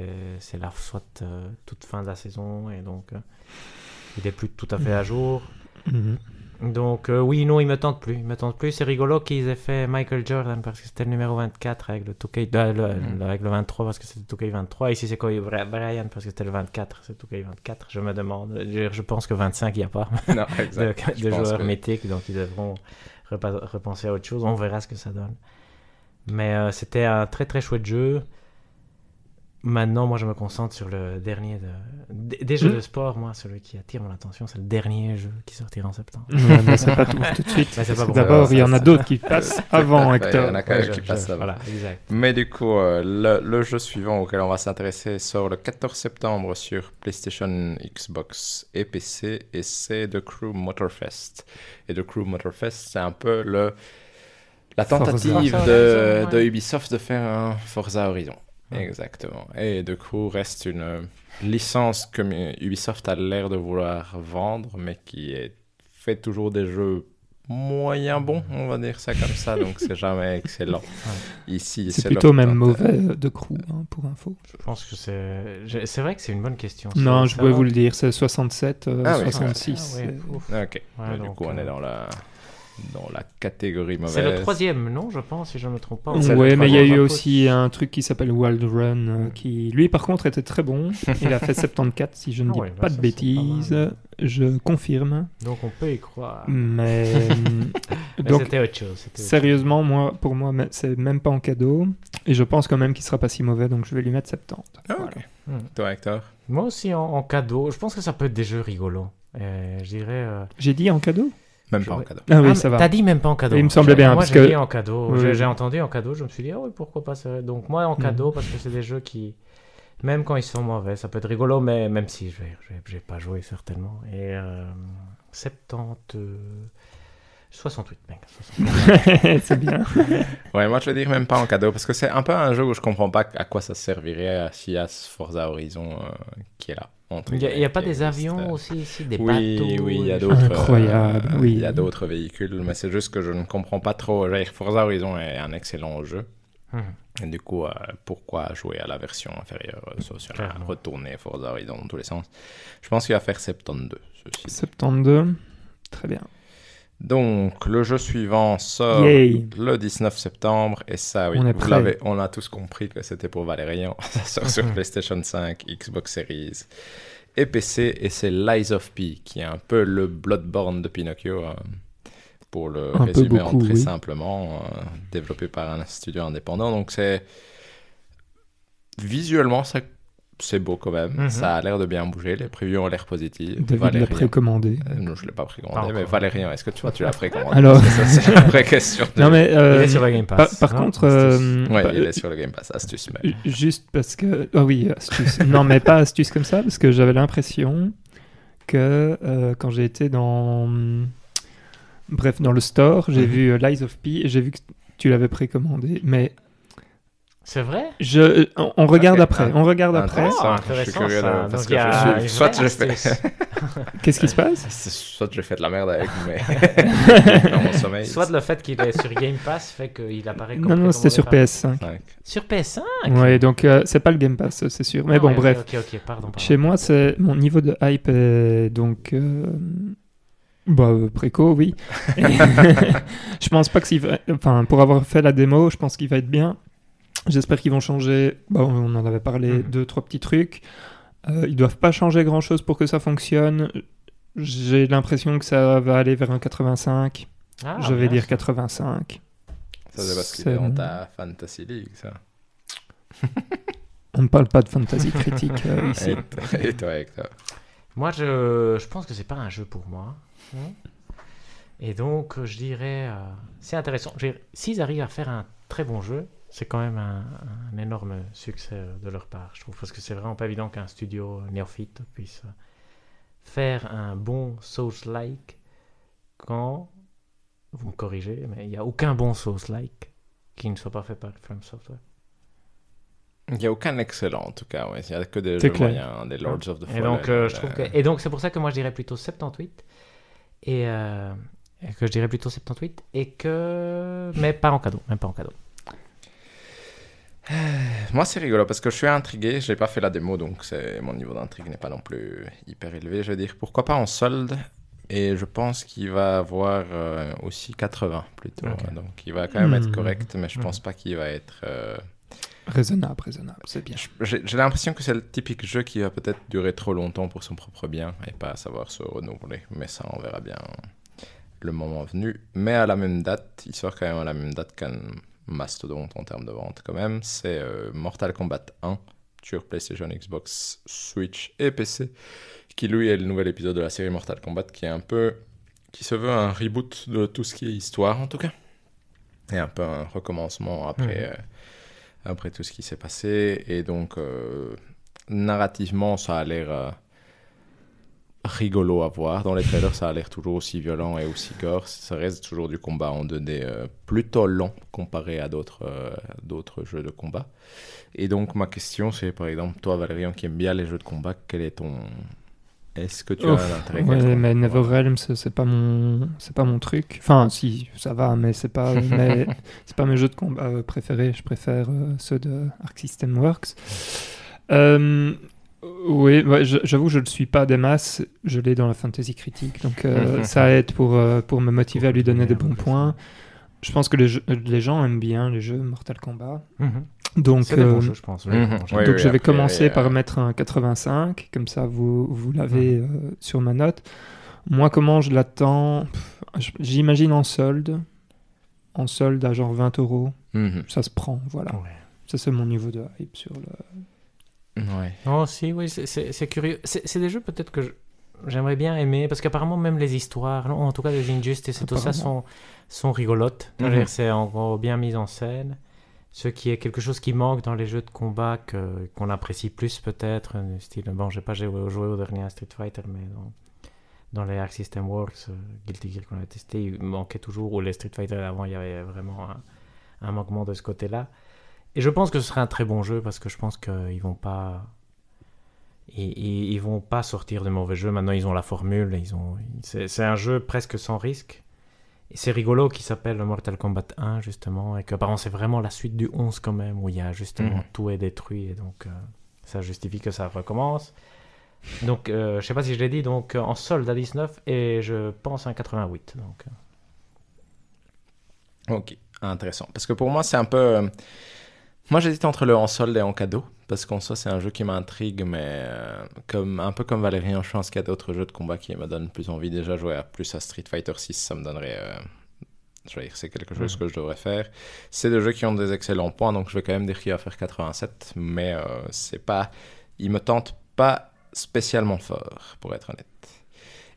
la soit euh, toute fin de la saison et donc euh, il est plus tout à fait à jour. Mhm. Donc euh, oui, non, il me tente plus. Il me tente plus. C'est rigolo qu'ils aient fait Michael Jordan parce que c'était le numéro 24 avec le 2K, mhm. avec le 23 parce que c'était le 2K23. Ici c'est Kobe Bryant parce que c'était le 24, c'est le 2K24. Je me demande. Je, pense que 25 il n'y a pas non, de, de joueurs mythiques donc ils devront repenser à autre chose. On verra ce que ça donne. Mais euh, c'était un très très chouette jeu. Maintenant, moi, je me concentre sur le dernier de... des jeux hmm. de sport. Moi, celui qui attire mon attention, c'est le dernier jeu qui sortira en septembre. mais c'est pas tout, tout de suite. D'abord, il y en a d'autres qui passent avant, Hector. Il y en a quand même qui passent avant. Voilà, exact. Mais du coup, euh, le, jeu suivant auquel on va s'intéresser sort le 14 septembre sur PlayStation, Xbox et PC, et c'est The Crew Motorfest. Et The Crew Motorfest, c'est un peu le la tentative de, Ubisoft de faire un Forza Horizon. Exactement. Et de coup, reste une licence que Ubisoft a l'air de vouloir vendre, mais qui est fait toujours des jeux moyen bon, on va dire ça comme ça, donc c'est jamais excellent. Ici, c'est plutôt même mauvais de crew, hein, pour info. Je pense que c'est. C'est vrai que c'est une bonne question. Non, je voulais vous le dire, c'est 67, 66. Euh, ah, ok, du coup, on est euh, dans la dans la catégorie mauvaise. C'est le troisième, non, je pense, si je ne me trompe pas. Oui, mais il y a eu aussi un truc qui s'appelle Wild Run, euh, qui lui, par contre, était très bon. Il a fait 74, si je ne ah dis bah pas de bêtises. je confirme. Donc on peut y croire. Mais, donc, c'était autre chose. Sérieusement, moi, pour moi, c'est même pas en cadeau. Et je pense quand même qu'il sera pas si mauvais, donc je vais lui mettre 70. Ah, ok. Hmm. Toi, Hector? Moi aussi, en, cadeau. Je pense que ça peut être des jeux rigolos. je dirais. Euh, J'ai dit en cadeau? Même pas en cadeau. Ah oui, ah, ça va. T'as dit même pas en cadeau. il me semblait bien. Moi, j'ai que... dit en cadeau. J'ai entendu en cadeau, je me suis dit, ah oui, pourquoi pas ça. Donc, moi, en cadeau, mm. parce que c'est des jeux qui, même quand ils sont mauvais, ça peut être rigolo, mais même si je vais, je vais, pas joué certainement. Et euh, 70. 68, mec. c'est bien. ouais, moi je veux dire même pas en cadeau parce que c'est un peu un jeu où je comprends pas à quoi ça servirait s'il y a Forza Horizon euh, qui est là. Il n'y a, pas des avions aussi ici, des bateaux Oui, il y a d'autres. Incroyable, euh, oui. Il y a d'autres véhicules, mais c'est juste que je ne comprends pas trop. Forza Horizon est un excellent jeu. Hum. Et du coup, euh, pourquoi jouer à la version inférieure sur retourner Forza Horizon dans tous les sens? Je pense qu'il va faire 72. 72, très bien. Donc, le jeu suivant sort le 19 septembre. Et ça, oui, on, vous on a tous compris que c'était pour Valérian. ça sort sur PlayStation 5, Xbox Series et PC. Et c'est Lies of P, qui est un peu le Bloodborne de Pinocchio. Hein, pour le résumer très simplement, euh, développé par un studio indépendant. Donc, c'est. Visuellement, ça c'est beau quand même. Mhm. Ça a l'air de bien bouger. Les previews ont l'air positifs. David l'a précommandé. Euh, non, je ne l'ai pas précommandé, mais Valérien, est-ce que tu vois, tu l'as précommandé? Alors, c'est la vraie question. Non, mais euh, il est sur le Game Pass. Par, contre, euh, ouais, il est sur le Game Pass. Astuce, mais... juste parce que, oh oui, astuce. non, mais pas astuce comme ça, parce que j'avais l'impression que quand j'ai été dans, bref, dans le store, j'ai mhm. vu Lies of P et j'ai vu que tu l'avais précommandé, mais c'est vrai? Je, on, regarde après. On regarde après. Ah, intéressant, je suis curieux ça. parce que je suis... soit je fais. Qu'est-ce qui se passe? Soit je fais de la merde avec mais dans mon sommeil. Soit le fait qu'il est sur Game Pass fait qu'il apparaît comme. Non, non, c'était sur PS5. Sur PS5 Oui, donc euh, c'est pas le Game Pass, c'est sûr. Mais ah bon, bref. Ok, ok, pardon, pardon. Chez moi, c'est mon niveau de hype est donc. Euh... Bah, euh, préco, oui. je pense pas que s'il va... Enfin, pour avoir fait la démo, je pense qu'il va être bien. J'espère qu'ils vont changer. Bah, on en avait parlé, mm. deux, trois petits trucs. Euh, ils doivent pas changer grand chose pour que ça fonctionne. J'ai l'impression que ça va aller vers un 85. Ah, Je vais dire 85. Ça, c'est parce qu'il est dans ta Fantasy League, ça. on ne parle pas de fantasy critique euh, ici. Et toi, Hector Moi, je, je pense que c'est pas un jeu pour moi. Et donc, je dirais, euh, c'est intéressant. S'ils arrivent à faire un très bon jeu, c'est quand même un, énorme succès de leur part, je trouve, parce que c'est vraiment pas évident qu'un studio néophyte puisse faire un bon Souls-like quand, vous me corrigez, mais il n'y a aucun bon Souls-like qui ne soit pas fait par From Software. Il n'y a aucun excellent en tout cas, il n'y a que des moyens, des Lords of the Fallen. Et donc, euh, je trouve que... et donc c'est pour ça que moi je dirais plutôt 78 et, euh, et que je dirais plutôt 78 et que mais pas en cadeau, même pas en cadeau. Moi, c'est rigolo parce que je suis intrigué. Je n'ai pas fait la démo, donc mon niveau d'intrigue n'est pas non plus hyper élevé. Je veux dire, pourquoi pas en solde? Et je pense qu'il va avoir euh, aussi 80 plutôt. Donc, il va quand même être hmm. correct, mais je ne pense pas qu'il va être. Euh, raisonnable, raisonnable, c'est bien. J'ai l'impression que c'est le typique jeu qui va peut-être durer trop longtemps pour son propre bien et pas savoir se renouveler. Mais ça, on verra bien le moment venu. Mais à la même date, il sort quand même à la même date qu'un mastodonte en termes de vente quand même, c'est euh, Mortal Kombat 1 sur PlayStation, Xbox, Switch et PC, qui lui est le nouvel épisode de la série Mortal Kombat qui est un peu, qui se veut un reboot de tout ce qui est histoire en tout cas, et un peu un recommencement après, mhm. euh, après tout ce qui s'est passé, et donc euh, narrativement ça a l'air rigolo à voir. Dans les trailers, ça a l'air toujours aussi violent et aussi gore. Ça reste toujours du combat en 2D euh, plutôt lent comparé à d'autres euh, d'autres jeux de combat. Et donc, ma question, c'est par exemple, toi, Valérian, qui aime bien les jeux de combat, quel est ton, est-ce que tu as un intérêt ouais, mais NetherRealm, c'est pas mon, c'est pas mon truc. Enfin, si, ça va, mais c'est pas, c'est pas mes jeux de combat euh, préférés. Je préfère euh, ceux de Arc System Works. Euh, oui, ouais, j'avoue, je ne suis pas des masses. Je l'ai dans la fantasy critique, donc ça aide pour pour me motiver à lui donner des bons points. Je pense que les, les gens aiment bien les jeux Mortal Kombat. Mhm. Donc, euh, je pense. Mhm. donc je vais commencer par mettre un 85, comme ça vous, vous l'avez mhm. euh, sur ma note. Moi, comment je l'attends? J'imagine en solde. En solde à genre 20 euros. Mhm. Ça se prend, voilà. Ça, c'est mon niveau de hype sur le. Ouais. Oh, si, oui, c'est curieux. C'est des jeux peut-être que j'aimerais bien aimer, parce qu'apparemment, même les histoires, en tout cas les Injustice et tout ça, sont, sont rigolotes. C'est encore bien mis en scène ce qui est quelque chose qui manque dans les jeux de combat qu'on apprécie plus peut-être, style, bon, j'ai pas joué, au dernier Street Fighter, mais dans, dans les Arc System Works, euh, Guilty Gear qu'on a testé, il manquait toujours, ou les Street Fighter avant, il y avait vraiment un, un, manquement de ce côté-là. Et je pense que ce serait un très bon jeu parce que je pense qu'ils vont pas. Ils, ils, vont pas sortir de mauvais jeux. Maintenant, ils ont la formule. Ils ont, c'est, un jeu presque sans risque c'est rigolo qu'il s'appelle Mortal Kombat 1, justement, et qu'apparemment c'est vraiment la suite du 11 quand même, où il y a justement mhm. tout est détruit, et donc euh, ça justifie que ça recommence. Donc, euh, je sais pas si je l'ai dit, donc en solde à 19, et je pense à 88. Donc. Euh. Ok, intéressant. Parce que pour moi, c'est un peu. Moi, j'hésite entre le en solde et en cadeau parce qu'en soi c'est un jeu qui m'intrigue, mais euh, comme, un peu comme Valérien, je pense qu'il y a d'autres jeux de combat qui me donnent plus envie. Déjà jouer à plus à Street Fighter 6, ça me donnerait... Euh, je vais dire, c'est quelque chose que je devrais faire. C'est des jeux qui ont des excellents points, donc je vais quand même dire qu'il va faire 87, mais euh, c'est pas... Il me tente pas spécialement fort, pour être honnête.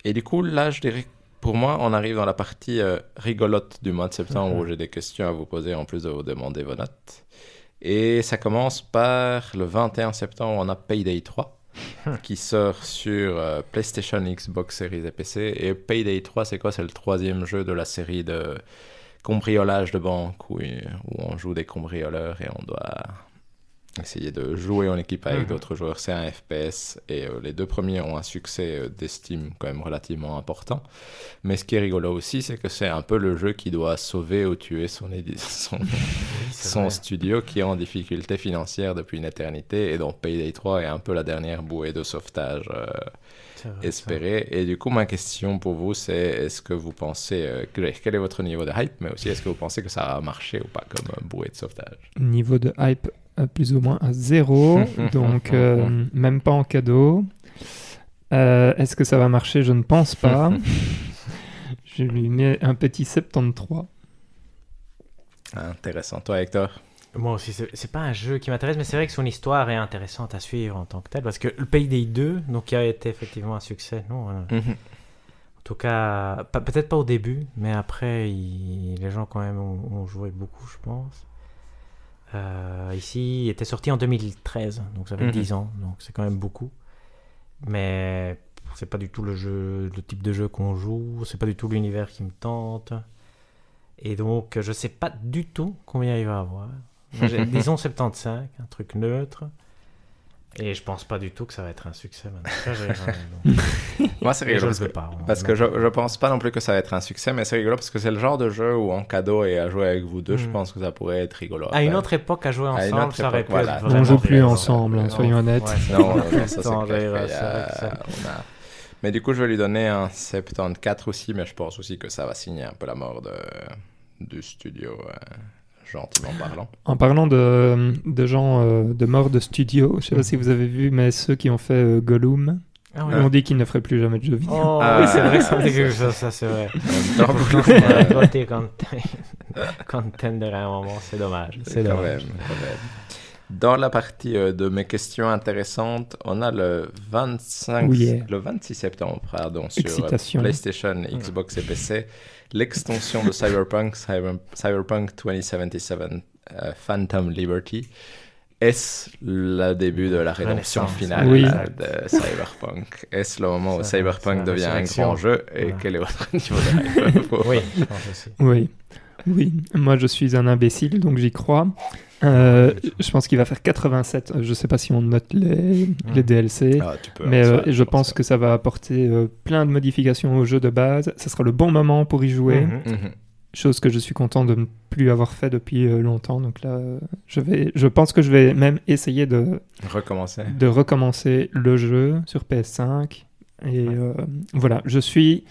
Et du coup, là, je dirais pour moi, on arrive dans la partie rigolote du mois de septembre où j'ai des questions à vous poser en plus de vous demander vos notes. Et ça commence par le 21 septembre, on a Payday 3 qui sort sur euh, PlayStation, Xbox Series et PC. Et Payday 3, c'est quoi? C'est le troisième jeu de la série de cambriolage de banque où, où on joue des cambrioleurs et on doit essayer de jouer en équipe avec mhm. d'autres joueurs. C'est un FPS et euh, les deux premiers ont un succès euh, d'estime quand même relativement important. Mais ce qui est rigolo aussi, c'est que c'est un peu le jeu qui doit sauver ou tuer son, son, son studio qui est en difficulté financière depuis une éternité et dont Payday 3 est un peu la dernière bouée de sauvetage. Euh, espérée. Et du coup, ma question pour vous, c'est est-ce que vous pensez, quel est votre niveau de hype, mais aussi est-ce que vous pensez que ça a marché ou pas comme bouée de sauvetage? Niveau de hype, plus ou moins à zéro, donc euh, même pas en cadeau. Euh, est-ce que ça va marcher? Je ne pense pas. Je lui mets un petit 73. Intéressant. Toi, Hector? Moi aussi, c'est pas un jeu qui m'intéresse, mais c'est vrai que son histoire est intéressante à suivre en tant que tel, parce que le Pays des 2, donc qui a été effectivement un succès, non hein. mhm. En tout cas, peut-être pas au début, mais après, les gens quand même ont joué beaucoup, je pense. Euh, ici, il était sorti en 2013, donc ça fait 10 mhm. ans, donc c'est quand même beaucoup. Mais c'est pas du tout le jeu, le type de jeu qu'on joue, c'est pas du tout l'univers qui me tente. Et donc, je sais pas du tout combien il va avoir. Disons 75, un truc neutre. Et je pense pas du tout que ça va être un succès maintenant. Moi, c'est rigolo. Parce, pas, parce que je, je pense pas non plus que ça va être un succès, mais c'est rigolo parce que c'est le genre de jeu où en cadeau et à jouer avec vous deux, je hmm. pense que ça pourrait être rigolo. À, une autre époque, à jouer ensemble, ça aurait pu voilà. On joue plus ensemble, hein, soyons honnêtes. non, ça, Mais du coup, je vais lui donner un 74 aussi, mais je pense aussi que ça va signer un peu la mort de, du studio. Euh gentiment parlant. En parlant de, de gens euh, de mort de studio, je sais pas si vous avez vu, mais ceux qui ont fait euh, Gollum. Ah ouais. On dit qu'ils ne feraient plus jamais de jeux vidéo. Oh, ah, oui, c'est vrai ça quelque chose, ça c'est vrai. Voter content de un moment, c'est dommage. C'est dommage. Dans la partie euh, de mes questions intéressantes, on a le 25, le 26 septembre, pardon, sur PlayStation, Xbox et PC l'extension de Cyberpunk, Cyberpunk 2077 euh, Phantom Liberty. Est-ce le début de la rédemption finale de Cyberpunk? Est-ce le moment où Cyberpunk devient un grand jeu Et quel est votre niveau de Oui, je pense aussi. Oui. Oui, moi je suis un imbécile, donc j'y crois. Euh, je pense qu'il va faire 87. Je ne sais pas si on note les, les DLC, ah, mais euh, je pense que ça va apporter euh, plein de modifications au jeu de base. Ce sera le bon moment pour y jouer. Mhm. Mhm. Chose que je suis content de ne plus avoir fait depuis longtemps. Donc là, je, vais, je pense que je vais même essayer de recommencer, de recommencer le jeu sur PS5. Et voilà, je suis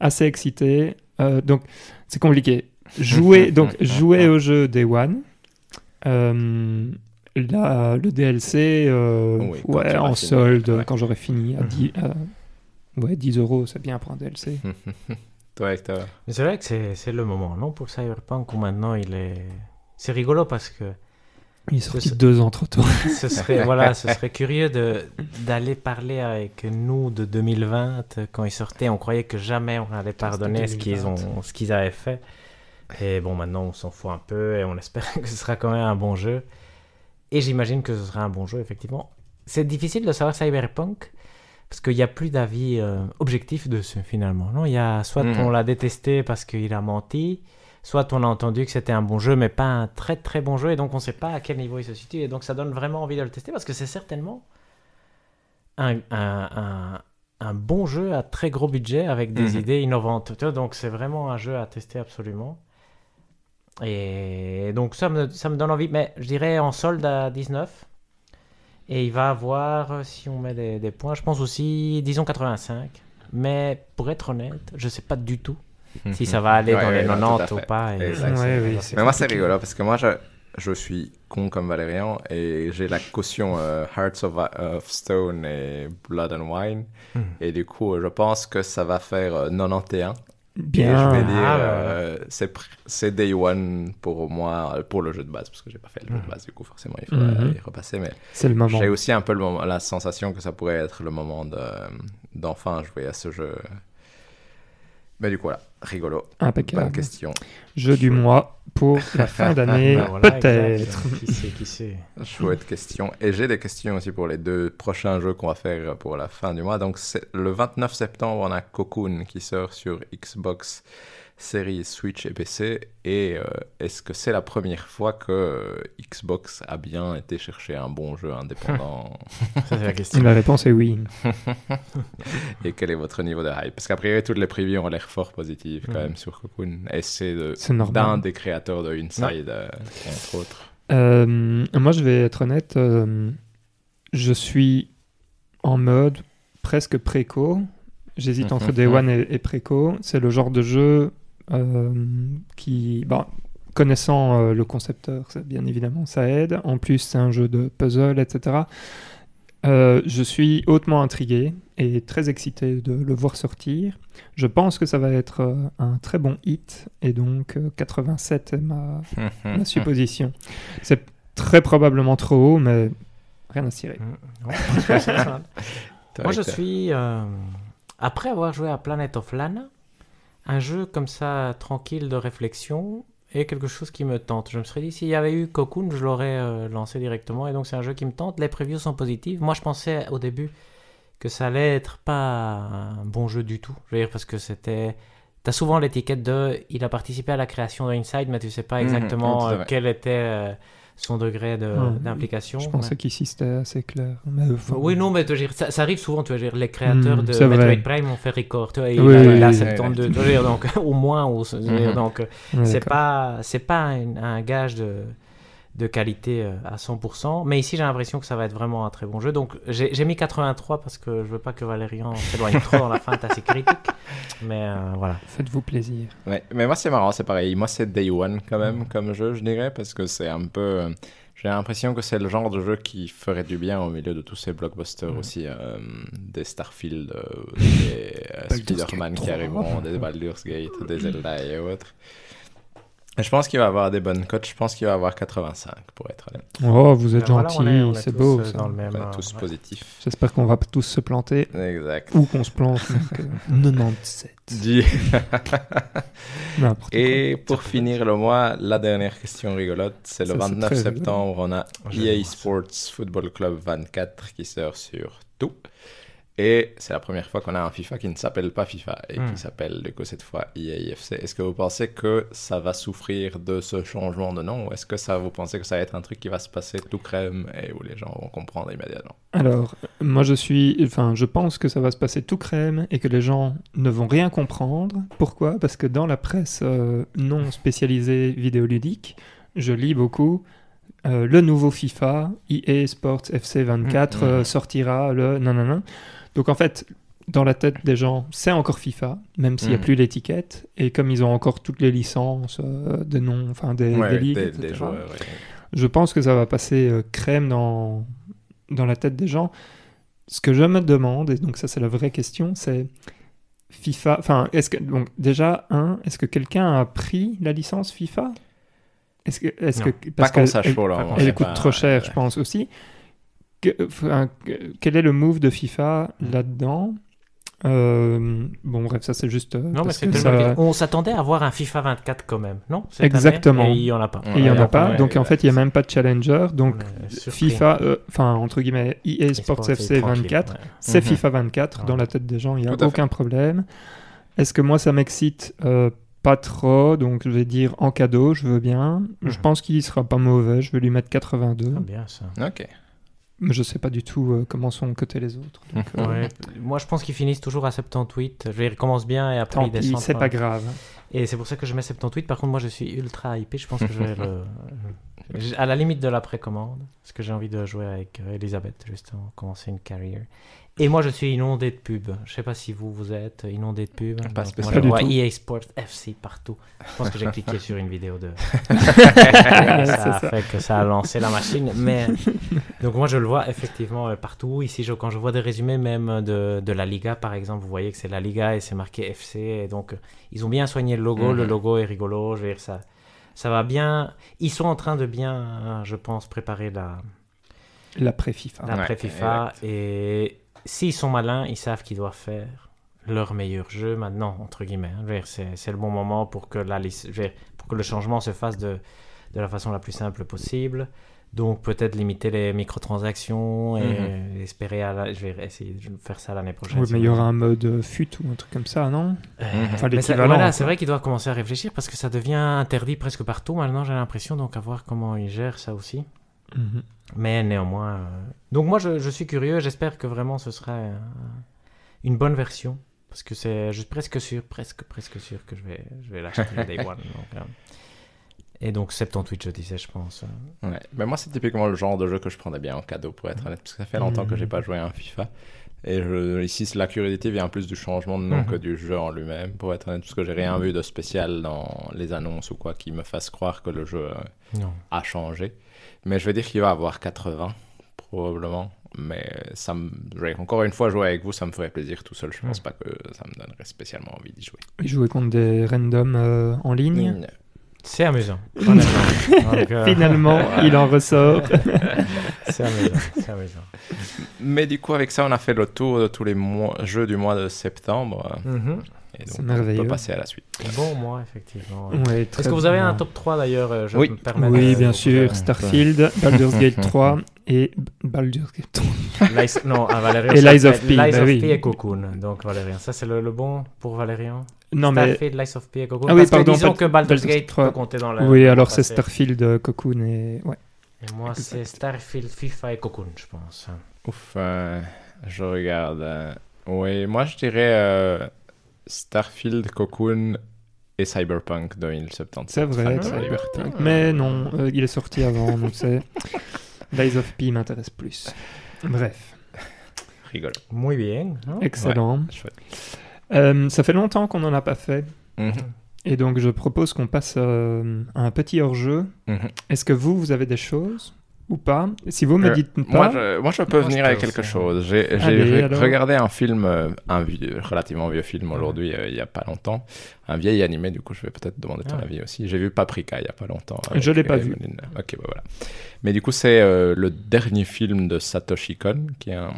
assez excité. donc, c'est compliqué. Jouer, donc, jouer au jeu Day One euh, le DLC, euh, ouais, en solde, quand j'aurai fini, à 10, mhm. ouais, 10 euros, c'est bien pour un DLC. Toi, Hector. C'est vrai que c'est le moment, non, pour Cyberpunk, où maintenant il est... C'est rigolo parce que... Il est sorti deux ans trop tôt. ce serait, voilà, ce serait curieux d'aller parler avec nous de 2020. Quand il sortait, on croyait que jamais on allait pardonner ce qu'ils ont, ce qu'ils avaient fait. Et bon, maintenant, on s'en fout un peu et on espère que ce sera quand même un bon jeu. Et j'imagine que ce sera un bon jeu, effectivement. C'est difficile de savoir Cyberpunk parce qu'il n'y a plus d'avis euh, objectif dessus, finalement. Non, il y a soit mhm. on l'a détesté parce qu'il a menti, soit on a entendu que c'était un bon jeu, mais pas un très très bon jeu, et donc on ne sait pas à quel niveau il se situe. Et donc ça donne vraiment envie de le tester parce que c'est certainement un, un, un, bon jeu à très gros budget avec des mhm. idées innovantes. Donc c'est vraiment un jeu à tester absolument. Et donc ça me, ça me donne envie, mais je dirais en solde à 19. Et il va avoir, si on met des, des points, je pense aussi, disons 85. Mais pour être honnête, je sais pas du tout si ça va aller dans les 90 ou pas. mais moi, c'est rigolo parce que moi, je, je, suis con comme Valérian et j'ai la caution euh, Hearts of, of, Stone et Blood and Wine. Hmm. Et du coup, je pense que ça va faire 91. Euh, Bien. je vais dire, ah, euh, c'est Day One pour moi, pour le jeu de base, parce que j'ai pas fait le jeu de mm. base, du coup, forcément, il faut mhm. y repasser. Mais c'est le moment. J'ai aussi un peu le la sensation que ça pourrait être le moment d'enfin jouer à ce jeu mais du coup, voilà, rigolo. Impeccable. Bonne question. Jeu du mois pour la fin d'année, ben peut-être. Qui sait, qui sait. Chouette question. Et j'ai des questions aussi pour les deux prochains jeux qu'on va faire pour la fin du mois. Donc, le 29 septembre, on a Cocoon qui sort sur Xbox série Switch et PC Et euh, est-ce que c'est la première fois que euh, Xbox a bien été chercher un bon jeu indépendant? C'est la question. La réponse est oui. et quel est votre niveau de hype? Parce qu'après, toutes les previews ont l'air fort positives quand même sur Cocoon. Et c'est d'un des créateurs de Inside, euh, entre autres? moi, je vais être honnête. je suis en mode presque préco. J'hésite entre Day One et, et préco. C'est le genre de jeu qui, bon, connaissant euh, le concepteur, bien évidemment, ça aide. En plus, c'est un jeu de puzzle, etc. Euh, je suis hautement intrigué et très excité de le voir sortir. Je pense que ça va être un très bon hit et donc 87 est ma, ma supposition. C'est très probablement trop haut, mais rien à cirer. Mmh. Moi, je suis. après avoir joué à Planet of Lana, un jeu comme ça, tranquille de réflexion, est quelque chose qui me tente. Je me serais dit, s'il y avait eu Cocoon, je l'aurais euh, lancé directement. Et donc, c'est un jeu qui me tente. Les previews sont positives. Moi, je pensais au début que ça allait être pas un bon jeu du tout. Je veux dire, parce que c'était. T'as souvent l'étiquette de. Il a participé à la création de Inside, mais tu sais pas mhm. exactement euh, quel était. Euh, son degré d'implication. je pensais qu'ici c'était assez clair. oui, non, mais ça, ça, arrive souvent, tu vois, dire, les créateurs hmm, de Metroid Prime ont fait record, tu vois, il, oui, a, 72, tu vois, donc au moins, mhm. donc c'est pas, c'est pas un, gage de de qualité euh, à 100%. Mais ici, j'ai l'impression que ça va être vraiment un très bon jeu. Donc, j'ai mis 83 parce que je veux pas que Valérian s'éloigne trop dans la fin assez critique. Mais euh, voilà. Faites-vous plaisir. Ouais, mais moi, c'est marrant, c'est pareil. Moi, c'est Day One quand même mm. comme jeu, je dirais, parce que c'est un peu. Euh, j'ai l'impression que c'est le genre de jeu qui ferait du bien au milieu de tous ces blockbusters aussi, des Starfield, des Spider-Man qui arriveront, des Baldur's Gate, des Zelda et autres. Je pense qu'il va avoir des bonnes cotes. Je pense qu'il va avoir 85 pour être honnête. Oh, vous êtes gentil, c'est beau. Euh, dans le même, on est tous positifs. J'espère qu'on va tous se planter. Exact. Ou qu'on se plante. 97. Euh, Et pour finir le mois, la dernière question rigolote, c'est le 29 septembre. On a EA Sports Football Club 24 qui sort sur tout. Et c'est la première fois qu'on a un FIFA qui ne s'appelle pas FIFA et qui hmm. s'appelle du coup cette fois EAFC. Est-ce que vous pensez que ça va souffrir de ce changement de nom ou est-ce que ça vous pensez que ça va être un truc qui va se passer tout crème et où les gens vont comprendre immédiatement? Alors, moi je suis, enfin, je pense que ça va se passer tout crème et que les gens ne vont rien comprendre. Pourquoi? Parce que dans la presse euh, non spécialisée vidéoludique, je lis beaucoup euh, le nouveau FIFA, EA Sports FC 24, hmm. euh, sortira le nanana. Donc en fait, dans la tête des gens, c'est encore FIFA, même s'il n'y a mm. plus l'étiquette. Et comme ils ont encore toutes les licences euh, des noms, enfin des, ligues, je pense que ça va passer euh, crème dans, dans la tête des gens. Ce que je me demande, et donc ça c'est la vraie question, c'est FIFA. Enfin, est-ce que donc déjà un, est-ce que quelqu'un a pris la licence FIFA? Est-ce que, est-ce que parce pas elle coûte trop cher, je pense aussi quel est le move de FIFA là-dedans? Euh, bon, bref, ça c'est juste. Euh, non, mais ça... On s'attendait à voir un FIFA 24 quand même, non? Exactement. et il n'y en a pas. Et il n'y en a pas. donc en fait, il n'y a même pas de challenger. Donc FIFA, euh, enfin, entre guillemets, EA Sports FC 24, c'est mhm. FIFA 24 dans la tête des gens, il n'y a aucun problème. Est-ce que moi ça m'excite? Pas trop, donc je vais dire en cadeau, je veux bien. Je mhm. pense qu'il sera pas mauvais, je vais lui mettre 82. Ah, bien ça. Ok. Mais je sais pas du tout euh, comment sont cotés les autres. Euh, Moi, je pense qu'ils finissent toujours à 78. Je ils commencent bien et après ils descendent. C'est pas grave. Et c'est pour ça que je mets 78. Par contre, moi, je suis ultra hypé. Je pense que je vais le... à la limite de la précommande. Parce que j'ai envie de jouer avec euh, Elisabeth, justement, commencer une carrière. Et moi, je suis inondé de pubs. Je sais pas si vous, vous êtes inondé de pubs. Pas moi, je vois EA Sports FC partout. Je pense que j'ai cliqué sur une vidéo de... ça a fait que ça a lancé la machine. Mais... Donc moi, je le vois effectivement euh, partout. Ici, je, quand je vois des résumés même de, de la Liga, par exemple, vous voyez que c'est la Liga et c'est marqué FC. Et donc, ils ont bien soigné le logo. Le mhm. logo est rigolo. Je veux dire, ça, ça va bien. Ils sont en train de bien, je pense, préparer la... La pré-FIFA. La pré-FIFA. et s'ils sont malins, ils savent qu'ils doivent faire leur meilleur jeu maintenant, entre guillemets. Hein. C'est le bon moment pour que, la, pour que le changement se fasse de, de la façon la plus simple possible. Donc peut-être limiter les microtransactions et mhm. espérer à Je vais essayer de faire ça l'année prochaine. Oui, mais il y aura un mode FUT ou un truc comme ça, non? Euh, Enfin l'équivalent. c'est vrai qu'ils doivent commencer à réfléchir parce que ça devient interdit presque partout maintenant, j'ai l'impression. Donc à voir comment ils gèrent ça aussi. Mhm. Mais néanmoins. Euh, donc moi, je, suis curieux. J'espère que vraiment ce sera euh, une bonne version. Parce que c'est, je suis presque sûr, presque, presque sûr que je vais, je vais l'acheter Day One. Euh, et donc 78, je disais, je pense. Ouais. Mais moi, c'est typiquement le genre de jeu que je prendrais bien en cadeau, pour être honnête. Parce que ça fait longtemps que j'ai pas joué à un FIFA. Et je, ici, la curiosité vient plus du changement de nom mhm. que du jeu en lui-même, pour être honnête. Parce que j'ai rien vu de spécial dans les annonces ou quoi qui me fasse croire que le jeu a changé. Mais je vais dire qu'il va avoir 80, probablement. Mais ça me... encore une fois, jouer avec vous, ça me ferait plaisir tout seul. Je pense pas que ça me donnerait spécialement envie d'y jouer. Jouer contre des randoms euh, en ligne C'est amusant. Euh, Finalement, il en ressort. c'est amusant, amusant, Mais du coup, avec ça, on a fait le tour de tous les mois, jeux du mois de septembre. Mm c'est merveilleux. On peut passer à la suite. Bon mois, effectivement. Est-ce que vous avez un top 3 d'ailleurs euh, Oui, oui bien sûr. Starfield, Baldur's Gate 3 et Baldur's Gate 3. non, à Valérian. Et Lies of P. Lies bah of P et Cocoon. Donc Valérian. Ça, c'est le, bon pour Valérian non, Starfield, mais... Lies of P et Cocoon? Ah oui, pardon. Que disons que Baldur's Gate 3. peut compter dans la. Oui, alors c'est Starfield, euh, Cocoon et. Ouais. Et moi, c'est Starfield, FIFA et Cocoon, je pense. Ouf, euh, je regarde. Oui, moi je dirais Starfield, Cocoon et Cyberpunk 2077. C'est vrai, Mais non, euh, il est sorti avant, donc c'est. Lies of P m'intéresse plus. Bref. Rigolo. Muy bien. Excellent. Euh, ça fait longtemps qu'on n'en a pas fait. Mhm. Et donc, je propose qu'on passe euh, à un petit hors-jeu. Mhm. Est-ce que vous, vous avez des choses? Ou pas Si vous me euh, dites pas. Moi, je, moi, je peux venir avec quelque chose. J'ai regardé un film, euh, un vieux, relativement vieux film aujourd'hui, euh, il n'y a pas longtemps. Un vieil animé, du coup, je vais peut-être demander ton ah. avis aussi. J'ai vu Paprika il n'y a pas longtemps. Je ne l'ai pas vu. Ok, bah voilà. Mais du coup, c'est le dernier film de Satoshi Kon, qui est un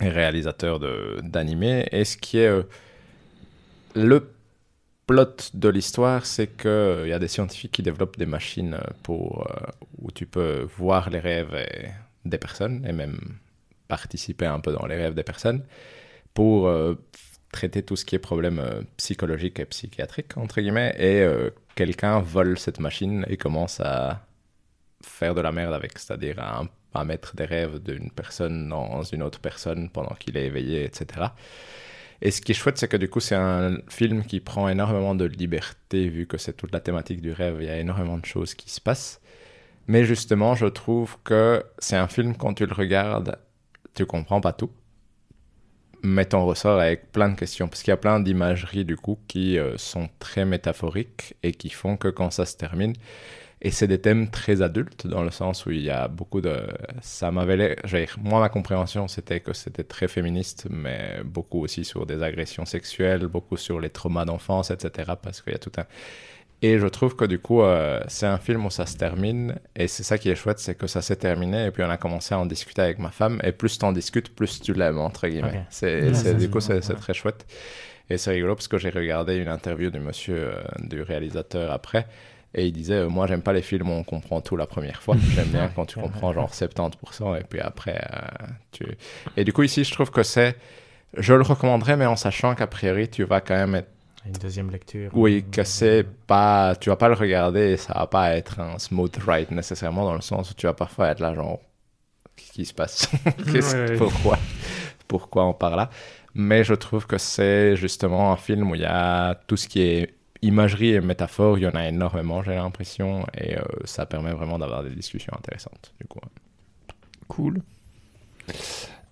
réalisateur d'animé, et ce qui est le plot de l'histoire, c'est qu'il euh, y a des scientifiques qui développent des machines euh, pour, euh, où tu peux voir les rêves des personnes et même participer un peu dans les rêves des personnes pour traiter tout ce qui est problème psychologique et psychiatrique, entre guillemets, et quelqu'un vole cette machine et commence à faire de la merde avec, c'est-à-dire à, à, mettre des rêves d'une personne dans une autre personne pendant qu'il est éveillé, etc. Et ce qui est chouette, c'est que du coup, c'est un film qui prend énormément de liberté, vu que c'est toute la thématique du rêve, il y a énormément de choses qui se passent. Mais justement, je trouve que c'est un film, quand tu le regardes, tu comprends pas tout. Mais t'en ressors avec plein de questions, parce qu'il y a plein d'imageries, du coup, qui euh, sont très métaphoriques et qui font que quand ça se termine, et c'est des thèmes très adultes, dans le sens où il y a beaucoup de... Ça m'avait. Moi, ma compréhension, c'était que c'était très féministe, mais beaucoup aussi sur des agressions sexuelles, beaucoup sur les traumas d'enfance, etc. Parce qu'il y a tout un... Et je trouve que du coup, euh, c'est un film où ça se termine, et c'est ça qui est chouette, c'est que ça s'est terminé, et puis on a commencé à en discuter avec ma femme, et plus tu en discutes, plus tu l'aimes, entre guillemets. C'est, du coup, c'est, très chouette. Et c'est rigolo parce que j'ai regardé une interview du monsieur, euh, du réalisateur après, et il disait, euh, moi, j'aime pas les films où on comprend tout la première fois. J'aime bien quand tu comprends genre 70% et puis après, euh, tu... Et du coup, ici, je trouve que c'est... Je le recommanderais, mais en sachant qu'a priori, tu vas quand même être... Une deuxième lecture. Oui, que c'est pas... Tu vas pas le regarder et ça va pas être un smooth ride nécessairement dans le sens où tu vas parfois être là, genre... Qu'est-ce qui se passe? Pourquoi? Pourquoi on parle là? Mais je trouve que c'est justement un film où il y a tout ce qui est imagerie et métaphore, il y en a énormément, j'ai l'impression, et euh, ça permet vraiment d'avoir des discussions intéressantes, du coup. Cool.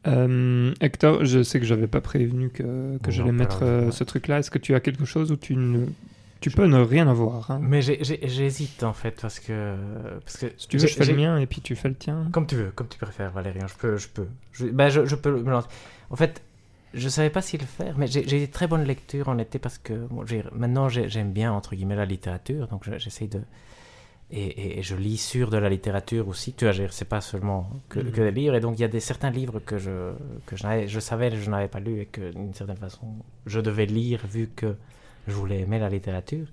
Euh, Hector, je sais que j'avais pas prévenu que, que j'allais mettre euh, ce truc-là. Est-ce que tu as quelque chose où tu ne... Tu peux ne rien avoir. Hein? Mais j'hésite en fait parce que, parce que si tu veux, je fais le mien et puis tu fais le tien. Comme tu veux, comme tu préfères, Valérien. Je peux, je peux. Je, ben, je, je peux. En fait, je savais pas s'il le faire, mais j'ai eu très bonnes lectures en été parce que maintenant j'aime bien entre guillemets la littérature, donc j'essaie de et, je lis sur de la littérature aussi. Tu vois, c'est pas seulement que, que, des livres, et donc il y a des certains livres que je que je, je savais que je n'avais pas lu et que d'une certaine façon je devais lire vu que je voulais aimer la littérature.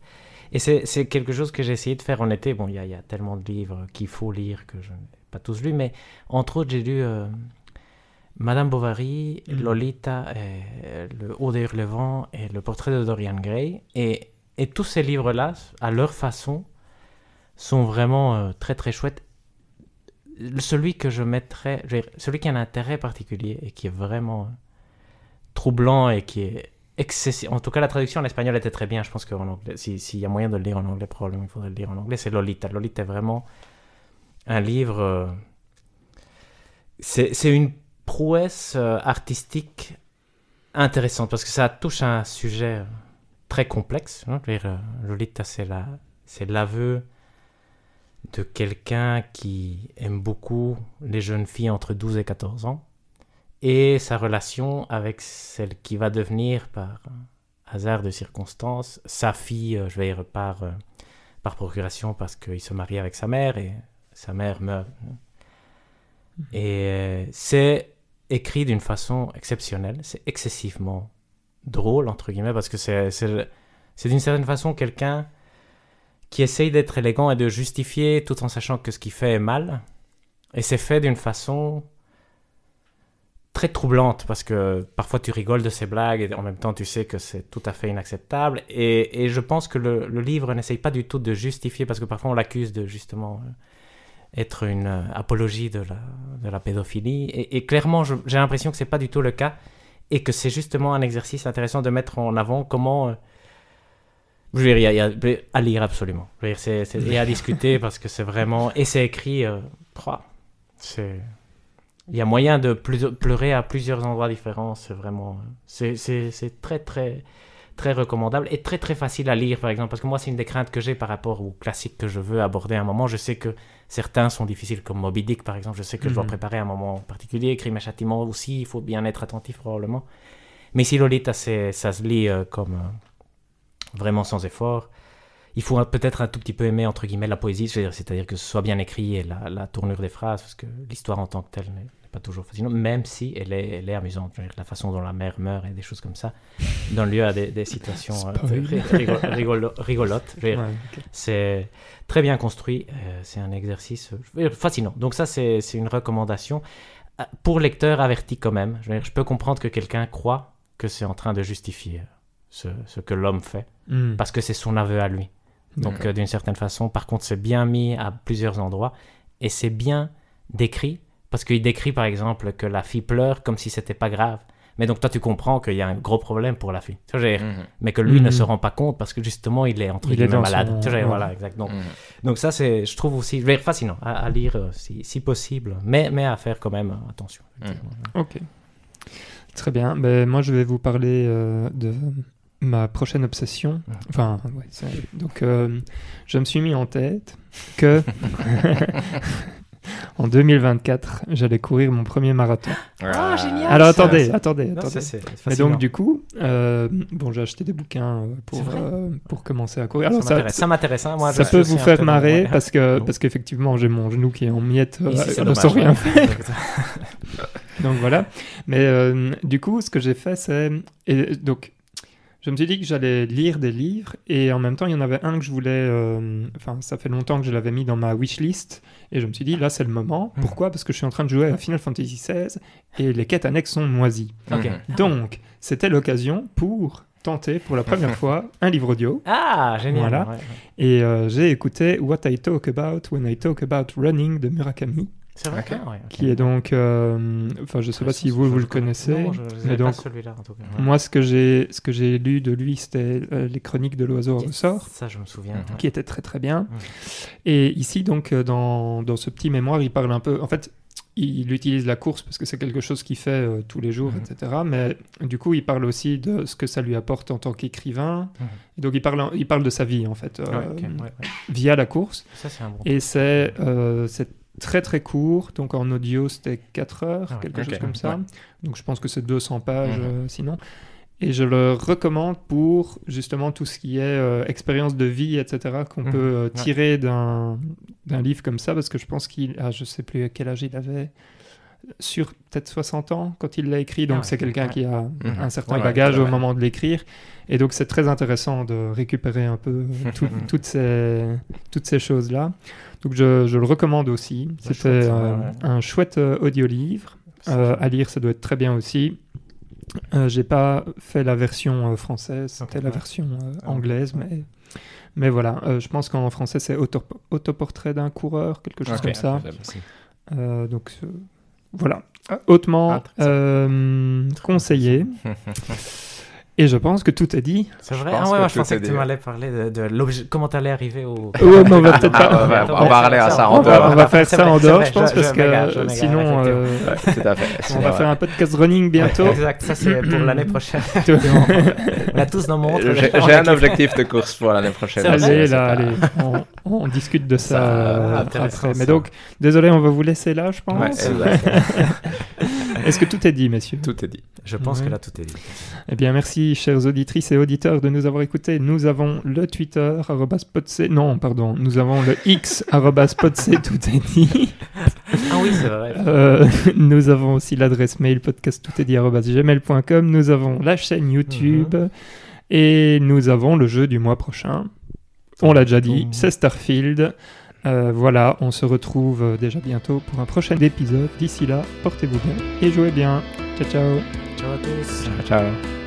Et c'est quelque chose que j'ai essayé de faire en été. Bon, il y, y, a tellement de livres qu'il faut lire que je n'ai pas tous lus, mais entre autres j'ai lu euh, Madame Bovary, mm. Lolita, Le Haut des Hurlevents et Le Portrait de Dorian Gray. Et, et tous ces livres-là, à leur façon, sont vraiment euh, très très chouettes. Celui que je mettrais, celui qui a un intérêt particulier et qui est vraiment troublant et qui est excessif. En tout cas, la traduction en espagnol était très bien. Je pense qu'en anglais, s'il y a moyen de le lire en anglais, probablement il faudrait le lire en anglais. C'est Lolita. Lolita est vraiment un livre. Euh, c'est une prouesse euh, artistique intéressante parce que ça touche à un sujet euh, très complexe. Hein. Euh, Lolita, c'est l'aveu de quelqu'un qui aime beaucoup les jeunes filles entre 12 et 14 ans et sa relation avec celle qui va devenir par hasard de circonstances sa fille, je vais dire par, par procuration parce qu'il se marie avec sa mère et sa mère meurt. Et c'est écrit d'une façon exceptionnelle. C'est excessivement drôle, entre guillemets, parce que c'est, c'est, d'une certaine façon quelqu'un qui essaye d'être élégant et de justifier tout en sachant que ce qu'il fait est mal. Et c'est fait d'une façon très troublante parce que parfois tu rigoles de ces blagues et en même temps tu sais que c'est tout à fait inacceptable. Et, et je pense que le, le livre n'essaye pas du tout de justifier parce que parfois on l'accuse de justement être une euh, apologie de la, de la pédophilie. Et, clairement, j'ai l'impression que c'est pas du tout le cas et que c'est justement un exercice intéressant de mettre en avant comment. Euh, je veux dire, il y, a, à lire absolument. Je veux dire, c'est, et à discuter parce que c'est vraiment. Et c'est écrit. Euh, c'est. Il y a moyen de pleurer à plusieurs endroits différents. C'est vraiment. C'est, c'est très, très très recommandable et très très facile à lire par exemple. Parce que moi c'est une des craintes que j'ai par rapport aux classiques que je veux aborder à un moment. Je sais que certains sont difficiles comme Moby Dick par exemple. Je sais que je dois mhm. préparer un moment particulier. Crime et Châtiment aussi il faut bien être attentif probablement. Mais si Lolita ça se lit euh, comme euh, vraiment sans effort il faut peut-être un tout petit peu aimer entre guillemets la poésie. C'est-à-dire que ce soit bien écrit et la, la tournure des phrases parce que l'histoire en tant que telle pas toujours fascinante, même si elle est, elle est amusante. la façon dont la mère meurt et des choses comme ça, dans le lieu à des, situations euh, rigolotes. C'est très bien construit, euh, c'est un exercice euh, fascinant. Donc ça, c'est une recommandation. pour lecteur averti quand même. Je, je peux comprendre que quelqu'un croit que c'est en train de justifier ce, ce que l'homme fait, hmm. parce que c'est son aveu à lui. Donc, euh, d'une certaine façon, par contre, c'est bien mis à plusieurs endroits et c'est bien décrit, parce qu'il décrit par exemple que la fille pleure comme si c'était pas grave. Mais donc toi, tu comprends qu'il y a un gros problème pour la fille. Mhm. Mais que lui ne se mhm. rend pas compte parce que justement, il est entre guillemets malade. Voilà, exact. Donc, mhm. donc ça, c'est, je trouve aussi fascinant à, lire euh, si, si, possible, mais, mais à faire quand même attention. Ok. Très bien. Ben, moi, je vais vous parler euh, de ma prochaine obsession. Enfin, ouais, donc, euh, je me suis mis en tête que en 2024, j'allais courir mon premier marathon. Ah, oh, génial Alors attendez, attendez, attendez. Et donc du coup, euh, bon, j'ai acheté des bouquins euh, pour, euh, pour commencer à courir. Alors, ça m'intéresse. Ça, hein. Moi, ça peut vous faire marrer parce que parce qu'effectivement, j'ai mon genou qui est en miettes. ne sens rien faire. donc voilà. Mais du coup, ce que j'ai fait, c'est donc je me suis dit que j'allais lire des livres et en même temps, il y en avait un que je voulais. Euh, enfin, ça fait longtemps que je l'avais mis dans ma wishlist et je me suis dit là, c'est le moment. Hmm. Pourquoi? Parce que je suis en train de jouer à Final Fantasy XVI et les quêtes annexes sont moisies. Donc, c'était l'occasion pour tenter pour la première fois un livre audio. Ah, génial. Voilà. Et euh, j'ai écouté What I Talk About When I Talk About Running de Murakami. C'est vrai. Qui est donc, euh, enfin, je sais pas si vous vous le connaissez, non, je, mais donc celui-là en tout cas. Moi, ce que j'ai, ce que j'ai lu de lui, c'était euh, les Chroniques de l'oiseau au ressort. Ça, je me souviens. Qui était très très bien. Et ici, donc, euh, dans, dans ce petit mémoire, il parle un peu. En fait, il utilise la course parce que c'est quelque chose qu'il fait tous les jours, etc. Mais du coup, il parle aussi de ce que ça lui apporte en tant qu'écrivain. Donc, il parle, il parle de sa vie, en fait, via la course. Ça, c'est un bon Et c'est cette très très court, donc en audio c'était 4 heures, ah quelque chose comme ça. Donc je pense que c'est 200 pages mhm. euh, sinon. Et je le recommande pour justement tout ce qui est euh, expérience de vie, etc., qu'on mhm. peut euh, tirer d'un livre comme ça, parce que je pense qu'il a, je sais plus à quel âge il avait, sur peut-être 60 ans quand il l'a écrit, donc ah c'est quelqu'un qui a mhm. un certain bagage au moment de l'écrire. Et donc c'est très intéressant de récupérer un peu toutes ces, toutes ces choses-là. Donc je, le recommande aussi. C'était euh, un chouette euh, audio-livre. Euh, à lire, ça doit être très bien aussi. J'ai pas fait la version française, c'était la version ah, anglaise, mais, mais voilà. je pense qu'en français, c'est autoportrait d'un coureur, quelque chose comme ça. donc voilà. Hautement ah, conseillé. Et je pense que tout est dit. C'est vrai? Ah ouais, je pensais que tu m'allais parler de, de comment tu allais arriver au. Ouais, mais on va peut-être pas. on va, parler à ça en dehors. On va faire ça en dehors, je pense, parce que sinon, euh, on va faire un podcast running bientôt. Exact. Ça c'est pour l'année prochaine. on a tous nos montres. J'ai un objectif de course pour l'année prochaine. Allez, là, allez. On discute de ça euh, après. Mais donc, désolé, on va vous laisser là, je pense. Est-ce que tout est dit, messieurs Tout est dit. Je pense que là, tout est dit. Eh bien, merci, chers auditrices et auditeurs, de nous avoir écoutés. Nous avons le Twitter, @podc. Non, pardon. Nous avons le X, @podc. tout est dit. Ah oui, c'est vrai. Euh, nous avons aussi l'adresse mail podcast tout est dit gmail.com. Nous avons la chaîne YouTube. Mhm. Et nous avons le jeu du mois prochain. On l'a déjà dit, c'est Starfield. Euh, voilà, on se retrouve euh, déjà bientôt pour un prochain épisode. D'ici là, portez-vous bien et jouez bien. Ciao, ciao. Ciao à tous. Ciao, ciao.